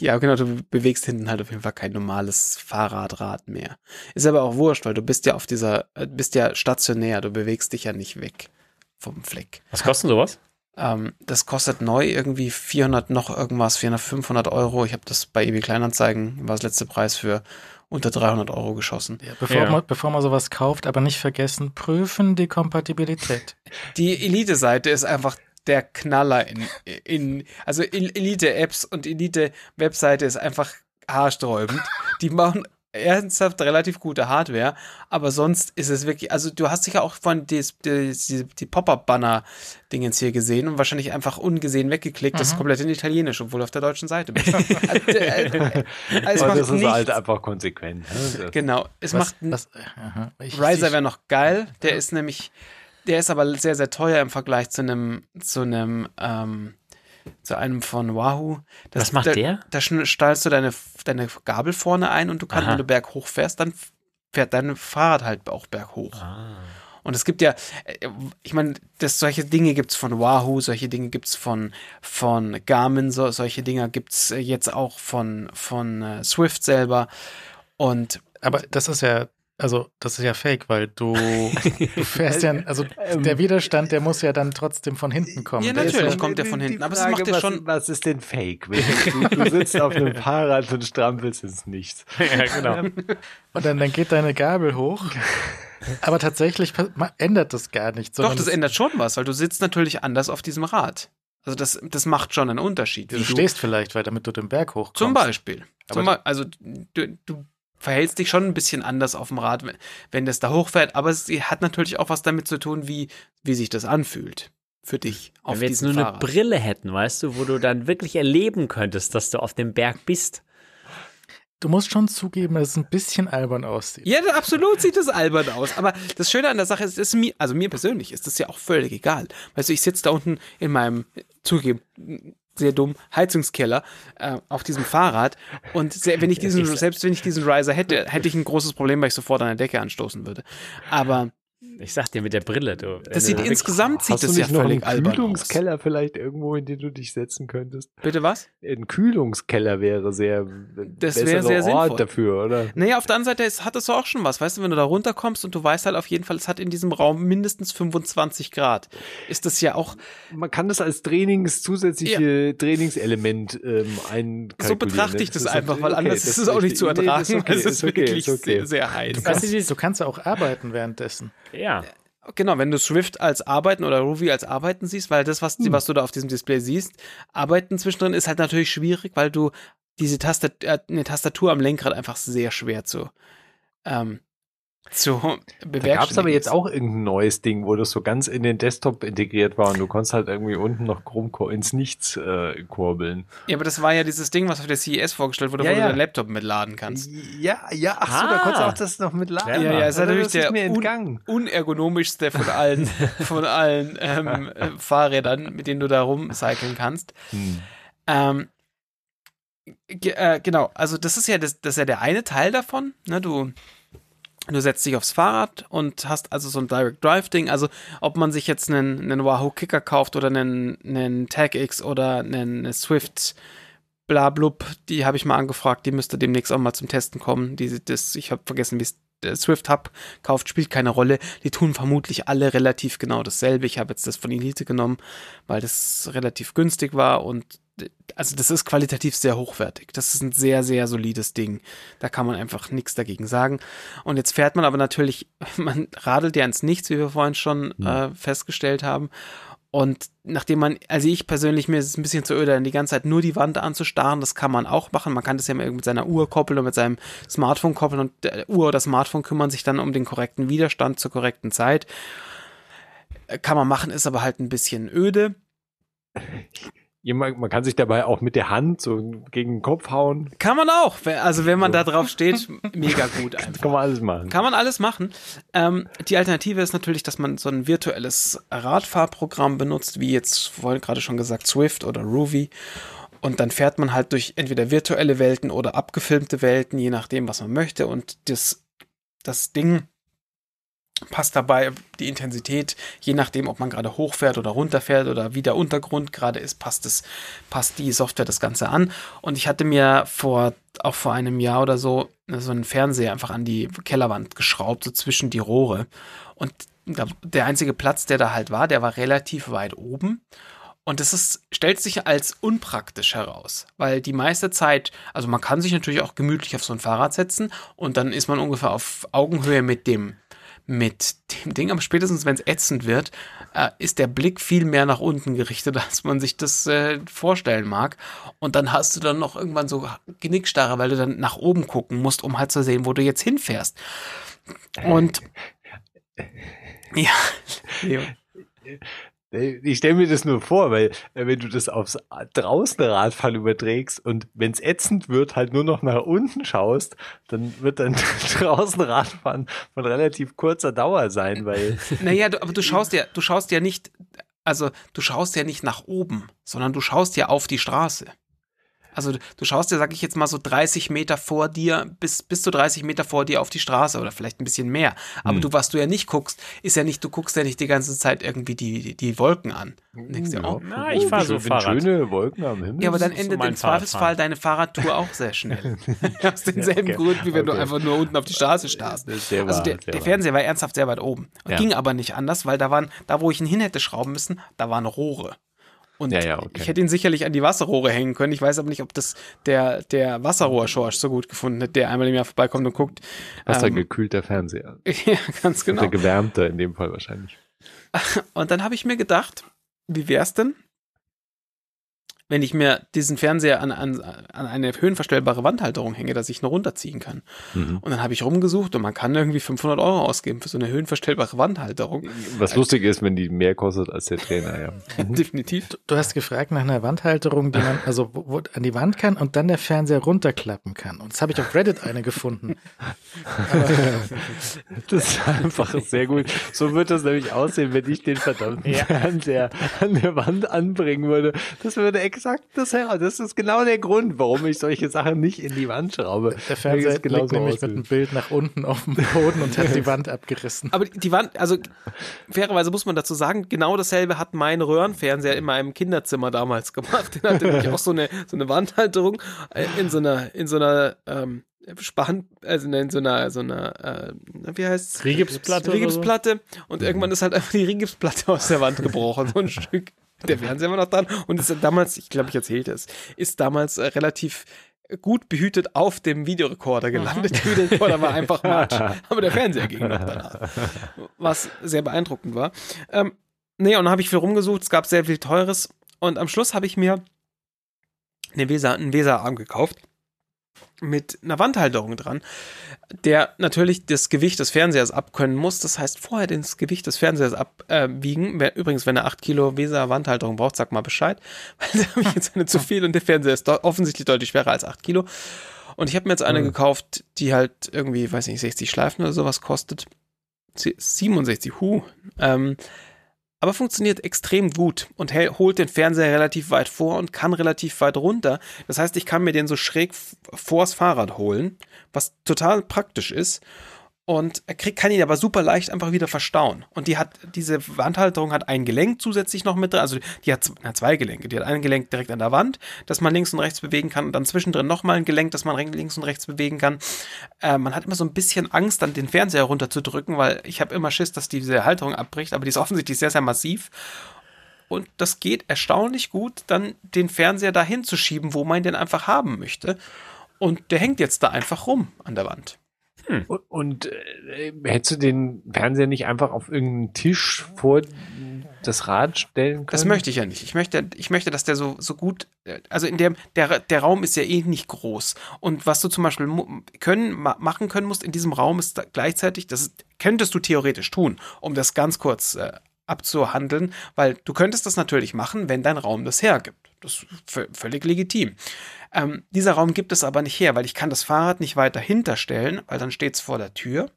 ja, genau, du bewegst hinten halt auf jeden Fall kein normales Fahrradrad mehr. Ist aber auch wurscht, weil du bist ja auf dieser, äh, bist ja stationär, du bewegst dich ja nicht weg vom Fleck. was kostet sowas? Ähm, das kostet neu irgendwie 400 noch irgendwas, 400, 500 Euro. Ich habe das bei eBay Kleinanzeigen, war das letzte Preis für unter 300 Euro geschossen. Ja, bevor, Ja. Man, bevor man sowas kauft, aber nicht vergessen, prüfen die Kompatibilität. Die Elite-Seite ist einfach der Knaller in, in also El- Elite-Apps und Elite-Webseite ist einfach haarsträubend. Die machen ernsthaft relativ gute Hardware, aber sonst ist es wirklich, also du hast sicher auch von die, die, die, die Pop-Up-Banner-Dingens hier gesehen und wahrscheinlich einfach ungesehen weggeklickt, das ist Mhm. komplett in Italienisch, obwohl auf der deutschen Seite bist. also, äh, das ist halt einfach konsequent. Ne? Genau, es Was, macht was, aha, ich, Riser wäre noch geil. Der ist nämlich, der ist aber sehr, sehr teuer im Vergleich zu einem, zu einem, ähm, zu einem von Wahoo. Das, Was macht da, der? Da stallst du deine, deine Gabel vorne ein und du kannst, Aha. wenn du berghoch fährst, dann fährt dein Fahrrad halt auch berghoch. Ah. Und es gibt ja, äh, ich meine, das, solche Dinge gibt's von Wahoo, solche Dinge gibt's von, von Garmin, so, solche Dinge gibt's äh, jetzt auch von, von äh, Swift selber. Und aber das ist ja, also das ist ja fake, weil du, du fährst ja, also der Widerstand, der muss ja dann trotzdem von hinten kommen. Ja, natürlich ja- kommt der von hinten, aber es Frage, macht ja schon- Was ist denn Fake? Du, du sitzt auf einem Fahrrad und strampelst ins Nichts. ja, genau. Und dann, dann geht deine Gabel hoch. Aber tatsächlich ändert das gar nichts. Doch, das ändert schon was, weil du sitzt natürlich anders auf diesem Rad. Also das, das macht schon einen Unterschied. Du wie stehst vielleicht, weil damit du den Berg hochkommst. zum Beispiel. Aber Zum Be also du, du verhältst dich schon ein bisschen anders auf dem Rad, wenn, wenn das da hochfährt, aber es hat natürlich auch was damit zu tun, wie, wie sich das anfühlt für dich auf Wenn wir jetzt nur eine Fahrrad. Brille hätten, weißt du, wo du dann wirklich erleben könntest, dass du auf dem Berg bist. Du musst schon zugeben, dass es ein bisschen albern aussieht. Ja, absolut sieht das albern aus. Aber das Schöne an der Sache ist, ist mir, also mir persönlich ist das ja auch völlig egal. Weißt du, ich sitze da unten in meinem, zugegeben, sehr dumm, Heizungskeller äh, auf diesem Fahrrad und se- wenn ich diesen, selbst wenn ich diesen Riser hätte, hätte ich ein großes Problem, weil ich sofort an der Decke anstoßen würde. Aber Ich sag dir mit der Brille, du. das sieht insgesamt sieht Hast du das nicht ja noch völlig einen albern aus. Kühlungskeller vielleicht irgendwo, in den du dich setzen könntest? Bitte was? Ein Kühlungskeller wäre sehr Das wäre sehr Ort sinnvoll. dafür, oder? Naja, auf der anderen Seite ist, hat es auch schon was. Weißt du, wenn du da runterkommst und du weißt halt auf jeden Fall, es hat in diesem Raum mindestens 25 Grad, ist das ja auch Man kann das als Trainings zusätzliche Trainingselement ähm, einkalkulieren. So betrachte ne? ich das ist einfach, okay, weil anders das ist es auch nicht zu. Nee, das ertragen, ist okay, weil es ist ist okay, wirklich okay. sehr, sehr heiß. Du kannst, du kannst ja auch arbeiten währenddessen. Ja. Genau, wenn du Swift als Arbeiten oder Ruby als Arbeiten siehst, weil das, was, was du da auf diesem Display siehst, Arbeiten zwischendrin ist halt natürlich schwierig, weil du diese Tastat äh, eine Tastatur am Lenkrad einfach sehr schwer zu, ähm, zu Da bewerkstelligen. gab es aber jetzt auch irgendein neues Ding, wo das so ganz in den Desktop integriert war und du konntest halt irgendwie unten noch krumm ins Nichts äh, kurbeln. Ja, aber das war ja dieses Ding, was auf der CES vorgestellt wurde, Ja, wo du ja. deinen Laptop mitladen kannst. Ja, ja, ach so, da Ah. konntest du auch das noch mit laden. Ja, ja, ist natürlich das der ist mir un-. Unergonomischste von allen, von allen ähm, äh, Fahrrädern, mit denen du da rumcyceln kannst. Hm. Ähm, äh, genau, also das ist ja das, das ist ja der eine Teil davon. Ne? Du, du setzt dich aufs Fahrrad und hast also so ein Direct Drive Ding. Also ob man sich jetzt einen, einen Wahoo Kicker kauft oder einen, einen Tag X oder einen Swift Blablub, die habe ich mal angefragt, die müsste demnächst auch mal zum Testen kommen. Die, das, ich habe vergessen, wie es Swift Hub kauft, spielt keine Rolle. Die tun vermutlich alle relativ genau dasselbe. Ich habe jetzt das von Elite genommen, weil das relativ günstig war und also das ist qualitativ sehr hochwertig. Das ist ein sehr, sehr solides Ding. Da kann man einfach nichts dagegen sagen. Und jetzt fährt man aber natürlich, man radelt ja ins Nichts, wie wir vorhin schon äh, festgestellt haben. Und nachdem man, also ich persönlich, mir ist es ein bisschen zu öde, dann die ganze Zeit nur die Wand anzustarren. Das kann man auch machen. Man kann das ja mit seiner Uhr koppeln und mit seinem Smartphone koppeln und der Uhr oder Smartphone kümmern sich dann um den korrekten Widerstand zur korrekten Zeit. Kann man machen, ist aber halt ein bisschen öde. Jemand, man kann sich dabei auch mit der Hand so gegen den Kopf hauen. Kann man auch. Also wenn man da drauf steht, mega gut einfach. Kann man alles machen. Kann man alles machen. Ähm, die Alternative ist natürlich, dass man so ein virtuelles Radfahrprogramm benutzt, wie jetzt vorhin gerade schon gesagt, Swift oder Ruby. Und dann fährt man halt durch entweder virtuelle Welten oder abgefilmte Welten, je nachdem, was man möchte. Und das, das Ding passt dabei die Intensität, je nachdem, ob man gerade hochfährt oder runterfährt oder wie der Untergrund gerade ist, passt es, passt die Software das Ganze an. Und ich hatte mir vor, auch vor einem Jahr oder so, so einen Fernseher einfach an die Kellerwand geschraubt, so zwischen die Rohre. Und der einzige Platz, der da halt war, der war relativ weit oben. Und das ist, stellt sich als unpraktisch heraus, weil die meiste Zeit, also man kann sich natürlich auch gemütlich auf so ein Fahrrad setzen und dann ist man ungefähr auf Augenhöhe mit dem mit dem Ding, aber spätestens wenn es ätzend wird, äh, ist der Blick viel mehr nach unten gerichtet, als man sich das äh, vorstellen mag. Und dann hast du dann noch irgendwann so Genickstarre, weil du dann nach oben gucken musst, um halt zu sehen, wo du jetzt hinfährst. Und ja, Leo. Ich stelle mir das nur vor, weil äh, wenn du das aufs draußen Radfahren überträgst und wenn es ätzend wird, halt nur noch nach unten schaust, dann wird dann draußen Radfahren von relativ kurzer Dauer sein, weil. Naja, du, aber du schaust ja, du schaust ja nicht, also du schaust ja nicht nach oben, sondern du schaust ja auf die Straße. Also du schaust dir, sag ich jetzt mal, so 30 Meter vor dir, bis, bis zu 30 Meter vor dir auf die Straße oder vielleicht ein bisschen mehr. Aber hm. du, was du ja nicht guckst, ist ja nicht, du guckst ja nicht die ganze Zeit irgendwie die, die, die Wolken an. Denkst dir, oh, Na, ich fahre so Fahrrad. schöne Wolken am Himmel. Ja, aber dann endet so im Zweifelsfall deine Fahrradtour auch sehr schnell. Aus denselben ja, okay. Grund, wie wenn okay. du einfach nur unten auf die Straße starrst. also wahr, der, der Fernseher war ernsthaft sehr weit oben. Ja. Ging aber nicht anders, weil da waren, da wo ich ihn hin hätte schrauben müssen, da waren Rohre. Und ja, ja, okay. ich hätte ihn sicherlich an die Wasserrohre hängen können. Ich weiß aber nicht, ob das der, der Wasserrohrschorsch so gut gefunden hat, der einmal im Jahr vorbeikommt und guckt. Wassergekühlter ähm, Fernseher. ja, ganz genau. Der gewärmte in dem Fall wahrscheinlich. Und dann habe ich mir gedacht, wie wär's denn, wenn ich mir diesen Fernseher an, an, an eine höhenverstellbare Wandhalterung hänge, dass ich ihn runterziehen kann. Mhm. Und dann habe ich rumgesucht und man kann irgendwie 500 Euro ausgeben für so eine höhenverstellbare Wandhalterung. Was lustig ist, wenn die mehr kostet als der Trainer, ja. Definitiv. Du, du, hast gefragt nach einer Wandhalterung, die man also wo, wo, an die Wand kann und dann der Fernseher runterklappen kann. Und das habe ich auf Reddit eine gefunden. das ist einfach sehr gut. So wird das nämlich aussehen, wenn ich den verdammten ja. Fernseher an der Wand anbringen würde. Das würde extra exakt das her. Das ist genau der Grund, warum ich solche Sachen nicht in die Wand schraube. Der Fernseher liegt nämlich aussieht. mit einem Bild nach unten auf dem Boden und hat die Wand abgerissen. Aber die Wand, also fairerweise muss man dazu sagen, genau dasselbe hat mein Röhrenfernseher in meinem Kinderzimmer damals gemacht. Der hatte nämlich auch so eine, so eine Wandhalterung äh, in so einer, in so einer, ähm, Span also in so einer, so einer, äh, wie heißt's? Rigipsplatte. Rigipsplatte. Und irgendwann ist halt einfach die Rigipsplatte aus der Wand gebrochen, so ein Stück der Fernseher immer noch dran und ist damals, ich glaube, ich erzählte es, ist damals äh, relativ gut behütet auf dem Videorekorder gelandet. Der Videorekorder war einfach matsch, aber der Fernseher ging noch danach. Was sehr beeindruckend war. Ähm, nee, und dann habe ich viel rumgesucht, es gab sehr viel Teures und am Schluss habe ich mir eine Weser, einen Weserarm gekauft mit einer Wandhalterung dran, der natürlich das Gewicht des Fernsehers abkönnen muss. Das heißt, vorher das Gewicht des Fernsehers abwiegen. Äh, Übrigens, wenn er 8 Kilo Weser Wandhalterung braucht, sag mal Bescheid, weil da habe ich jetzt eine zu viel und der Fernseher ist offensichtlich deutlich schwerer als 8 Kilo. Und ich habe mir jetzt eine mhm. gekauft, die halt irgendwie, weiß nicht, 60 Schleifen oder sowas kostet. 67, hu. Ähm, aber funktioniert extrem gut und holt den Fernseher relativ weit vor und kann relativ weit runter. Das heißt, ich kann mir den so schräg vors Fahrrad holen, was total praktisch ist und er kriegt, kann ihn aber super leicht einfach wieder verstauen. Und die hat, diese Wandhalterung hat ein Gelenk zusätzlich noch mit drin, also die hat na, zwei Gelenke. Die hat ein Gelenk direkt an der Wand, das man links und rechts bewegen kann und dann zwischendrin nochmal ein Gelenk, das man links und rechts bewegen kann. Äh, man hat immer so ein bisschen Angst, dann den Fernseher runterzudrücken, weil ich habe immer Schiss, dass diese Halterung abbricht, aber die ist offensichtlich sehr, sehr massiv. Und das geht erstaunlich gut, dann den Fernseher dahin zu schieben, wo man den einfach haben möchte. Und der hängt jetzt da einfach rum an der Wand. Hm. Und, äh, hättest du den Fernseher nicht einfach auf irgendeinen Tisch vor das Rad stellen können? Das möchte ich ja nicht. Ich möchte, ich möchte, dass der so, so gut, äh, also in dem, der, der Raum ist ja eh nicht groß. Und was du zum Beispiel können, machen können musst in diesem Raum ist gleichzeitig, das könntest du theoretisch tun, um das ganz kurz äh, abzuhandeln, weil du könntest das natürlich machen, wenn dein Raum das hergibt. Das ist völlig legitim. Ähm, dieser Raum gibt es aber nicht her, weil ich kann das Fahrrad nicht weiter hinterstellen, weil dann steht es vor der Tür.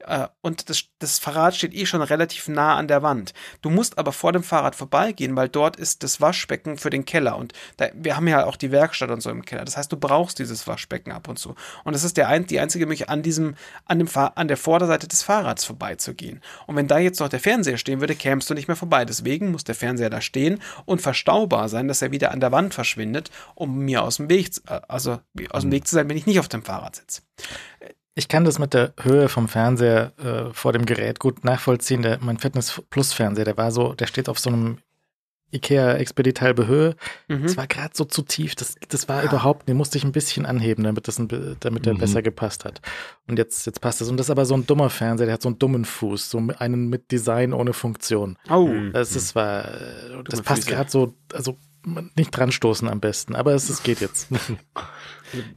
Äh, und das, das Fahrrad steht eh schon relativ nah an der Wand. Du musst aber vor dem Fahrrad vorbeigehen, weil dort ist das Waschbecken für den Keller. Und da, wir haben ja auch die Werkstatt und so im Keller. Das heißt, du brauchst dieses Waschbecken ab und zu. Und das ist der ein, die einzige Möglichkeit, an diesem, an dem an der Vorderseite des Fahrrads vorbeizugehen. Und wenn da jetzt noch der Fernseher stehen würde, kämst du nicht mehr vorbei. Deswegen muss der Fernseher da stehen und verstaubar sein, dass er wieder an der Wand verschwindet, um mir aus dem Weg, äh, also aus dem mhm. Weg zu sein, wenn ich nicht auf dem Fahrrad sitze. Ich kann das mit der Höhe vom Fernseher äh, vor dem Gerät gut nachvollziehen. Der, mein Fitness Plus Fernseher, der war so, der steht auf so einem Ikea Expeditalbe Höhe. Mhm. Das war gerade so zu tief. Das, das war ja. überhaupt, den musste ich ein bisschen anheben, damit das, ein, damit der mhm. besser gepasst hat. Und jetzt, jetzt passt das. Und das ist aber so ein dummer Fernseher, der hat so einen dummen Fuß, so einen mit Design ohne Funktion. Oh. Das ist, war, das passt gerade so, also nicht dran stoßen am besten, aber es, es geht jetzt.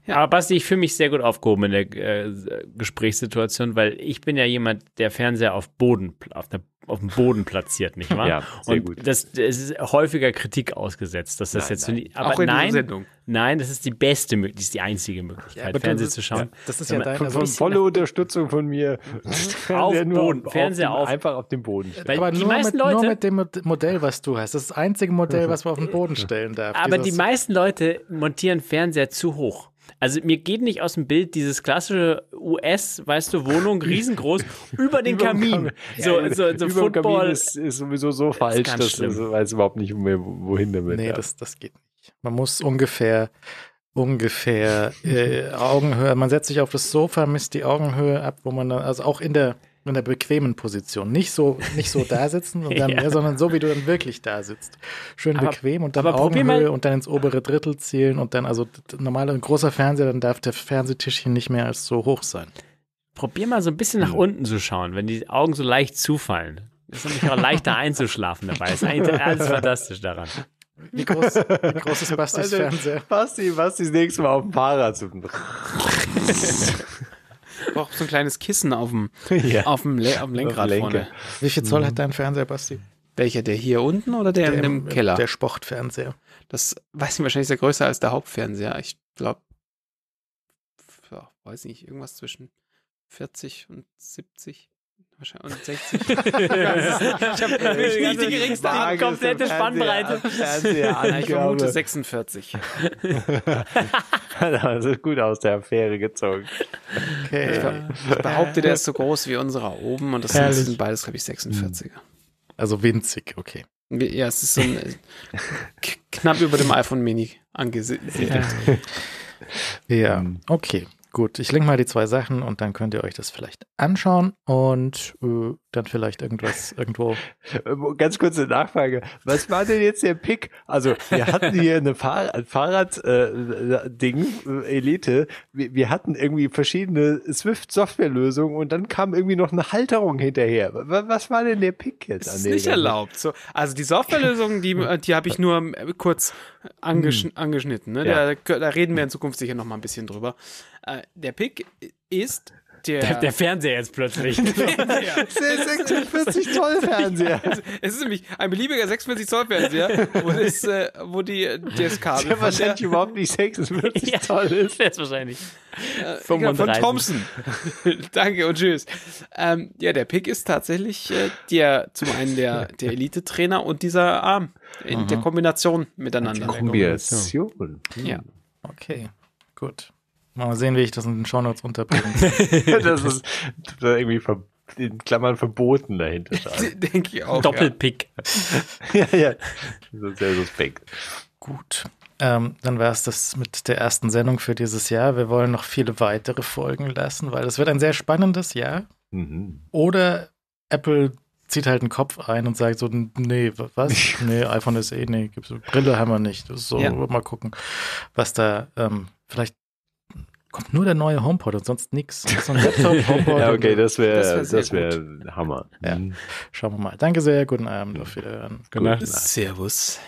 Ja, aber Basti, ich fühle mich sehr gut aufgehoben in der äh, Gesprächssituation, weil ich bin ja jemand, der Fernseher auf Boden, auf, der, auf dem Boden platziert, nicht wahr? Ja, sehr Und gut. Das, das ist häufiger Kritik ausgesetzt, dass das nein, jetzt nein. nicht, aber Auch in nein, Sendung. nein, das ist die beste, die ist die einzige Möglichkeit, Ja, Fernsehen zu schauen. Das ist ja dein, Von, also von volle Unterstützung von mir. Fernseher nur Boden, Fernseher dem, auf- Einfach auf dem Boden. stellen. Weil aber die nur, meisten mit, Leute, nur mit dem Mod- Modell, was du hast. Das ist das einzige Modell, was man auf den Boden stellen darf. aber die meisten Leute montieren Fernseher zu hoch. Also mir geht nicht aus dem Bild dieses klassische US, weißt du, Wohnung, riesengroß, über den Über Kamin. Kamin. So, Ja, so, so über Football. Kamin ist, ist sowieso so falsch, ganz dass schlimm. du weiß überhaupt nicht mehr, wohin damit. Nee, ja. das, das geht nicht. Man muss ungefähr, ungefähr äh, Augenhöhe, man setzt sich auf das Sofa, misst die Augenhöhe ab, wo man dann, also auch in der, in der bequemen Position. Nicht so, nicht so da sitzen und dann, Ja. ja. sondern so, wie du dann wirklich da sitzt. Schön Aber- bequem und dann Augenhöhe und dann ins obere Drittel zielen und dann, also normaler, ein großer Fernseher, dann darf der Fernsehtischchen nicht mehr als so hoch sein. Probier mal so ein bisschen nach unten zu schauen, wenn die Augen so leicht zufallen. Ist nämlich auch leichter einzuschlafen dabei. Ist eigentlich alles fantastisch daran. Wie groß, wie groß ist Bastis Also, Fernseher? Basti, Basti das nächste Mal auf dem Fahrrad zu. Ich brauche so ein kleines Kissen auf dem, ja. auf dem, Le auf dem Lenkrad Lenker. vorne. Wie viel Zoll hat dein Fernseher, Basti? Welcher, der hier unten oder der, in dem Keller? Der Sportfernseher. das weiß ich wahrscheinlich ist der größer als der Hauptfernseher. Ich glaube, weiß nicht, irgendwas zwischen 40 und 70. Wahrscheinlich und 60. ich habe wirklich nicht die geringste Waage. Ahnung. komplette Spannbreite. Ja, ich vermute Fernseher 46. das sieht gut aus, der Affäre gezogen. Okay. Ich behaupte, der ist so groß wie unserer oben und das Herrlich. sind beides, glaube ich, 46er. Also winzig, okay. Ja, es ist so ein, äh, knapp über dem iPhone Mini angesiedelt. Ja, okay. Gut, ich link mal die zwei Sachen und dann könnt ihr euch das vielleicht anschauen und äh, dann vielleicht irgendwas irgendwo. Äh, Ganz kurze Nachfrage. Was war denn jetzt der Pick? Also, wir hatten hier eine Fahr ein Fahrrad-Ding, äh, Elite. Wir, wir hatten irgendwie verschiedene Swift-Softwarelösungen und dann kam irgendwie noch eine Halterung hinterher. Wa- Was war denn der Pick jetzt? Das ist nicht ganzen- erlaubt. So, also die Softwarelösung, die, die habe ich nur äh, kurz angesch angeschnitten. Ne? Ja. Da, da reden wir in Zukunft sicher noch mal ein bisschen drüber. Äh, der Pick ist der, Der, der Fernseher jetzt plötzlich. Der 46 Zoll Fernseher. es ist nämlich ein beliebiger 46 Zoll Fernseher, wo, das, äh, wo die, das Kabel Der von, der, wahrscheinlich überhaupt nicht 46 Ja. Zoll ist. Jetzt wahrscheinlich. äh, von 35. Thompson. Danke und tschüss. Ähm, ja, der Pick ist tatsächlich äh, der zum einen der, der Elite-Trainer und dieser Arm in der Kombination miteinander. Kombination. Ja. Okay, gut. Mal sehen, wie ich das in den Shownotes unterbringe. das ist irgendwie ver in Klammern verboten dahinter. Denke ich auch. Doppelpick. ja, ja. Das ist sehr suspekt. Gut. Ähm, dann war es das mit der ersten Sendung für dieses Jahr. Wir wollen noch viele weitere Folgen lassen, weil es wird ein sehr spannendes Jahr. Mhm. Oder Apple zieht halt den Kopf ein und sagt so, nee, wa- was? Nee, iPhone ist eh, nee, gibt's, Brille haben wir nicht. Das ist so, Ja. mal gucken, was da ähm, vielleicht kommt nur der neue HomePod und sonst nichts. So ein Laptop, HomePod. Ja, okay, das wäre Das wär das wäre Hammer. Ja. Mhm. Schauen wir mal. Danke sehr, guten Abend, auf Wiederhören. Gute Nacht. Servus.